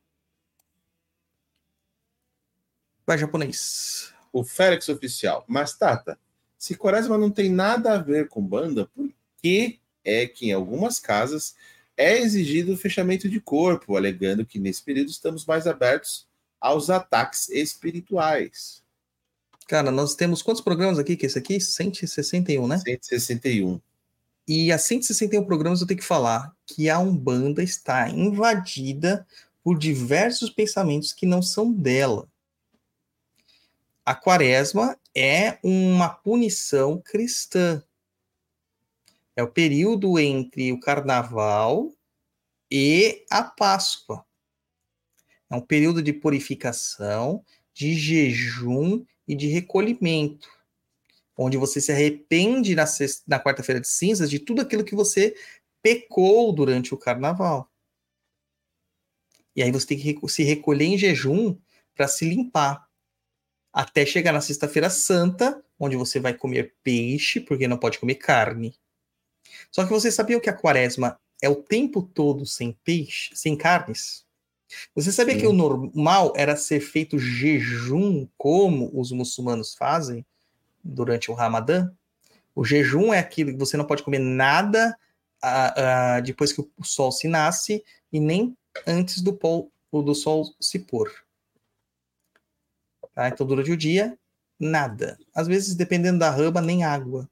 Vai, japonês. O Félix Oficial. Mas, Tata, se quaresma não tem nada a ver com banda, por que é que em algumas casas é exigido o fechamento de corpo, alegando que nesse período estamos mais abertos aos ataques espirituais? Cara, nós temos quantos programas aqui que é esse aqui? 161, né? 161. E a 161 programas eu tenho que falar que a Umbanda está invadida por diversos pensamentos que não são dela. A quaresma é uma punição cristã. É o período entre o carnaval e a Páscoa. É um período de purificação, de jejum e de recolhimento onde você se arrepende na, sexta- na quarta-feira de cinzas de tudo aquilo que você pecou durante o carnaval. E aí você tem que se recolher em jejum para se limpar. Até chegar na sexta-feira santa, onde você vai comer peixe, porque não pode comer carne. Só que você sabia que a quaresma é o tempo todo sem peixe, sem carnes? Você sabia Sim. que o normal era ser feito jejum, como os muçulmanos fazem? Durante o Ramadã. O jejum é aquilo que você não pode comer nada depois que o sol se nasce e nem antes do, pol, do sol se pôr. Tá? Então, durante o dia, nada. Às vezes, dependendo da rama, nem água.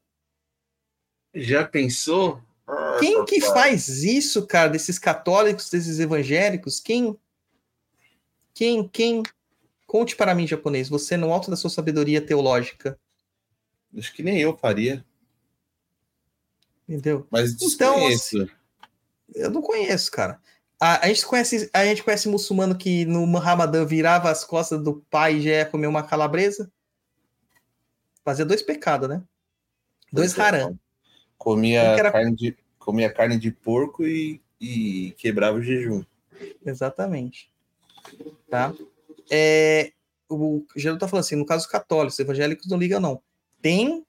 Já pensou? Quem que faz isso, cara, desses católicos, desses evangélicos? Quem? Quem? Quem? Conte para mim, japonês, você no alto da sua sabedoria teológica, Acho que nem eu faria, entendeu? mas Então, desconheço. Eu não conheço, cara. A, a gente conhece, a gente conhece muçulmano que no Ramadã virava as costas do pai e já ia comer uma calabresa. Fazia dois pecados, né? Dois é. haram. comia, era- carne de, comia carne de porco e, e quebrava o jejum. Exatamente. Tá? É, o Geraldo tá falando assim, no caso católicos, evangélicos não ligam, não. Tem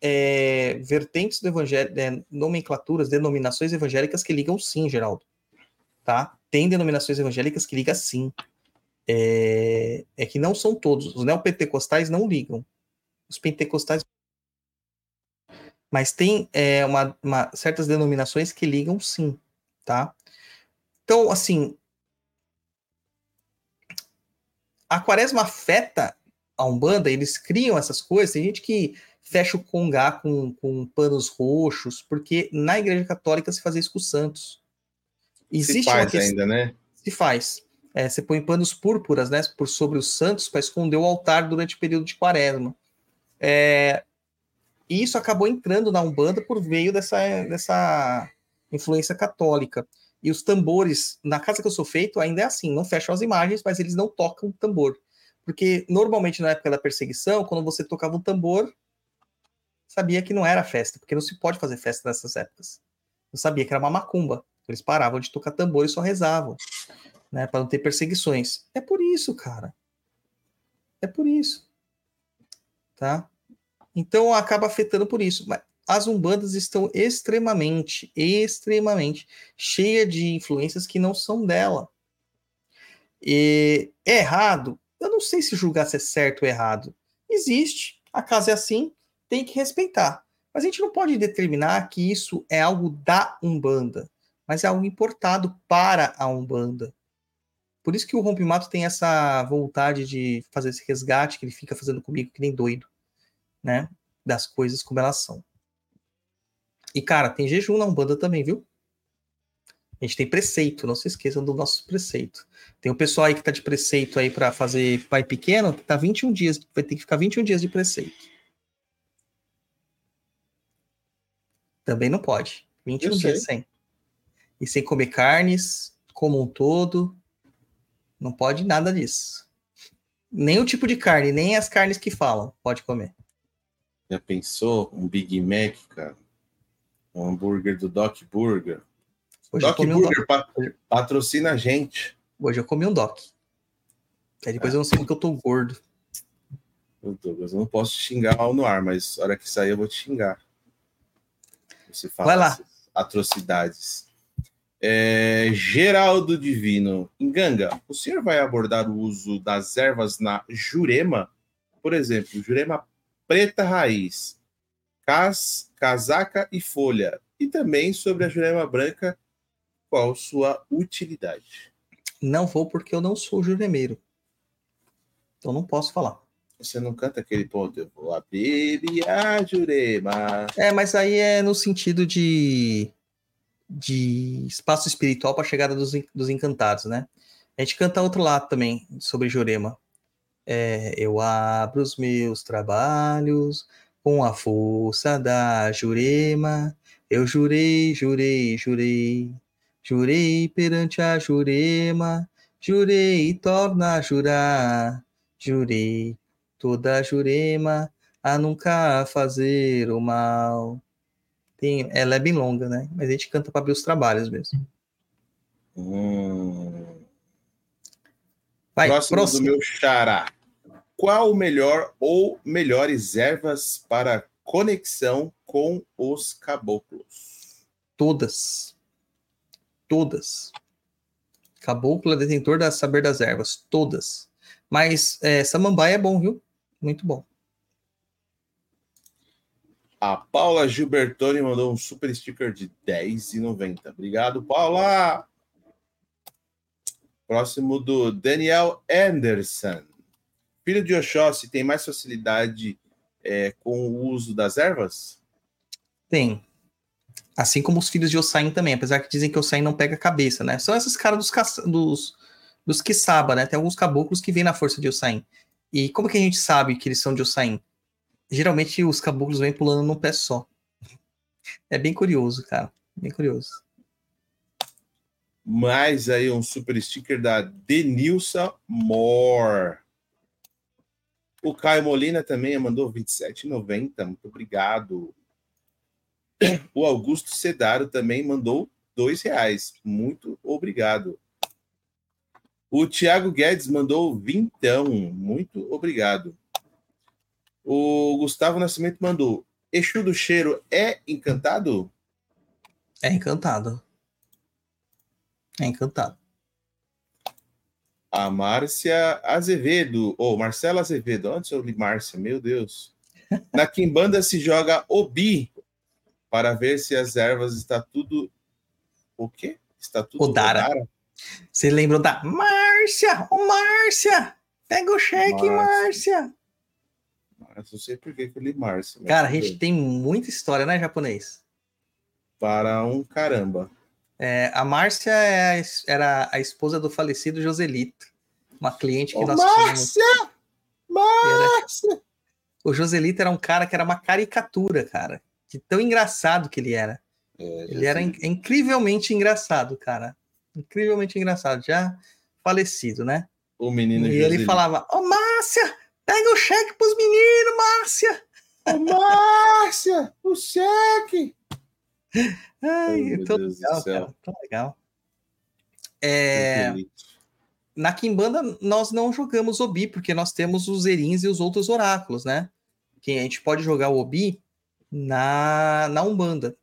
é, vertentes do evangelho, é, nomenclaturas, denominações evangélicas que ligam sim, Geraldo. Tá? Tem denominações evangélicas que ligam sim. É, é que não são todos. Os neopentecostais não ligam. Os pentecostais. Mas tem é, uma, uma, certas denominações que ligam sim, tá? Então, assim, a quaresma afeta a Umbanda, eles criam essas coisas. Tem gente que fecha o congá com, com panos roxos, porque na Igreja Católica se fazia isso com os santos. Existe se faz ainda, né? Se faz. É, você põe panos púrpuras, né, por sobre os santos para esconder o altar durante o período de quaresma. É, e isso acabou entrando na Umbanda por meio dessa, dessa influência católica. E os tambores, na casa que eu sou feito, ainda é assim, não fecham as imagens, mas eles não tocam tambor. Porque normalmente na época da perseguição, quando você tocava um tambor, sabia que não era festa, porque não se pode fazer festa nessas épocas. Eu sabia que era uma macumba. Eles paravam de tocar tambor e só rezavam, né, para não ter perseguições. É por isso, cara. É por isso. Tá? Então acaba afetando por isso. Mas as umbandas estão extremamente, extremamente cheias de influências que não são dela. E é errado? Eu não sei se julgar se é certo ou errado. Existe, a casa é assim, tem que respeitar. Mas a gente não pode determinar que isso é algo da Umbanda, mas é algo importado para a Umbanda. Por isso que o Rompimato tem essa vontade de fazer esse resgate que ele fica fazendo comigo que nem doido, né? Das coisas como elas são. E, cara, tem jejum na Umbanda também, viu? A gente tem preceito, não se esqueçam do nosso preceito. Tem o pessoal aí que tá de preceito aí para fazer pai pequeno, que tá 21 dias, vai ter que ficar 21 dias de preceito. Também não pode. 21 dias sem. E sem comer carnes, como um todo. Não pode nada disso. Nem o tipo de carne, nem as carnes que falam, pode comer. Já pensou um Big Mac, cara? Um hambúrguer do Doc Burger. Hoje Doc Burger um patrocina a gente. Hoje eu comi um Doc. Aí depois é. eu não sei porque eu tô gordo. Douglas, eu não posso te xingar no ar, mas na hora que sair eu vou te xingar. Você fala Vai lá. atrocidades. É, Geraldo Divino, Enganga, o senhor vai abordar o uso das ervas na jurema? Por exemplo, jurema preta raiz, cas, casaca e folha. E também sobre a jurema branca, qual sua utilidade? Não vou porque eu não sou juremeiro. Então não posso falar. Você não canta aquele ponto, eu vou abrir a Jurema. É, mas aí é no sentido de, de espaço espiritual para a chegada dos, dos encantados, né? A gente canta outro lado também sobre Jurema. É, eu abro os meus trabalhos com a força da Jurema. Eu jurei, jurei, jurei. Jurei perante a Jurema. Jurei e torna a jurar. Jurei toda Jurema a nunca fazer o mal. Tem, ela é bem longa, né? Mas a gente canta para abrir os trabalhos mesmo. Hum. Vai, próximo, próximo do meu xará. Qual o melhor ou melhores ervas para conexão com os caboclos? Todas. Todas. Caboclo é detentor da saber das ervas. Todas. Mas é, samambaia é bom, viu? Muito bom. A Paula Gilbertoni mandou um super sticker de R$10,90. Obrigado, Paula! Próximo do Daniel Anderson. Filho de Oxóssi tem mais facilidade é, com o uso das ervas? Tem. Assim como os filhos de Ossain também, apesar que dizem que Ossain não pega cabeça, né? São esses caras dos, caça... dos, dos Kisaba, né? Tem alguns caboclos que vêm na força de Ossain. E como que a gente sabe que eles são de Ossain? Geralmente os caboclos vêm pulando num pé só. É bem curioso, cara. Bem curioso. Mais aí um super sticker da Denilson Moore. O Caio Molina também mandou 27,90. Muito obrigado. O Augusto Cedaro também mandou dois reais. Muito obrigado. O Thiago Guedes mandou vintão. Muito obrigado. O Gustavo Nascimento mandou Exu do cheiro é encantado? É encantado. É encantado. A Márcia Azevedo, ou Marcela Azevedo, onde eu li Márcia? Meu Deus. Na Quimbanda se joga Obi para ver se as ervas está tudo. O quê? Está tudo Odara. Odara? Você lembrou da Márcia? Ô, Márcia! Pega o cheque, Márcia. Márcia! Mas não sei por que eu li Márcia. Cara, a gente tem muita história, né, japonês? Para um caramba. É, a Márcia é a era a esposa do falecido Joselito, uma cliente que Ô, nós tínhamos. Márcia! Márcia! O Joselito era um cara que era uma caricatura, cara. De tão engraçado que ele era. É, Ele era in- incrivelmente engraçado, cara. Incrivelmente engraçado. Já falecido, né? O menino e ele falava: Ô, Márcia, pega o cheque pros meninos, Márcia! Ô, Márcia! O cheque! Ai, Oh, tão legal, cara. Tão legal. É, na Kimbanda, nós não jogamos Obi, porque nós temos os Erins e os outros oráculos, né? Que a gente pode jogar o Obi na, na Umbanda.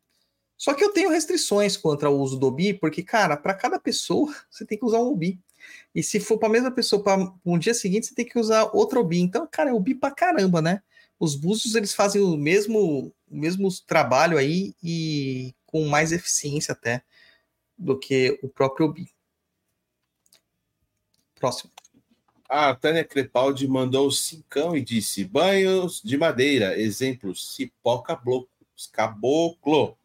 Só que eu tenho restrições quanto ao uso do Obi, porque, cara, para cada pessoa, você tem que usar um Obi. E se for para a mesma pessoa, para um dia seguinte, você tem que usar outro Obi. Então, cara, é Obi pra caramba, né? Os búzios, eles fazem o mesmo, o mesmo trabalho aí e com mais eficiência até do que o próprio Obi. Próximo. A Tânia Crepaldi mandou cincão e disse: banhos de madeira, exemplo, cipoca blo- caboclo.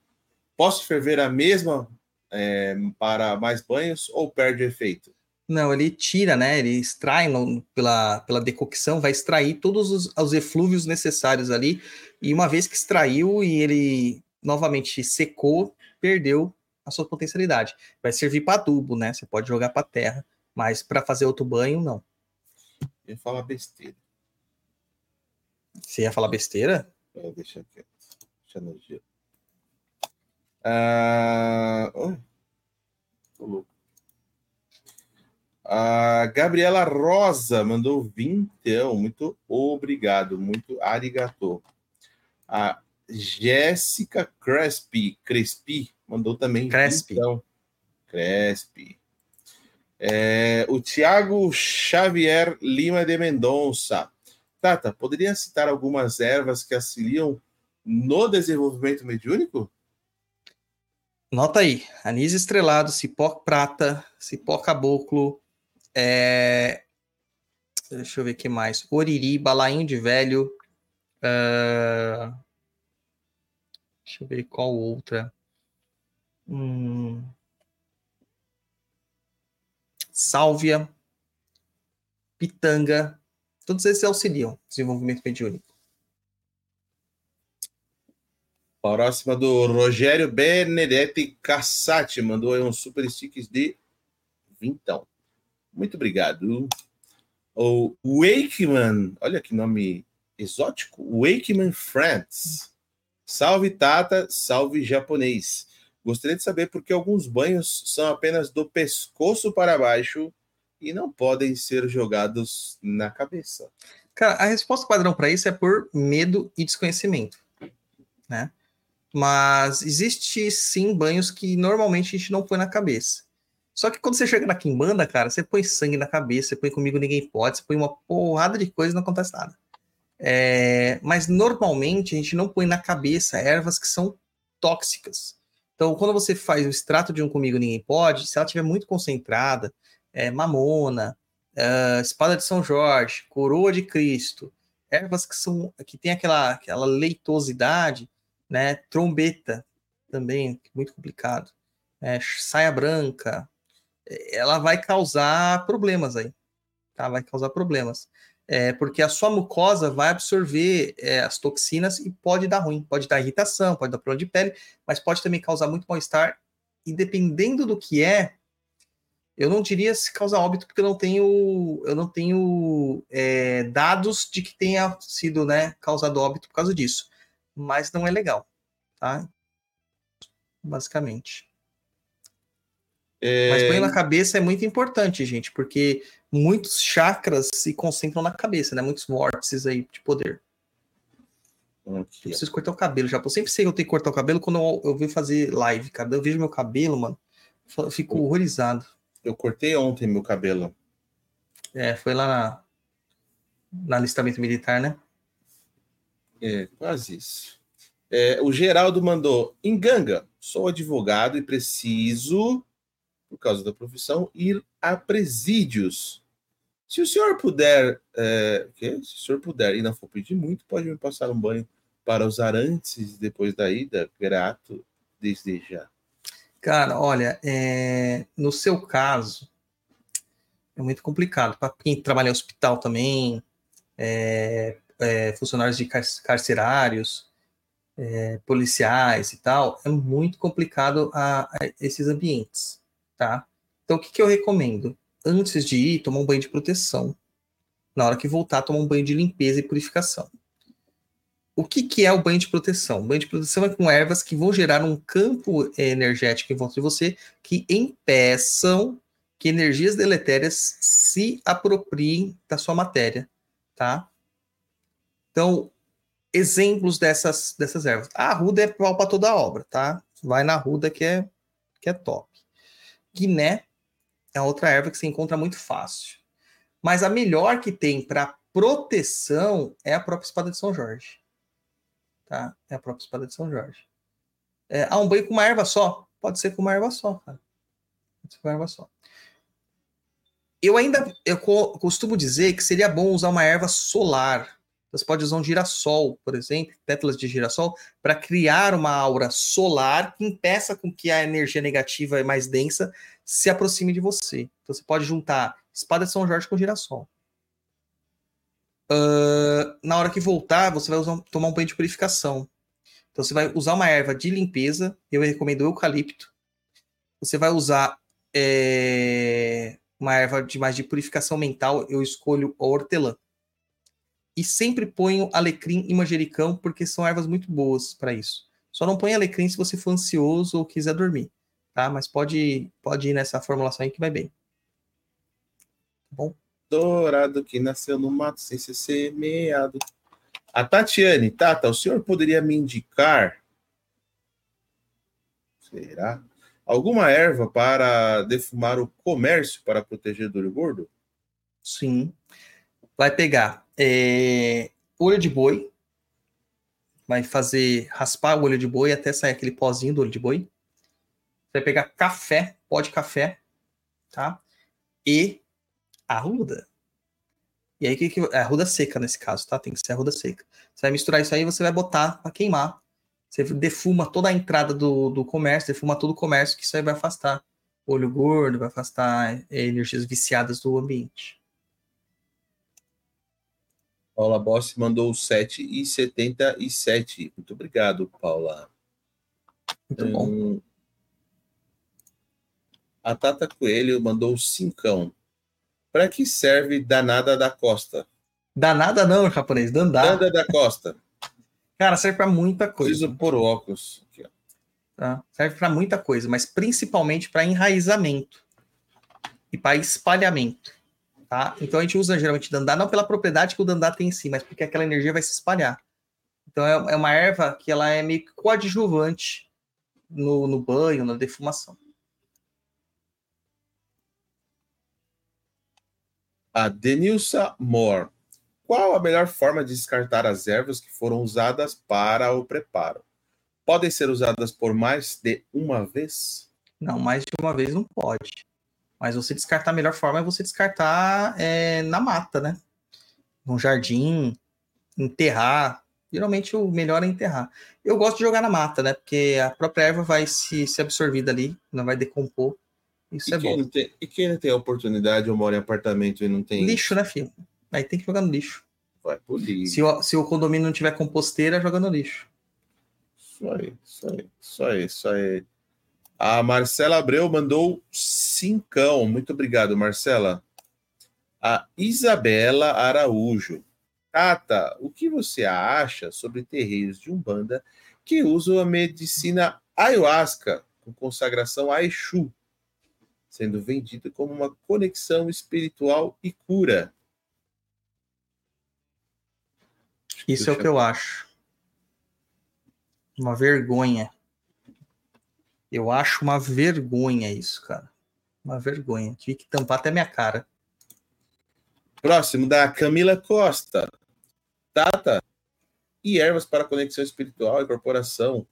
Posso ferver a mesma é, para mais banhos ou perde o efeito? Não, ele tira, né? Ele extrai pela, pela decocção, vai extrair todos os, os eflúvios necessários ali. E uma vez que extraiu e ele novamente secou, perdeu a sua potencialidade. Vai servir para adubo, né? Você pode jogar para terra, mas para fazer outro banho, não. Eu ia falar besteira. Você ia falar besteira? É, deixa quieto. Deixa no gelo. Ah. Tô louco. A Gabriela Rosa mandou vintão. Muito obrigado. Muito arigato. A Jéssica Crespi, Crespi mandou também Crespi. vintão. Crespi. É, o Tiago Xavier Lima de Mendonça. Tata, poderia citar algumas ervas que auxiliam no desenvolvimento mediúnico? Nota aí: anis estrelado, cipó prata, cipó caboclo, é... deixa eu ver o que mais. Oriri, balainho de velho. ah, Deixa eu ver qual outra. Hum, Sálvia, pitanga. Todos esses auxiliam desenvolvimento mediúnico. Próxima do Rogério Benedetti Cassati. Mandou aí um super sticks de vintão. Muito obrigado. O Wakeman, olha que nome exótico. Wakeman Friends. Salve Tata, salve japonês. Gostaria de saber por que alguns banhos são apenas do pescoço para baixo e não podem ser jogados na cabeça. Cara, a resposta padrão para isso é por medo e desconhecimento, né? Mas existe sim banhos que normalmente a gente não põe na cabeça. Só que quando você chega na quimbanda, cara, você põe sangue na cabeça, você põe comigo ninguém pode, você põe uma porrada de coisa e não acontece nada. É, mas normalmente a gente não põe na cabeça ervas que são tóxicas. Então, quando você faz o extrato de um comigo ninguém pode, se ela estiver muito concentrada, é, mamona, ah, espada de São Jorge, coroa de Cristo, ervas que são que tem aquela aquela leitosidade, né? Trombeta também muito complicado, né? Saia branca, eh, ela vai causar problemas aí, tá? Vai causar problemas, é, porque a sua mucosa vai absorver é, as toxinas e pode dar ruim, pode dar irritação, pode dar problema de pele, mas pode também causar muito mal-estar e dependendo do que é, eu não diria se causa óbito, porque eu não tenho, eu não tenho é, dados de que tenha sido né, causado óbito por causa disso. Mas não é legal, tá? Basicamente. Mas banho na cabeça é muito importante, gente, porque muitos chakras se concentram na cabeça, né? Muitos vórtices aí de poder. Eu preciso cortar o cabelo já. Eu sempre sei que eu tenho que cortar o cabelo quando eu, eu venho fazer live, cara. Eu vejo meu cabelo, mano. Eu fico horrorizado. Eu cortei ontem meu cabelo. É, foi lá na, na alistamento militar, né? É, quase isso. É, o Geraldo mandou: Enganga, sou advogado e preciso, por causa da profissão, ir a presídios. Se o senhor puder, é, se o senhor puder e não for pedir muito, pode me passar um banho para usar antes e depois da ida. Grato desde já. Cara, olha, é, no seu caso, é muito complicado. Para quem trabalha em hospital também, é, é, funcionários de car- carcerários, é, policiais e tal, é muito complicado a, a esses ambientes, tá? Então, o que, que eu recomendo? Antes de ir, tomar um banho de proteção. Na hora que voltar, tomar um banho de limpeza e purificação. O que, que é o banho de proteção? O banho de proteção é com ervas que vão gerar um campo eh, energético em volta de você que impeçam que energias deletérias se apropriem da sua matéria, tá? Então, exemplos dessas, dessas ervas. A arruda é pau para toda obra, tá? Vai na arruda que é, que é top. Guiné é outra erva que se encontra muito fácil. Mas a melhor que tem para proteção é a própria espada de São Jorge. Tá? É a própria espada de São Jorge. É, ah, um banho com uma erva só? Pode ser com uma erva só, cara. Pode ser com uma erva só. Eu ainda eu co- costumo dizer que seria bom usar uma erva solar. Você pode usar um girassol, por exemplo, pétalas de girassol, para criar uma aura solar que impeça com que a energia negativa mais densa se aproxime de você. Então você pode juntar espada de São Jorge com girassol. Ah, na hora que voltar, você vai usar- tomar um banho de purificação. Então você vai usar uma erva de limpeza, eu recomendo eucalipto. Você vai usar é, uma erva de mais de purificação mental, eu escolho a hortelã. E sempre ponho alecrim e manjericão, porque são ervas muito boas para isso. Só não põe alecrim se você for ansioso ou quiser dormir, tá? Mas pode, pode ir nessa formulação aí que vai bem. Tá bom? Dourado que nasceu no mato sem ser semeado. A Tatiane, Tata, o senhor poderia me indicar? Será? Alguma erva para defumar o comércio para proteger do olho gordo? Sim. Vai pegar é, olho de boi. Vai fazer raspar o olho de boi até sair aquele pozinho do olho de boi. Vai pegar café, pó de café, tá? E arruda. E aí, que, que é arruda seca nesse caso, tá? Tem que ser arruda seca. Você vai misturar isso aí e você vai botar para queimar. Você defuma toda a entrada do, do comércio, defuma todo o comércio, que isso aí vai afastar olho gordo, vai afastar é, energias viciadas do ambiente. Paula Bossi mandou 7,77. Muito obrigado, Paula. Muito bom. A Tata Coelho mandou cincão. Para que serve danada da costa? Danada não, japonês. Dandá. Danda da costa. Cara, serve pra muita coisa. Preciso pôr óculos. Aqui, tá? Serve pra muita coisa, mas principalmente para enraizamento e para espalhamento. Tá? Então a gente usa geralmente dandá não pela propriedade que o dandá tem em si, mas porque aquela energia vai se espalhar. Então é, é uma erva que ela é meio coadjuvante no, no banho, na defumação. A Denilsa Moore. Qual a melhor forma de descartar as ervas que foram usadas para o preparo? Podem ser usadas por mais de uma vez? Não, mais de uma vez não pode. Mas você descartar a melhor forma é você descartar é, na mata, né? No jardim, enterrar. Geralmente o melhor é enterrar. Eu gosto de jogar na mata, né? Porque a própria erva vai se, se absorver dali, não vai decompor. Isso E é bom. tem, e quem não tem a oportunidade ou mora em apartamento e não tem. Lixo, né, filho? Aí tem que jogar no lixo. Vai pro lixo. Se o, se o condomínio não tiver composteira, joga no lixo. Isso aí, isso aí, isso aí, isso aí. A Marcela Abreu mandou cincão. Muito obrigado, Marcela. A Isabela Araújo. Tata, o que você acha sobre terreiros de Umbanda que usam a medicina ayahuasca com consagração a Exu, sendo vendida como uma conexão espiritual e cura? Isso é o que eu acho. Uma vergonha. Eu acho uma vergonha isso, cara. Uma vergonha. Tive que tampar até minha cara. Próximo da Camila Costa. Tata e ervas para conexão espiritual e corporação.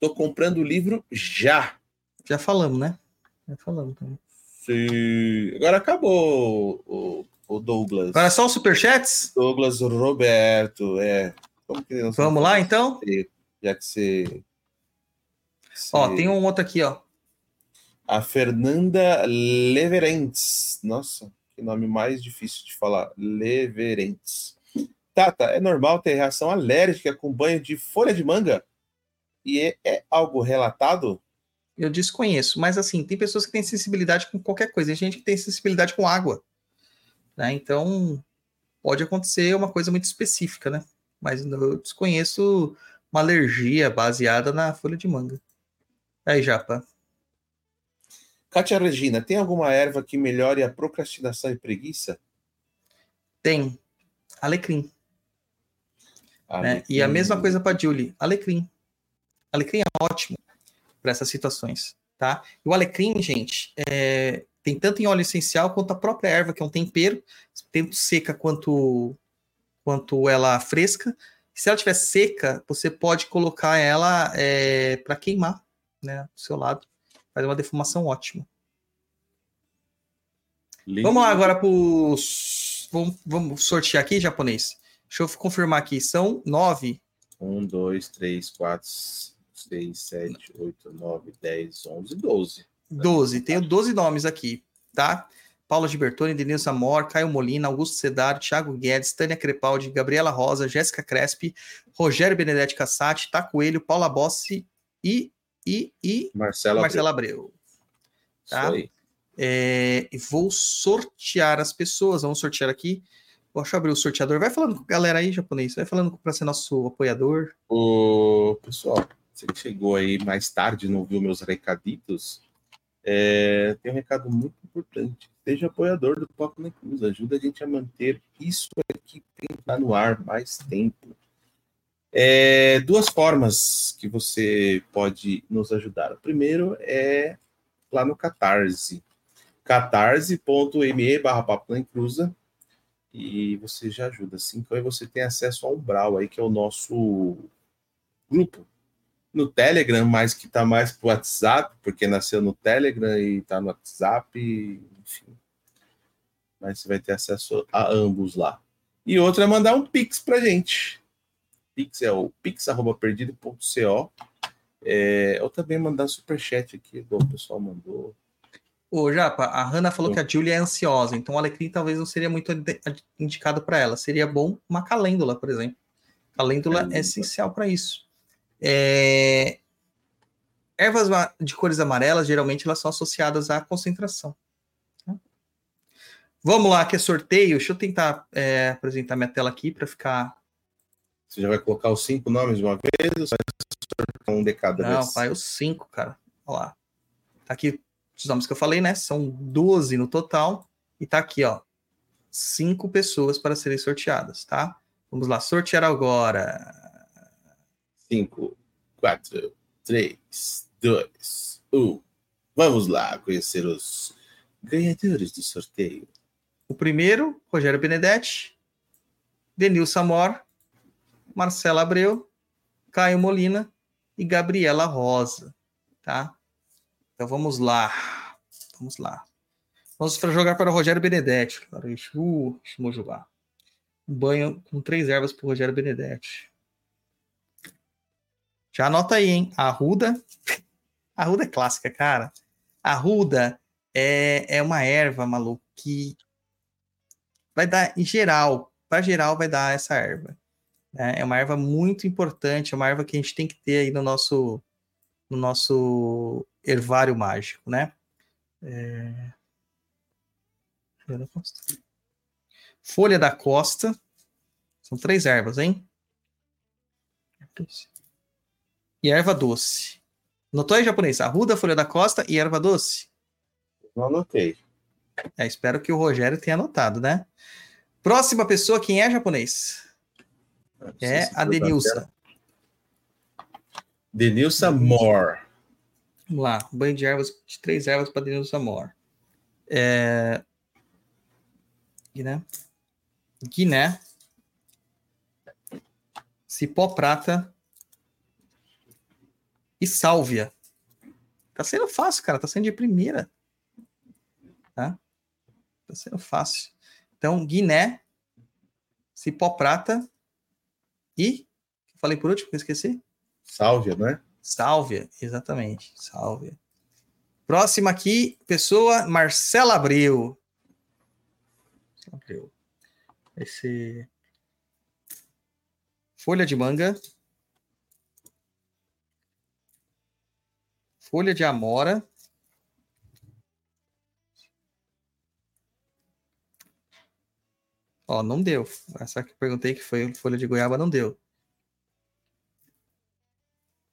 Tô comprando o livro já. Já falamos, né? Já falamos também. Sim. Agora acabou o, o Douglas. Agora é só os superchats? Douglas Roberto, é. Como que nós Vamos lá, então? Já que você. Ó, tem um outro aqui, ó. A Fernanda Leverentes. Nossa, que nome mais difícil de falar. Leverentes. Tata, é normal ter reação alérgica com banho de folha de manga? E é, é algo relatado? Eu desconheço, mas assim, tem pessoas que têm sensibilidade com qualquer coisa, tem gente que tem sensibilidade com água. Né? Então, pode acontecer uma coisa muito específica, né? Mas eu desconheço uma alergia baseada na folha de manga. Aí, Japa. Kátia Regina, tem alguma erva que melhore a procrastinação e preguiça? Tem alecrim. né? E a Alecrim. mesma coisa para Julie, alecrim. Alecrim é ótimo para essas situações, tá? E o alecrim, gente, é, tem tanto em óleo essencial quanto a própria erva, que é um tempero, tanto seca quanto quanto ela fresca. Se ela estiver seca, você pode colocar ela para queimar, né, do seu lado. Faz uma defumação ótima. Lindo. Vamos lá agora para vamos, vamos sortear aqui, japonês. Deixa eu confirmar aqui. São nove. Um, dois, três, quatro, seis, sete, oito, nove, dez, onze, doze. 12. Tenho 12 nomes aqui, tá? Paula Gibertoni, Denilson Amor, Caio Molina, Augusto Cedário, Thiago Guedes, Tânia Crepaldi, Gabriela Rosa, Jéssica Crespi, Rogério Benedetti Cassati, Tá Coelho, Paula Bossi e, e, e Marcela. Marcela Abreu. Abreu. Isso tá? aí. É, e vou sortear as pessoas. Vamos sortear aqui. Deixa eu abrir o sorteador. Vai falando com a galera aí, japonês. Vai falando para ser nosso apoiador. O pessoal, você que chegou aí mais tarde não viu meus recaditos, é, tem um recado muito importante. Seja apoiador do Papo na Cruz. Ajuda a gente a manter isso aqui estar no ar mais tempo. É, duas formas que você pode nos ajudar. O primeiro é lá no Catarse. catarse.me barra Papo na Cruza e você já ajuda. Assim, então aí você tem acesso ao Umbral aí, que é o nosso grupo no Telegram, mas que tá mais pro WhatsApp, porque nasceu no Telegram e tá no WhatsApp, enfim. Mas você vai ter acesso a ambos lá. E outra é mandar um Pix pra gente. Pix é o pix.perdido.co. É, ou também mandar superchat aqui, igual o pessoal mandou. Ô, Japa, a Hanna falou que a Julia é ansiosa, então o alecrim talvez não seria muito indicado para ela. Seria bom uma calêndula, por exemplo. Calêndula é Calêndula. essencial para isso. É, Ervas de cores amarelas, geralmente, elas são associadas à concentração. tá? Vamos lá, que é sorteio. Deixa eu tentar é, apresentar minha tela aqui para ficar. Você já vai colocar os cinco nomes de uma vez ou você vai sortear um de cada Não, vez? vai os cinco, cara. Olha lá. Tá aqui os nomes que eu falei, né? São 12 no total. E tá aqui, ó. Cinco pessoas para serem sorteadas, tá? Vamos lá, sortear agora. 5, 4, 3, 2, 1. Vamos lá conhecer os ganhadores do sorteio. O primeiro, Rogério Benedetti, Denilson Amor, Marcela Abreu, Caio Molina e Gabriela Rosa, tá? Então vamos lá. Vamos lá. Vamos jogar para o Rogério Benedetti. Claro, isso. Uh, banho com três ervas para o Rogério Benedetti. Já anota aí, hein? Arruda. Arruda é clássica, cara. Arruda é, é uma erva, maluco, que vai dar, em geral, para geral, vai dar essa erva. né? É uma erva muito importante, é uma erva que a gente tem que ter aí no nosso, no nosso hervário mágico, né? É... Folha da Costa. Folha da Costa. São três ervas, hein? E erva doce. Notou aí, japonês? Arruda, folha da costa e erva doce. Não anotei. É, espero que o Rogério tenha anotado, né? Próxima pessoa, quem é japonês? É a Denilson. Denilson Moore. Vamos lá. Banho de ervas, de três ervas para Denilson Amor. É... Guiné. Guiné. Cipó prata. E sálvia. Tá sendo fácil, cara. Tá sendo de primeira. Tá? Tá sendo fácil. Então, Guiné. Cipó prata. E. Falei por último, que eu esqueci. Sálvia, né? Sálvia, exatamente. Sálvia. Próxima aqui, pessoa Marcela Abreu. Abreu. Esse. Folha de manga. Folha de amora. Ó, não deu. Essa que eu perguntei que foi folha de goiaba não deu.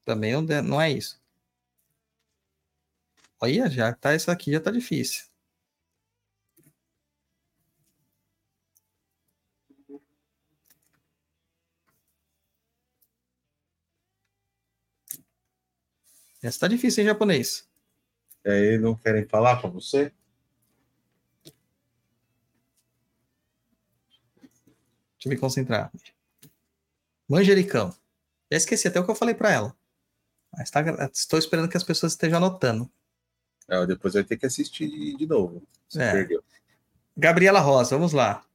Também não, não é isso. Olha, já tá isso aqui, já tá difícil. Essa tá difícil em japonês. E aí não querem falar com você? Deixa eu me concentrar. Manjericão. Já esqueci até o que eu falei para ela. Mas tá, estou esperando que as pessoas estejam anotando. Não, depois vai ter que assistir de, novo. É. perdeu. Gabriela Rosa, vamos lá.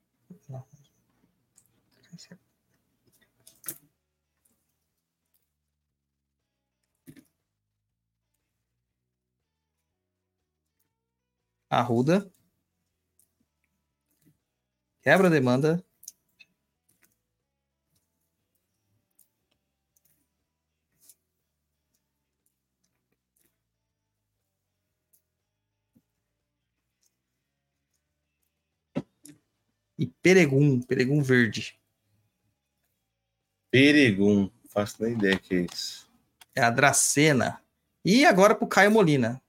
Arruda. Quebra a demanda. E Peregum, Peregum Verde. Peregum. Faço nem ideia que é isso. É a Dracena. E agora pro Caio Molina.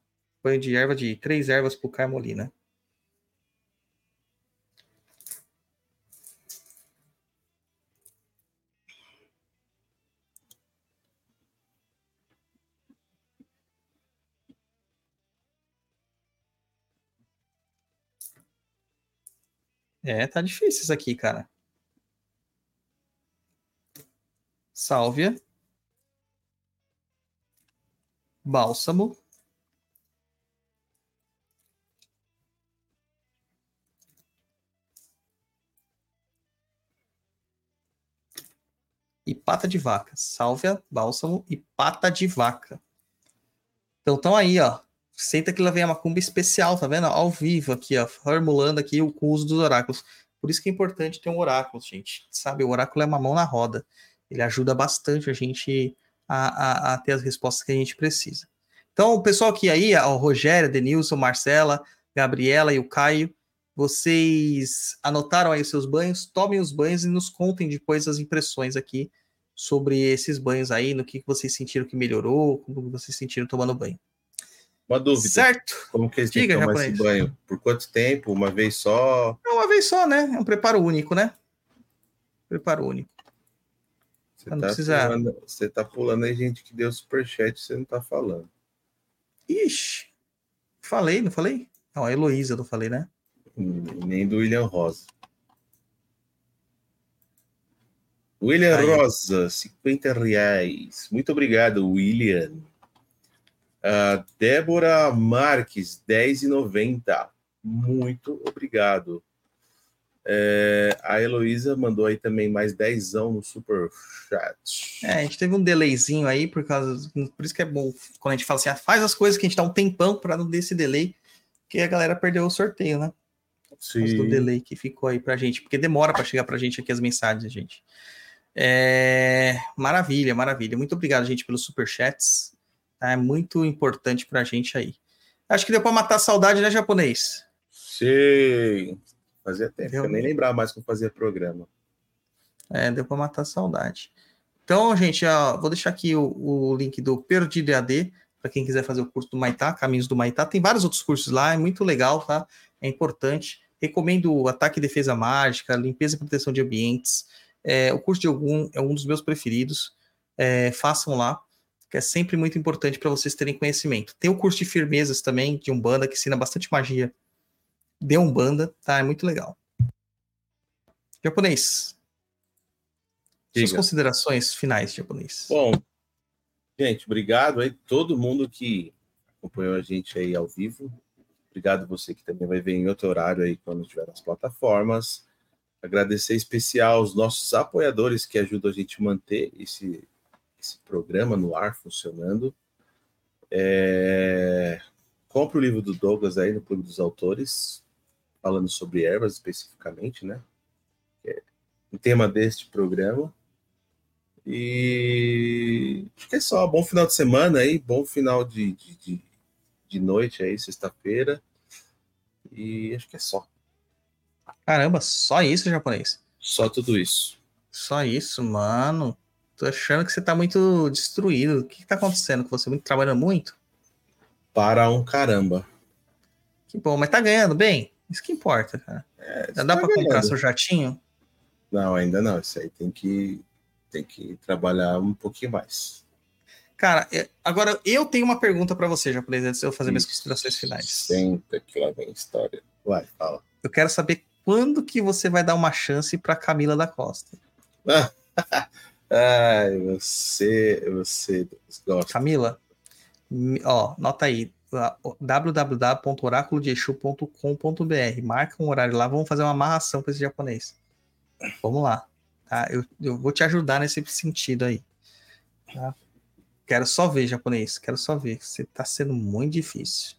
Banho de erva de três ervas pro Caio Molina. É, tá difícil isso aqui, cara. Sálvia. Bálsamo. E pata de vaca. Sálvia, bálsamo e pata de vaca. Então estão aí, ó. Senta que lá vem a macumba especial, tá vendo? Ao vivo aqui, ó. Formulando aqui o uso dos oráculos. Por isso que é importante ter um oráculo, gente. Sabe, o oráculo é uma mão na roda. Ele ajuda bastante a gente a, a, a ter as respostas que a gente precisa. Então, o pessoal aqui aí, ó, o Rogério, Denilson, Marcela, Gabriela e o Caio, vocês anotaram aí os seus banhos, tomem os banhos e nos contem depois as impressões aqui sobre esses banhos aí, no que vocês sentiram que melhorou, como vocês sentiram tomando banho. Uma dúvida. Certo? Como que eles têm que Diga, tomar esse banho? Por quanto tempo? Uma vez só? É uma vez só, né? É um preparo único, né? Preparo único. Você Não tá, precisa- pulando, você tá pulando aí, gente que deu superchat, você não tá falando. Ixi, falei, não falei? Não, a Heloísa eu não falei, né? Hum, Nem do William Rosa. William Aí. Rosa, 50 reais. Muito obrigado, William. Ah, Débora Marques, 10,90. Muito obrigado. É, a Heloísa mandou aí também mais 10 no super chat. É, a gente teve um delayzinho aí, por causa. Por isso que é bom quando a gente fala assim, ah, faz as coisas que a gente dá um tempão para não ter esse delay, que a galera perdeu o sorteio, né? Causa do Sim. delay que ficou aí pra gente, porque demora para chegar pra gente aqui as mensagens, gente. É, Maravilha, maravilha. Muito obrigado, gente, pelos superchats. Tá? É muito importante pra gente aí. Acho que deu pra matar a saudade, né, japonês? Sim. Fazia tempo, eu nem lembrava mais eu fazia programa. É, deu pra matar a saudade. Então, gente, ó, vou deixar aqui o, o link do Perdido EAD para quem quiser fazer o curso do Maitá, Caminhos do Maitá. Tem vários outros cursos lá, é muito legal, tá? É importante. Recomendo o Ataque e Defesa Mágica, Limpeza e Proteção de Ambientes. É, o curso de Ogum é um dos meus preferidos. É, façam lá. que é sempre muito importante para vocês terem conhecimento. Tem o curso de firmezas também, de Umbanda, que ensina bastante magia de Umbanda, tá? É muito legal. Japonês. Suas Diga. considerações finais, japonês. Bom, gente, obrigado aí todo mundo que acompanhou a gente aí ao vivo. Obrigado você que também vai ver em outro horário aí quando estiver nas plataformas. Agradecer especial aos nossos apoiadores que ajudam a gente a manter esse, esse programa no ar funcionando. É... Compre o livro do Douglas aí no Clube dos Autores, falando sobre ervas especificamente, né? É o tema deste programa. E acho que é só. Bom final de semana aí, bom final de, de, de, de noite aí, sexta-feira. E acho que é só. Caramba, só isso, japonês? Só tudo isso. Só isso, mano. Tô achando que você tá muito destruído. O que, que tá acontecendo com você? Muito trabalhando muito? Para um caramba. Que bom, mas tá ganhando bem? Isso que importa, cara. É, Já dá tá pra comprar ganhando. seu jatinho? Não, ainda não. Isso aí tem que, tem que trabalhar um pouquinho mais. Cara, é- agora eu tenho uma pergunta pra você, japonês, antes de eu fazer minhas Isso. considerações finais. Senta que lá vem a história. Vai, fala. Eu quero saber quando que você vai dar uma chance pra Camila da Costa. Ai, você, você gosta. Camila, mi- ó, nota aí, www.oraculodeexu.com.br. Marca um horário lá, vamos fazer uma amarração com esse japonês. Vamos lá, tá? Eu, eu vou te ajudar nesse sentido aí. tá? Quero só ver, japonês, quero só ver. Você tá sendo muito difícil.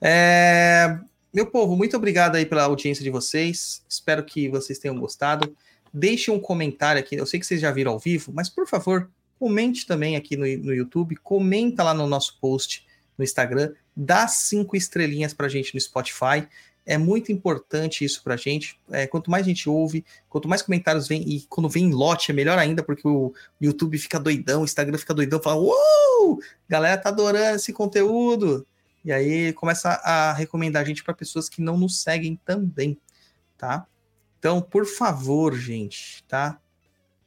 É, Meu povo, muito obrigado aí pela audiência de vocês. Espero que vocês tenham gostado. Deixe um comentário aqui. Eu sei que vocês já viram ao vivo, mas por favor, comente também aqui no, no YouTube, comenta lá no nosso post no Instagram, dá cinco estrelinhas pra gente no Spotify. É muito importante isso pra gente. É, quanto mais gente ouve, quanto mais comentários vem, e quando vem em lote é melhor ainda, porque o YouTube fica doidão, o Instagram fica doidão, fala: Uou! Galera tá adorando esse conteúdo. E aí começa a recomendar a gente para pessoas que não nos seguem também, tá? Então, por favor, gente, tá?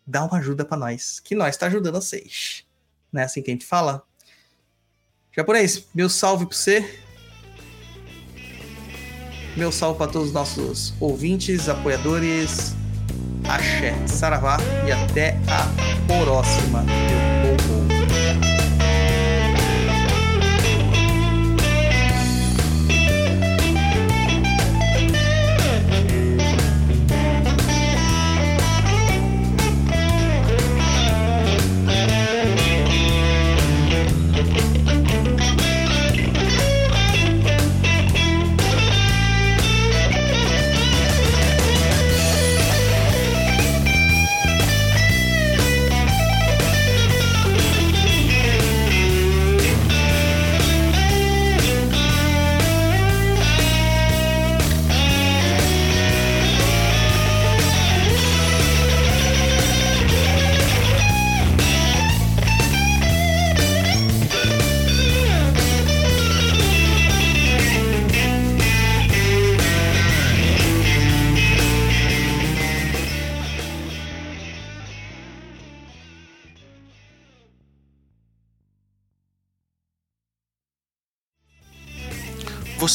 Dá uma ajuda para nós, que nós tá ajudando vocês. Não é assim que a gente fala? Japonês, meu salve para você. Meu salve para todos os nossos ouvintes, apoiadores. Axé, Saravá e até a próxima, meu povo.